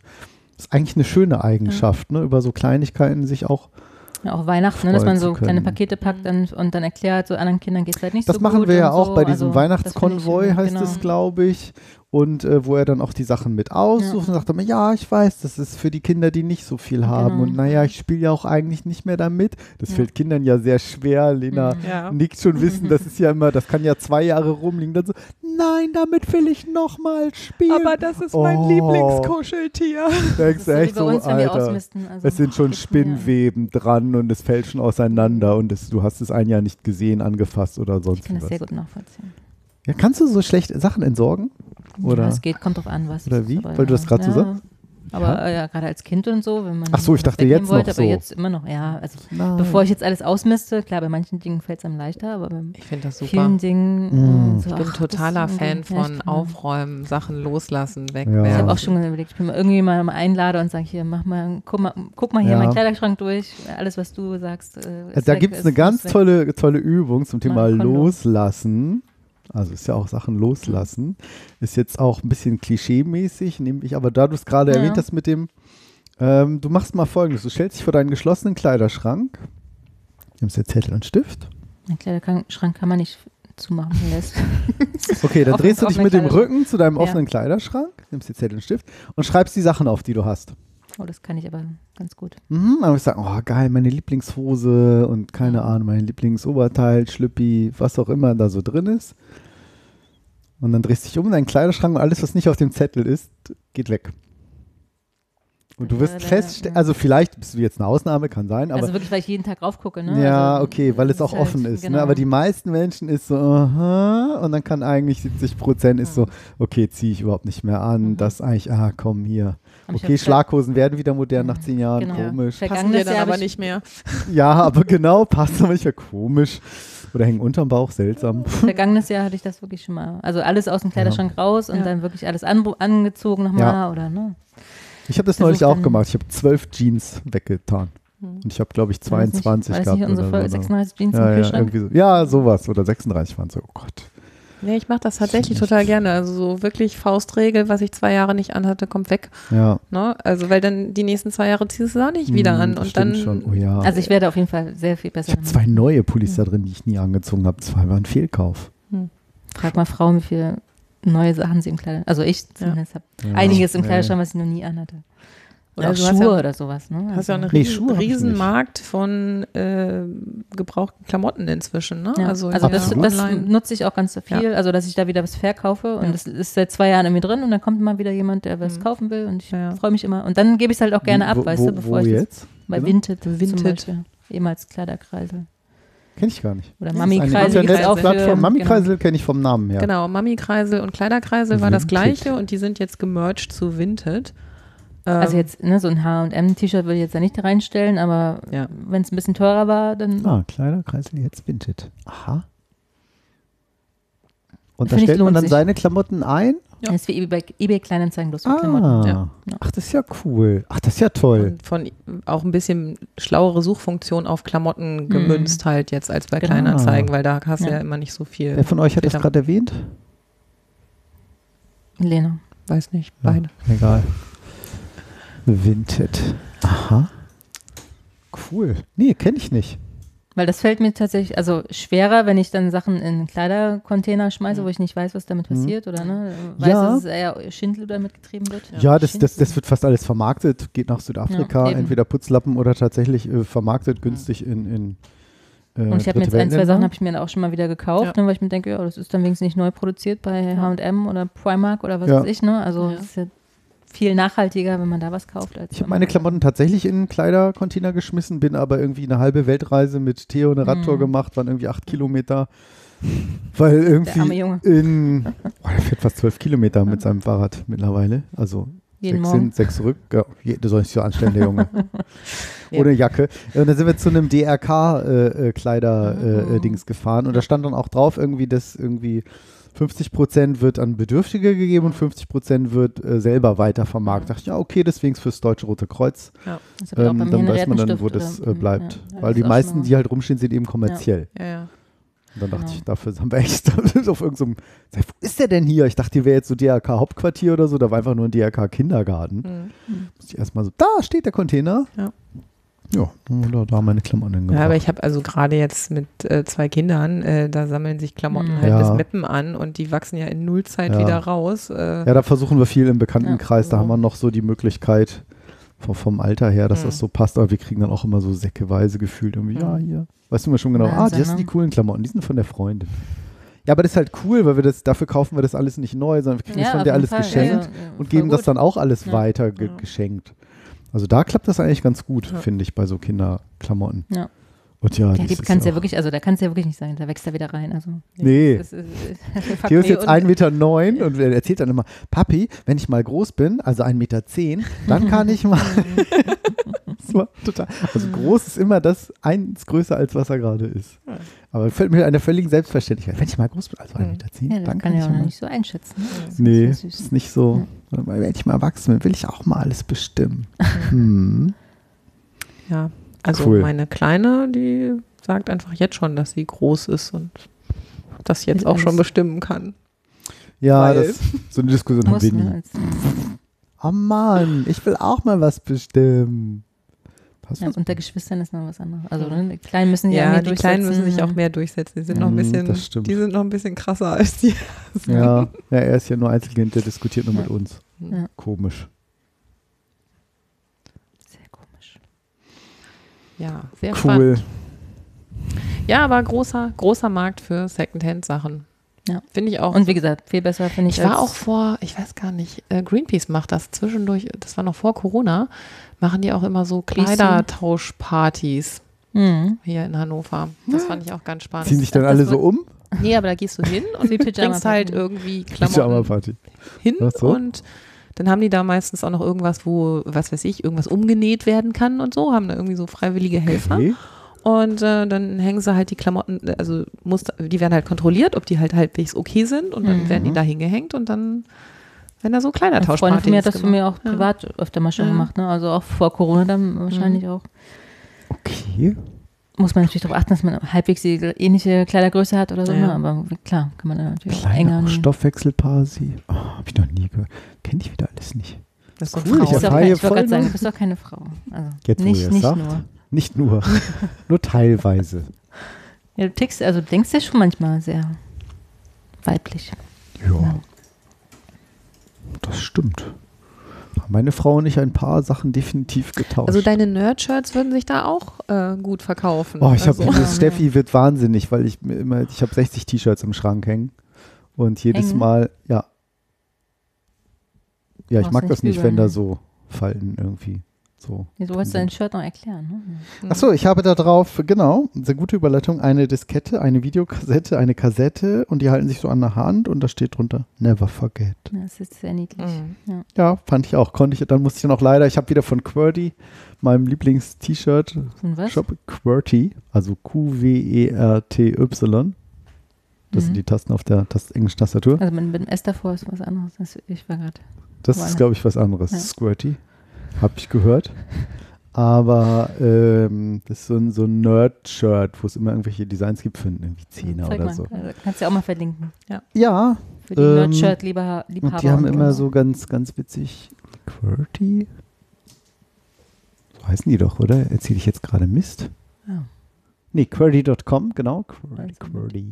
das ist eigentlich eine schöne Eigenschaft, ne, über so Kleinigkeiten sich auch Ja, auch Weihnachten, ne, dass man so kleine Pakete packt und, und dann erklärt, so anderen Kindern geht es halt nicht Das so machen gut. wir ja auch so. bei diesem Also, das Weihnachtskonvoi, ich, heißt genau. es, glaube ich. Und äh, wo er dann auch die Sachen mit aussucht Ja. und sagt immer, ja, ich weiß, das ist für die Kinder, die nicht so viel haben. Genau. Und naja, ich spiele ja auch eigentlich nicht mehr damit. Das Ja. fällt Kindern ja sehr schwer. Lena Mhm. Ja. nickt schon wissen, das ist ja immer, das kann ja zwei Jahre rumliegen. Dann so, nein, damit will ich nochmal spielen. das ist mein Lieblingskuscheltier. Denkst Das echt so, uns, Alter. Also, Es sind schon Spinnweben dran und es fällt schon auseinander und es, du hast es ein Jahr nicht gesehen, angefasst oder Ich sonst kann das was. sehr gut nachvollziehen. Ja, kannst du so schlecht Sachen entsorgen? Oder? Ja, es geht, kommt drauf an, was. Oder wie? Weil du das grad so ja. sagst? Aber Ja. äh, ja, gerade als Kind und so, wenn man. Ach so, ich dachte jetzt wollte, noch aber so. jetzt immer noch, ja. Also, Nein. bevor ich jetzt alles ausmiste, klar, bei manchen Dingen fällt es einem leichter, aber bei Ich das super. vielen Dingen. Mm. äh, so, Ich bin ach, totaler Fan ja, von ich- Aufräumen, Sachen loslassen, Ja. wegwerfen. Ich habe auch schon überlegt, ich bin mal irgendwie mal einlade und sage hier, mach mal, guck mal, guck mal hier Ja. meinen Kleiderschrank durch, alles was du sagst. Äh, Also ist da gibt es eine ganz tolle, tolle Übung zum Thema. Loslassen. Also ist ja auch Sachen loslassen. Ist jetzt auch ein bisschen klischee-mäßig, nämlich, aber da du es gerade Ja. erwähnt hast mit dem, ähm, du machst mal folgendes, du stellst dich vor deinen geschlossenen Kleiderschrank, nimmst dir Zettel und Stift. Ein Kleiderschrank kann man nicht zumachen lässt. Okay, dann drehst du dich mit dem. Rücken zu deinem Ja. offenen Kleiderschrank, nimmst dir Zettel und Stift und schreibst die Sachen auf, die du hast. Oh, das kann ich aber ganz gut. Mhm, dann würde ich sagen, oh geil, meine Lieblingshose und keine Ahnung, mein Lieblingsoberteil, Schlüppi, was auch immer da so drin ist. Und dann drehst du dich um in deinen Kleiderschrank und alles, was nicht auf dem Zettel ist, geht weg. Und du Ja, wirst dann- feststellen, ja. also vielleicht bist du jetzt eine Ausnahme, kann sein, aber also wirklich, weil ich jeden Tag rauf gucke, ne? ja, also, okay, weil es auch ist offen halt- ist. Ne? genau. Aber die meisten Menschen ist so, aha, und dann kann eigentlich 70 Prozent ist so, okay, ziehe ich überhaupt nicht mehr an. Mhm. Das eigentlich, ah, komm hier. Okay, Schlaghosen werden wieder modern nach zehn Jahren, Genau. komisch. Ver- Passen Vergangenes dir dann aber ich- nicht mehr. Ja, aber genau, passt aber nicht ja komisch. Oder hängen unterm Bauch, seltsam. Vergangenes Jahr hatte ich das wirklich schon mal. Also alles aus dem Kleiderschrank raus und Ja. dann wirklich alles an, angezogen nochmal Ja. oder ne? Ich habe das Versuch neulich auch gemacht. Ich habe zwölf Jeans weggetan. Und ich habe, glaube ich, War das nicht- 22 das gehabt. nicht unsere oder Folge so. 36 Jeans ja, im ja, Kühlschrank? irgendwie so. ja, sowas. Oder 36 waren so, oh Gott. Nee, ich mache das tatsächlich total gerne. Also so wirklich Faustregel, was ich zwei Jahre nicht anhatte, kommt weg. Ja. Ne? Also weil dann die nächsten zwei Jahre ziehst du es auch nicht wieder Hm, an. das Und stimmt dann schon. Oh ja. Also ich werde auf jeden Fall sehr viel besser. ich habe zwei neue Pullis da drin, die ich nie angezogen habe. Zwei waren Fehlkauf. Frag mal Frauen, wie viele neue Sachen sie im Kleiderschrank Also ich zumindest habe Ja. einiges im Ja. Kleiderschrank, was ich noch nie anhatte. Oder Ja, auch Schuhe ja- oder sowas. Ne? hast ja einen Also- Nee, riesen, riesen. Markt von äh, gebrauchten Klamotten inzwischen. Ne? Ja. Also, Also, in das, das nutze ich auch ganz so viel, Ja. also dass ich da wieder was verkaufe und Ja. das ist seit zwei Jahren irgendwie drin und dann kommt mal wieder jemand, der was Mhm. kaufen will und ich Ja, ja. freue mich immer. Und dann gebe ich es halt auch gerne Wie- ab, wo, weißt du, bevor wo ich das jetzt? bei Genau. Vinted, zum Vinted. Beispiel, ehemals Kleiderkreisel. Kenn ich gar nicht. Oder Das Mami ist eine Kreisel gibt's auch für- Internetplattform. Mami genau. Kreisel kenne ich vom Namen her. Genau, Mami-Kreisel und Kleiderkreisel war das Vinted. gleiche und die sind jetzt gemerged zu Vinted. Also Ähm, jetzt, ne, so ein H&M-T-Shirt würde ich jetzt da nicht reinstellen, aber Ja. wenn es ein bisschen teurer war, dann Ah, Kleiderkreisel jetzt Vinted. Aha. Und da stellt man dann sich. seine Klamotten ein? das ist wie eBay, eBay Kleinanzeigen bloß für Ah. Klamotten. Ja. Ach, das ist ja cool. Ach, das ist ja toll. und von auch ein bisschen schlauere Suchfunktion auf Klamotten gemünzt halt jetzt als bei Genau. Kleinanzeigen, weil da hast du Ja. ja immer nicht so viel. Wer von euch hat das gerade erwähnt? Lena. Weiß nicht, Ja, beide. Egal. Vinted. Aha. Cool. Nee, kenne ich nicht. Weil das fällt mir tatsächlich, also schwerer, wenn ich dann Sachen in Kleidercontainer schmeiße, wo ich nicht weiß, was damit Mhm. passiert oder ne, weiß, Ja. dass es eher Schindel damit getrieben wird. Ja, das, das, das wird fast alles vermarktet, geht nach Südafrika, Ja, entweder Putzlappen oder tatsächlich äh, vermarktet günstig in, in äh, Und ich habe mir jetzt ein, zwei. Sachen habe ich mir dann auch schon mal wieder gekauft, ne, weil ich mir denke, ja, das ist dann wenigstens nicht neu produziert bei H&M oder Primark oder was Ja. weiß ich, ne? Also Ja. es ist ja viel nachhaltiger, wenn man da was kauft. Als Ich habe meine Klamotten tatsächlich in einen Kleidercontainer geschmissen, bin aber irgendwie eine halbe Weltreise mit Theo eine Radtour Mhm. gemacht, waren irgendwie acht Kilometer. Weil irgendwie in, boah, der fährt fast zwölf Kilometer mit seinem Fahrrad mittlerweile. Also Jeden sechs Morgen. hin, sechs zurück. Ja, du sollst nicht so anstellen, der Junge. Ohne Jacke. Und dann sind wir zu einem DRK-Kleider-Dings Mhm. gefahren und da stand dann auch drauf irgendwie, dass irgendwie 50 Prozent wird an Bedürftige gegeben und 50 Prozent wird äh, selber weitervermarktet. Dachte ich, ja, okay, deswegen ist fürs Deutsche Rote Kreuz. Auch Ähm, dann weiß man dann, wo das oder- äh, bleibt. ja, ja, Weil die meisten, die halt rumstehen, sind eben kommerziell. Ja, ja. Und dann dachte Genau. ich, dafür haben wir echt auf irgendeinem, ich, wo ist der denn hier? Ich dachte, hier wäre jetzt so DRK Hauptquartier oder so, da war einfach nur ein DRK Kindergarten. Mhm. Musste ich erstmal so, da steht der Container. Ja. Ja, da, da meine Klamotten Ja, hingebracht. aber ich habe also gerade jetzt mit äh, zwei Kindern, äh, da sammeln sich Klamotten Mhm. halt Ja. bis Meppen an und die wachsen ja in Nullzeit Ja. wieder raus. Äh, Ja, da versuchen wir viel im Bekanntenkreis. Da Ja. haben wir noch so die Möglichkeit vom, vom Alter her, dass Mhm. das so passt. Aber wir kriegen dann auch immer so säckeweise gefühlt irgendwie, Mhm. ja, hier. Weißt du mir schon genau, ah, Wahnsinn, das sind ne? die coolen Klamotten, die sind von der Freundin. Ja, aber das ist halt cool, weil wir das, dafür kaufen wir das alles nicht neu, sondern wir kriegen das Ja, von auf der jeden alles Fall. geschenkt Also, ja, und geben das gut. dann auch alles Ja. weiter ge Ja. geschenkt. Also da klappt das eigentlich ganz gut, Ja. finde ich, bei so Kinderklamotten. Ja. Und ja, Ja, das ist kannst ja ja wirklich, also da kannst du ja wirklich nicht sein, da wächst er wieder rein. Also, Nee. Das ist, das ist, Theo ist jetzt und- 1,9 Meter neun und er erzählt dann immer, Papi, wenn ich mal groß bin, also 1,10 Meter, zehn, dann kann ich mal. das war total. Also groß ist immer das eins größer, als was er gerade ist. Aber fällt mir einer völligen Selbstverständlichkeit. Wenn ich mal groß bin, also 1,10 Meter, zehn, Ja, das dann kann kann ja ich auch noch mal. nicht so einschätzen. ne? Das ist Nee, süß. ist nicht so. Weil Wenn ich mal erwachsen bin, will ich auch mal alles bestimmen. hm. ja, also Cool. meine Kleine, die sagt einfach jetzt schon, dass sie groß ist und das jetzt auch schon bestimmen kann. Ja, das, so eine Diskussion haben Muss, wir nie. ne? Oh Mann, ich will auch mal was bestimmen. Ja, unter Geschwistern ist noch was anderes. Also ne, die Kleinen müssen ja, Ja, die Kleinen müssen sich durchsetzen, auch mehr durchsetzen. Die sind noch ein Mhm, bisschen, das stimmt. die sind noch ein bisschen krasser als die. Ja, ja, er ist ja nur Einzelkind, der diskutiert nur Ja. mit uns. Ja. Komisch. Sehr komisch. Ja, sehr Cool. spannend. Ja, aber großer, großer Markt für Secondhand-Sachen. Ja. Finde ich auch. Und wie gesagt, viel besser finde ich. ich war als- auch vor, ich weiß gar nicht, äh, Greenpeace macht das zwischendurch, das war noch vor Corona, machen die auch immer so? Kleidertauschpartys Mhm. hier in Hannover. Das fand ich auch ganz spannend. Ziehen sich dann das alle so um? Nee, aber da gehst du hin und Wie bringst halt irgendwie Klamotten Pyjama-Party. hin so. und dann haben die da meistens auch noch irgendwas, wo, was weiß ich, irgendwas umgenäht werden kann und so, haben da irgendwie so freiwillige Helfer. Okay. Und äh, dann hängen sie halt die Klamotten, also muss, die werden halt kontrolliert, ob die halt halbwegs okay sind und dann Mhm. werden die da hingehängt und dann werden da so Eine Freundin Kleidertauschpartys von mir hat das von mir auch Ja. privat öfter mal schon Ja. gemacht. Ne? Also auch vor Corona dann wahrscheinlich auch. Okay. Muss man natürlich darauf achten, dass man halbwegs die ähnliche Kleidergröße hat oder so. Ja. Ne? Aber klar, kann man dann natürlich auch Kleine enger. Stoffwechselparty. Oh, hab ich noch nie gehört. Kenne ich wieder alles nicht. Das ist Cool, ich Du bist doch erfahre ich wollte voll gerade sagen, du bist doch keine Frau. Also Jetzt, nicht, nicht sagt. nur. Nicht nur. nur teilweise. Ja, du tickst, also du denkst ja schon manchmal sehr weiblich. Ja. Das stimmt. Meine Frau und ich ein paar Sachen definitiv getauscht. Also deine Nerd-Shirts würden sich da auch äh, gut verkaufen. Oh, ich habe also, Steffi wird wahnsinnig, weil ich mir immer ich habe 60 T-Shirts im Schrank hängen und jedes Hängen? Mal ja. Ja, ich Brauchst mag nicht das nicht, bügeln, wenn da so Falten irgendwie So. Du wolltest dein Shirt noch erklären, ne? Achso, ich habe da drauf, genau, sehr gute Überleitung, eine Diskette, eine Videokassette, eine Kassette und die halten sich so an der Hand und da steht drunter Never Forget. Ja, das ist sehr niedlich. Mhm. Ja. Ja, fand ich auch. Konnte ich, dann musste ich noch leider, ich habe wieder von QWERTY, meinem Lieblings-T-Shirt? Shop QWERTY, also Q-W-E-R-T-Y. Das sind Mhm. die Tasten auf der Tast englischen Tastatur. Also mit, mit dem S davor ist was anderes. Das, ich war gerade. Das ist, glaube ich, was anderes. Ja. Squirty. Habe ich gehört. Aber ähm, das ist so ein, so ein Nerd-Shirt, wo es immer irgendwelche Designs gibt für irgendwie Zehner Zeig oder mal. so. Also, kannst du ja auch mal verlinken. Ja. Für die ähm, Nerd-Shirt-Liebhaber. Und die haben immer so ganz, ganz witzig QWERTY. So heißen die doch, oder? Erzähle ich jetzt gerade Mist? Ja. Nee, QWERTY.com, genau. QWERTY. QWERTY.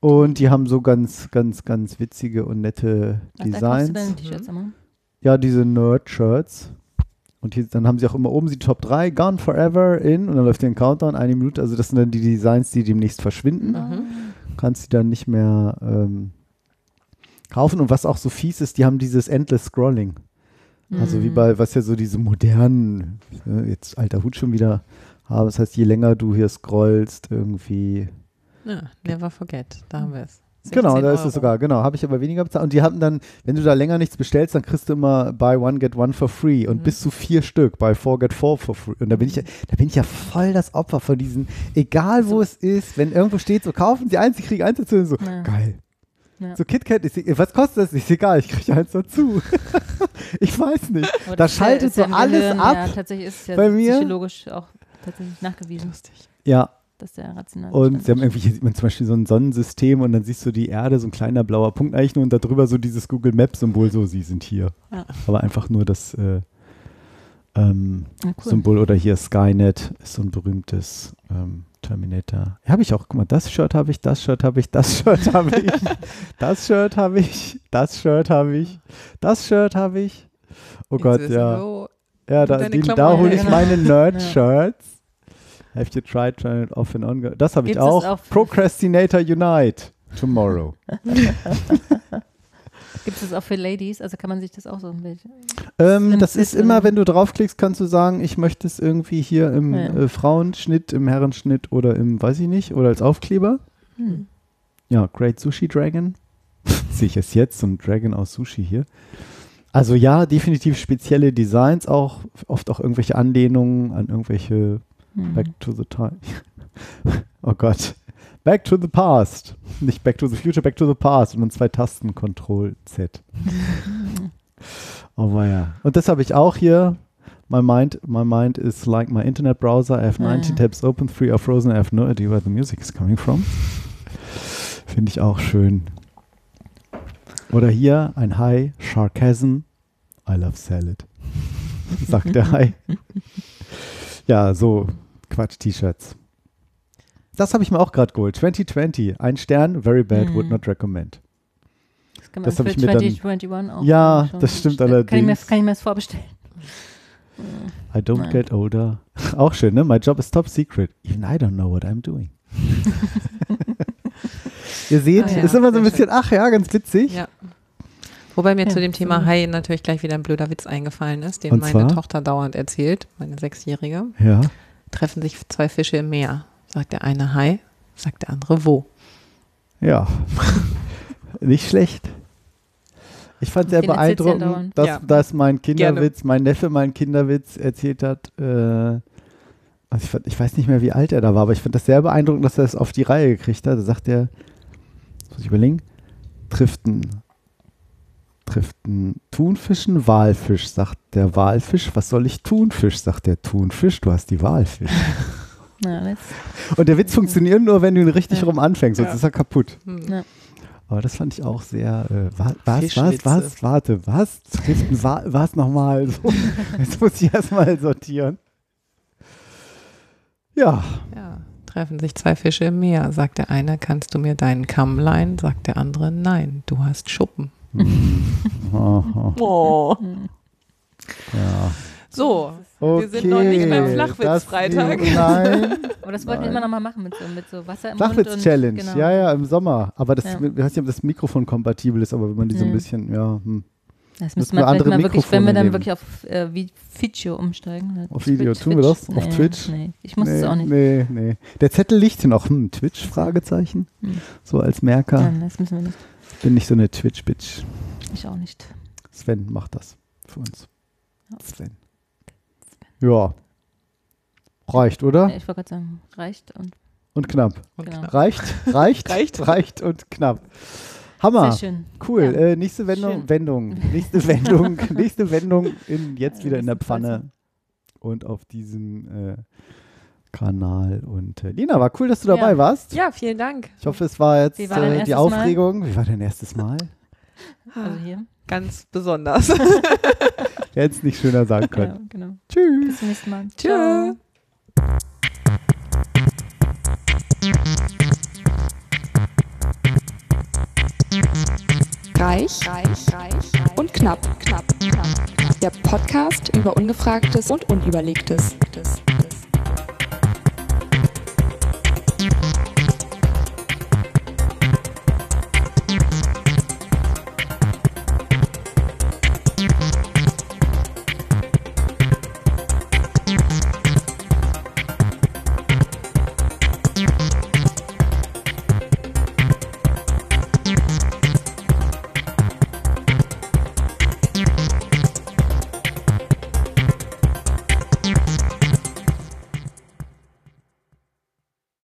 Und die haben so ganz, ganz, ganz witzige und nette Ach, da du Designs. deine T-Shirts immer? Ja, diese Nerd-Shirts. Und hier, dann haben sie auch immer oben die Top 3, Gone Forever in, und dann läuft hier ein Countdown, eine Minute. Also das sind dann die Designs, die demnächst verschwinden. Mhm. Kannst die dann nicht mehr ähm, kaufen. Und was auch so fies ist, die haben dieses Endless Scrolling. Also wie Mhm. bei, was ja so diese modernen, äh, jetzt alter Hut schon wieder haben. Das heißt, je länger du hier scrollst, irgendwie Ja, never forget. Da haben wir es. Genau, 16 da ist Euro. es sogar, genau. Habe ich aber weniger bezahlt. Und die haben dann, wenn du da länger nichts bestellst, dann kriegst du immer buy one, get one for free. Und Mhm. bis zu vier Stück, buy four, get four for free. Und da bin ich ja, da bin ich ja voll das Opfer von diesen, egal wo es ist, wenn irgendwo steht, so kaufen sie eins, ich kriege eins dazu. So, Ja. geil. Ja. So KitKat ist, was kostet das? Ist egal, ich kriege eins dazu. ich weiß nicht. Aber Da schaltet so alles Gehirn, ab. Ja, tatsächlich ist es ja bei mir. psychologisch auch tatsächlich nachgewiesen, Ja, dass der rational Und sie haben irgendwie, hier sieht man zum Beispiel so ein Sonnensystem und dann siehst du die Erde, so ein kleiner blauer Punkt eigentlich nur und darüber so dieses Google Maps-Symbol, so sie sind hier. Ja. Aber einfach nur das äh, ähm, Ja, cool. Symbol oder hier Skynet ist so ein berühmtes ähm, Terminator. Ja, habe ich auch, guck mal, das Shirt habe ich, das Shirt habe ich, das Shirt habe ich, das Shirt habe ich, das Shirt habe ich, das Shirt habe ich. Oh Gott, ja. Ja, da, da hole ich meine Nerd-Shirts. Have you tried trying it off and on? Das habe ich auch. auch Procrastinator Unite. Tomorrow. Gibt es das auch für Ladies? Also kann man sich das auch so ein Bild. ähm, das ist immer, wenn du draufklickst, kannst du sagen, ich möchte es irgendwie hier im Ja, ja. Äh, Frauenschnitt, im Herrenschnitt oder im, weiß ich nicht, oder als Aufkleber. Hm. Ja, Great Sushi Dragon. Sehe ich es jetzt, so ein Dragon aus Sushi hier. Also ja, definitiv spezielle Designs auch, oft auch irgendwelche Anlehnungen an irgendwelche Hm. Back to the Time. oh Gott. Back to the Past. Nicht Back to the Future, Back to the Past. Und dann zwei Tasten, Control Z. oh ja. Und das habe ich auch hier. My mind, my mind is like my internet browser. I have Ah, 19 ja. tabs open, three are frozen. I have no idea where the music is coming from. Finde ich auch schön. Oder hier ein Hai, Sarcasm. I love salad. Sagt der Hai. Ja, so Quatsch-T-Shirts. Das habe ich mir auch gerade geholt. 2020. Ein Stern, very bad, would Mhm. not recommend. Das kann man Das für habe ich mir dann- 2021 auch Ja, schon das stimmt bestellen. Kann ich mir, allerdings. kann ich mir das vorbestellen? I don't Nein. get older. Auch schön, ne? My job is top secret. Even I don't know what I'm doing. Ihr seht, Ah ja, ist immer so ein bisschen, ach ja, ganz witzig. Ja. Wobei mir Ja, zu dem Thema so. Hai natürlich gleich wieder ein blöder Witz eingefallen ist, den Und meine zwar? Tochter dauernd erzählt, meine Sechsjährige. Ja. Treffen sich zwei Fische im Meer. Sagt der eine Hai, sagt der andere wo. Ja. Nicht schlecht. Ich fand sehr beeindruckend, dass, Ja. dass mein Kinderwitz, mein Neffe meinen Kinderwitz erzählt hat. Äh, also ich, fand, ich weiß nicht mehr, wie alt er da war, aber ich fand das sehr beeindruckend, dass er es auf die Reihe gekriegt hat. Da sagt er, das muss ich überlegen, trifft ein, trifft ein Thunfisch einen Walfisch, sagt der Walfisch, was soll ich tun, Fisch, sagt der Thunfisch, du hast die Walfisch. Ja, Und der Witz funktioniert nur, wenn du ihn richtig Ja. rum anfängst, sonst Ja. ist er kaputt. Hm. Ja. Aber das fand ich auch sehr. Äh, wa- was, was, was, warte, was? Trifft ein Wa- was nochmal? So. Jetzt muss ich erstmal sortieren. Ja, Ja, treffen sich zwei Fische im Meer. Sagt der eine, kannst du mir deinen Kamm leihen? Sagt der andere, nein, du hast Schuppen. Aha. Oh. ja. So, Okay, Wir sind noch nicht beim Flachwitz-Freitag. Nein. aber das wollten wir immer noch mal machen mit so, mit so Wasser im Flachwitz-Challenge, genau. ja, ja, im Sommer. Aber das, Ja. ich weiß nicht, ob das Mikrofon kompatibel ist, aber wenn man die so ein bisschen, ja, hm. Das Müssen wir andere mal wirklich, wenn wir dann wirklich auf äh, wie Video umsteigen. halt Auf Video, tun wir das? Auf Nee, Twitch? Nee, ich muss nee, es auch nicht. Nee, nee. Der Zettel liegt hier noch. Hm, Twitch? Fragezeichen. Hm. So als Merker. Nein, das müssen wir nicht. Bin nicht so eine Twitch-Bitch. Ich auch nicht. Sven macht das für uns. Sven. Ja. Reicht, oder? Ja, ich wollte gerade sagen, reicht und Und knapp. genau. Reicht, reicht, Reicht. reicht und knapp. Hammer. Sehr schön. Cool. Ja. Äh, nächste Wendung, Schön. Wendung. Nächste Wendung. nächste Wendung in, jetzt Ja, wieder in der Pfanne. Und auf diesem äh, Kanal. Und äh, Lina, war cool, dass du dabei Ja. warst. Ja, vielen Dank. Ich hoffe, es war jetzt war äh, die erstes Mal? Aufregung. Wie war dein erstes Mal? Also hier. Ganz besonders. Hätte es nicht schöner sagen Genau, können. genau. Tschüss. Bis zum nächsten Mal. Tschö. Reich, reich, reich und knapp, knapp, knapp. Der Podcast über Ungefragtes und Unüberlegtes.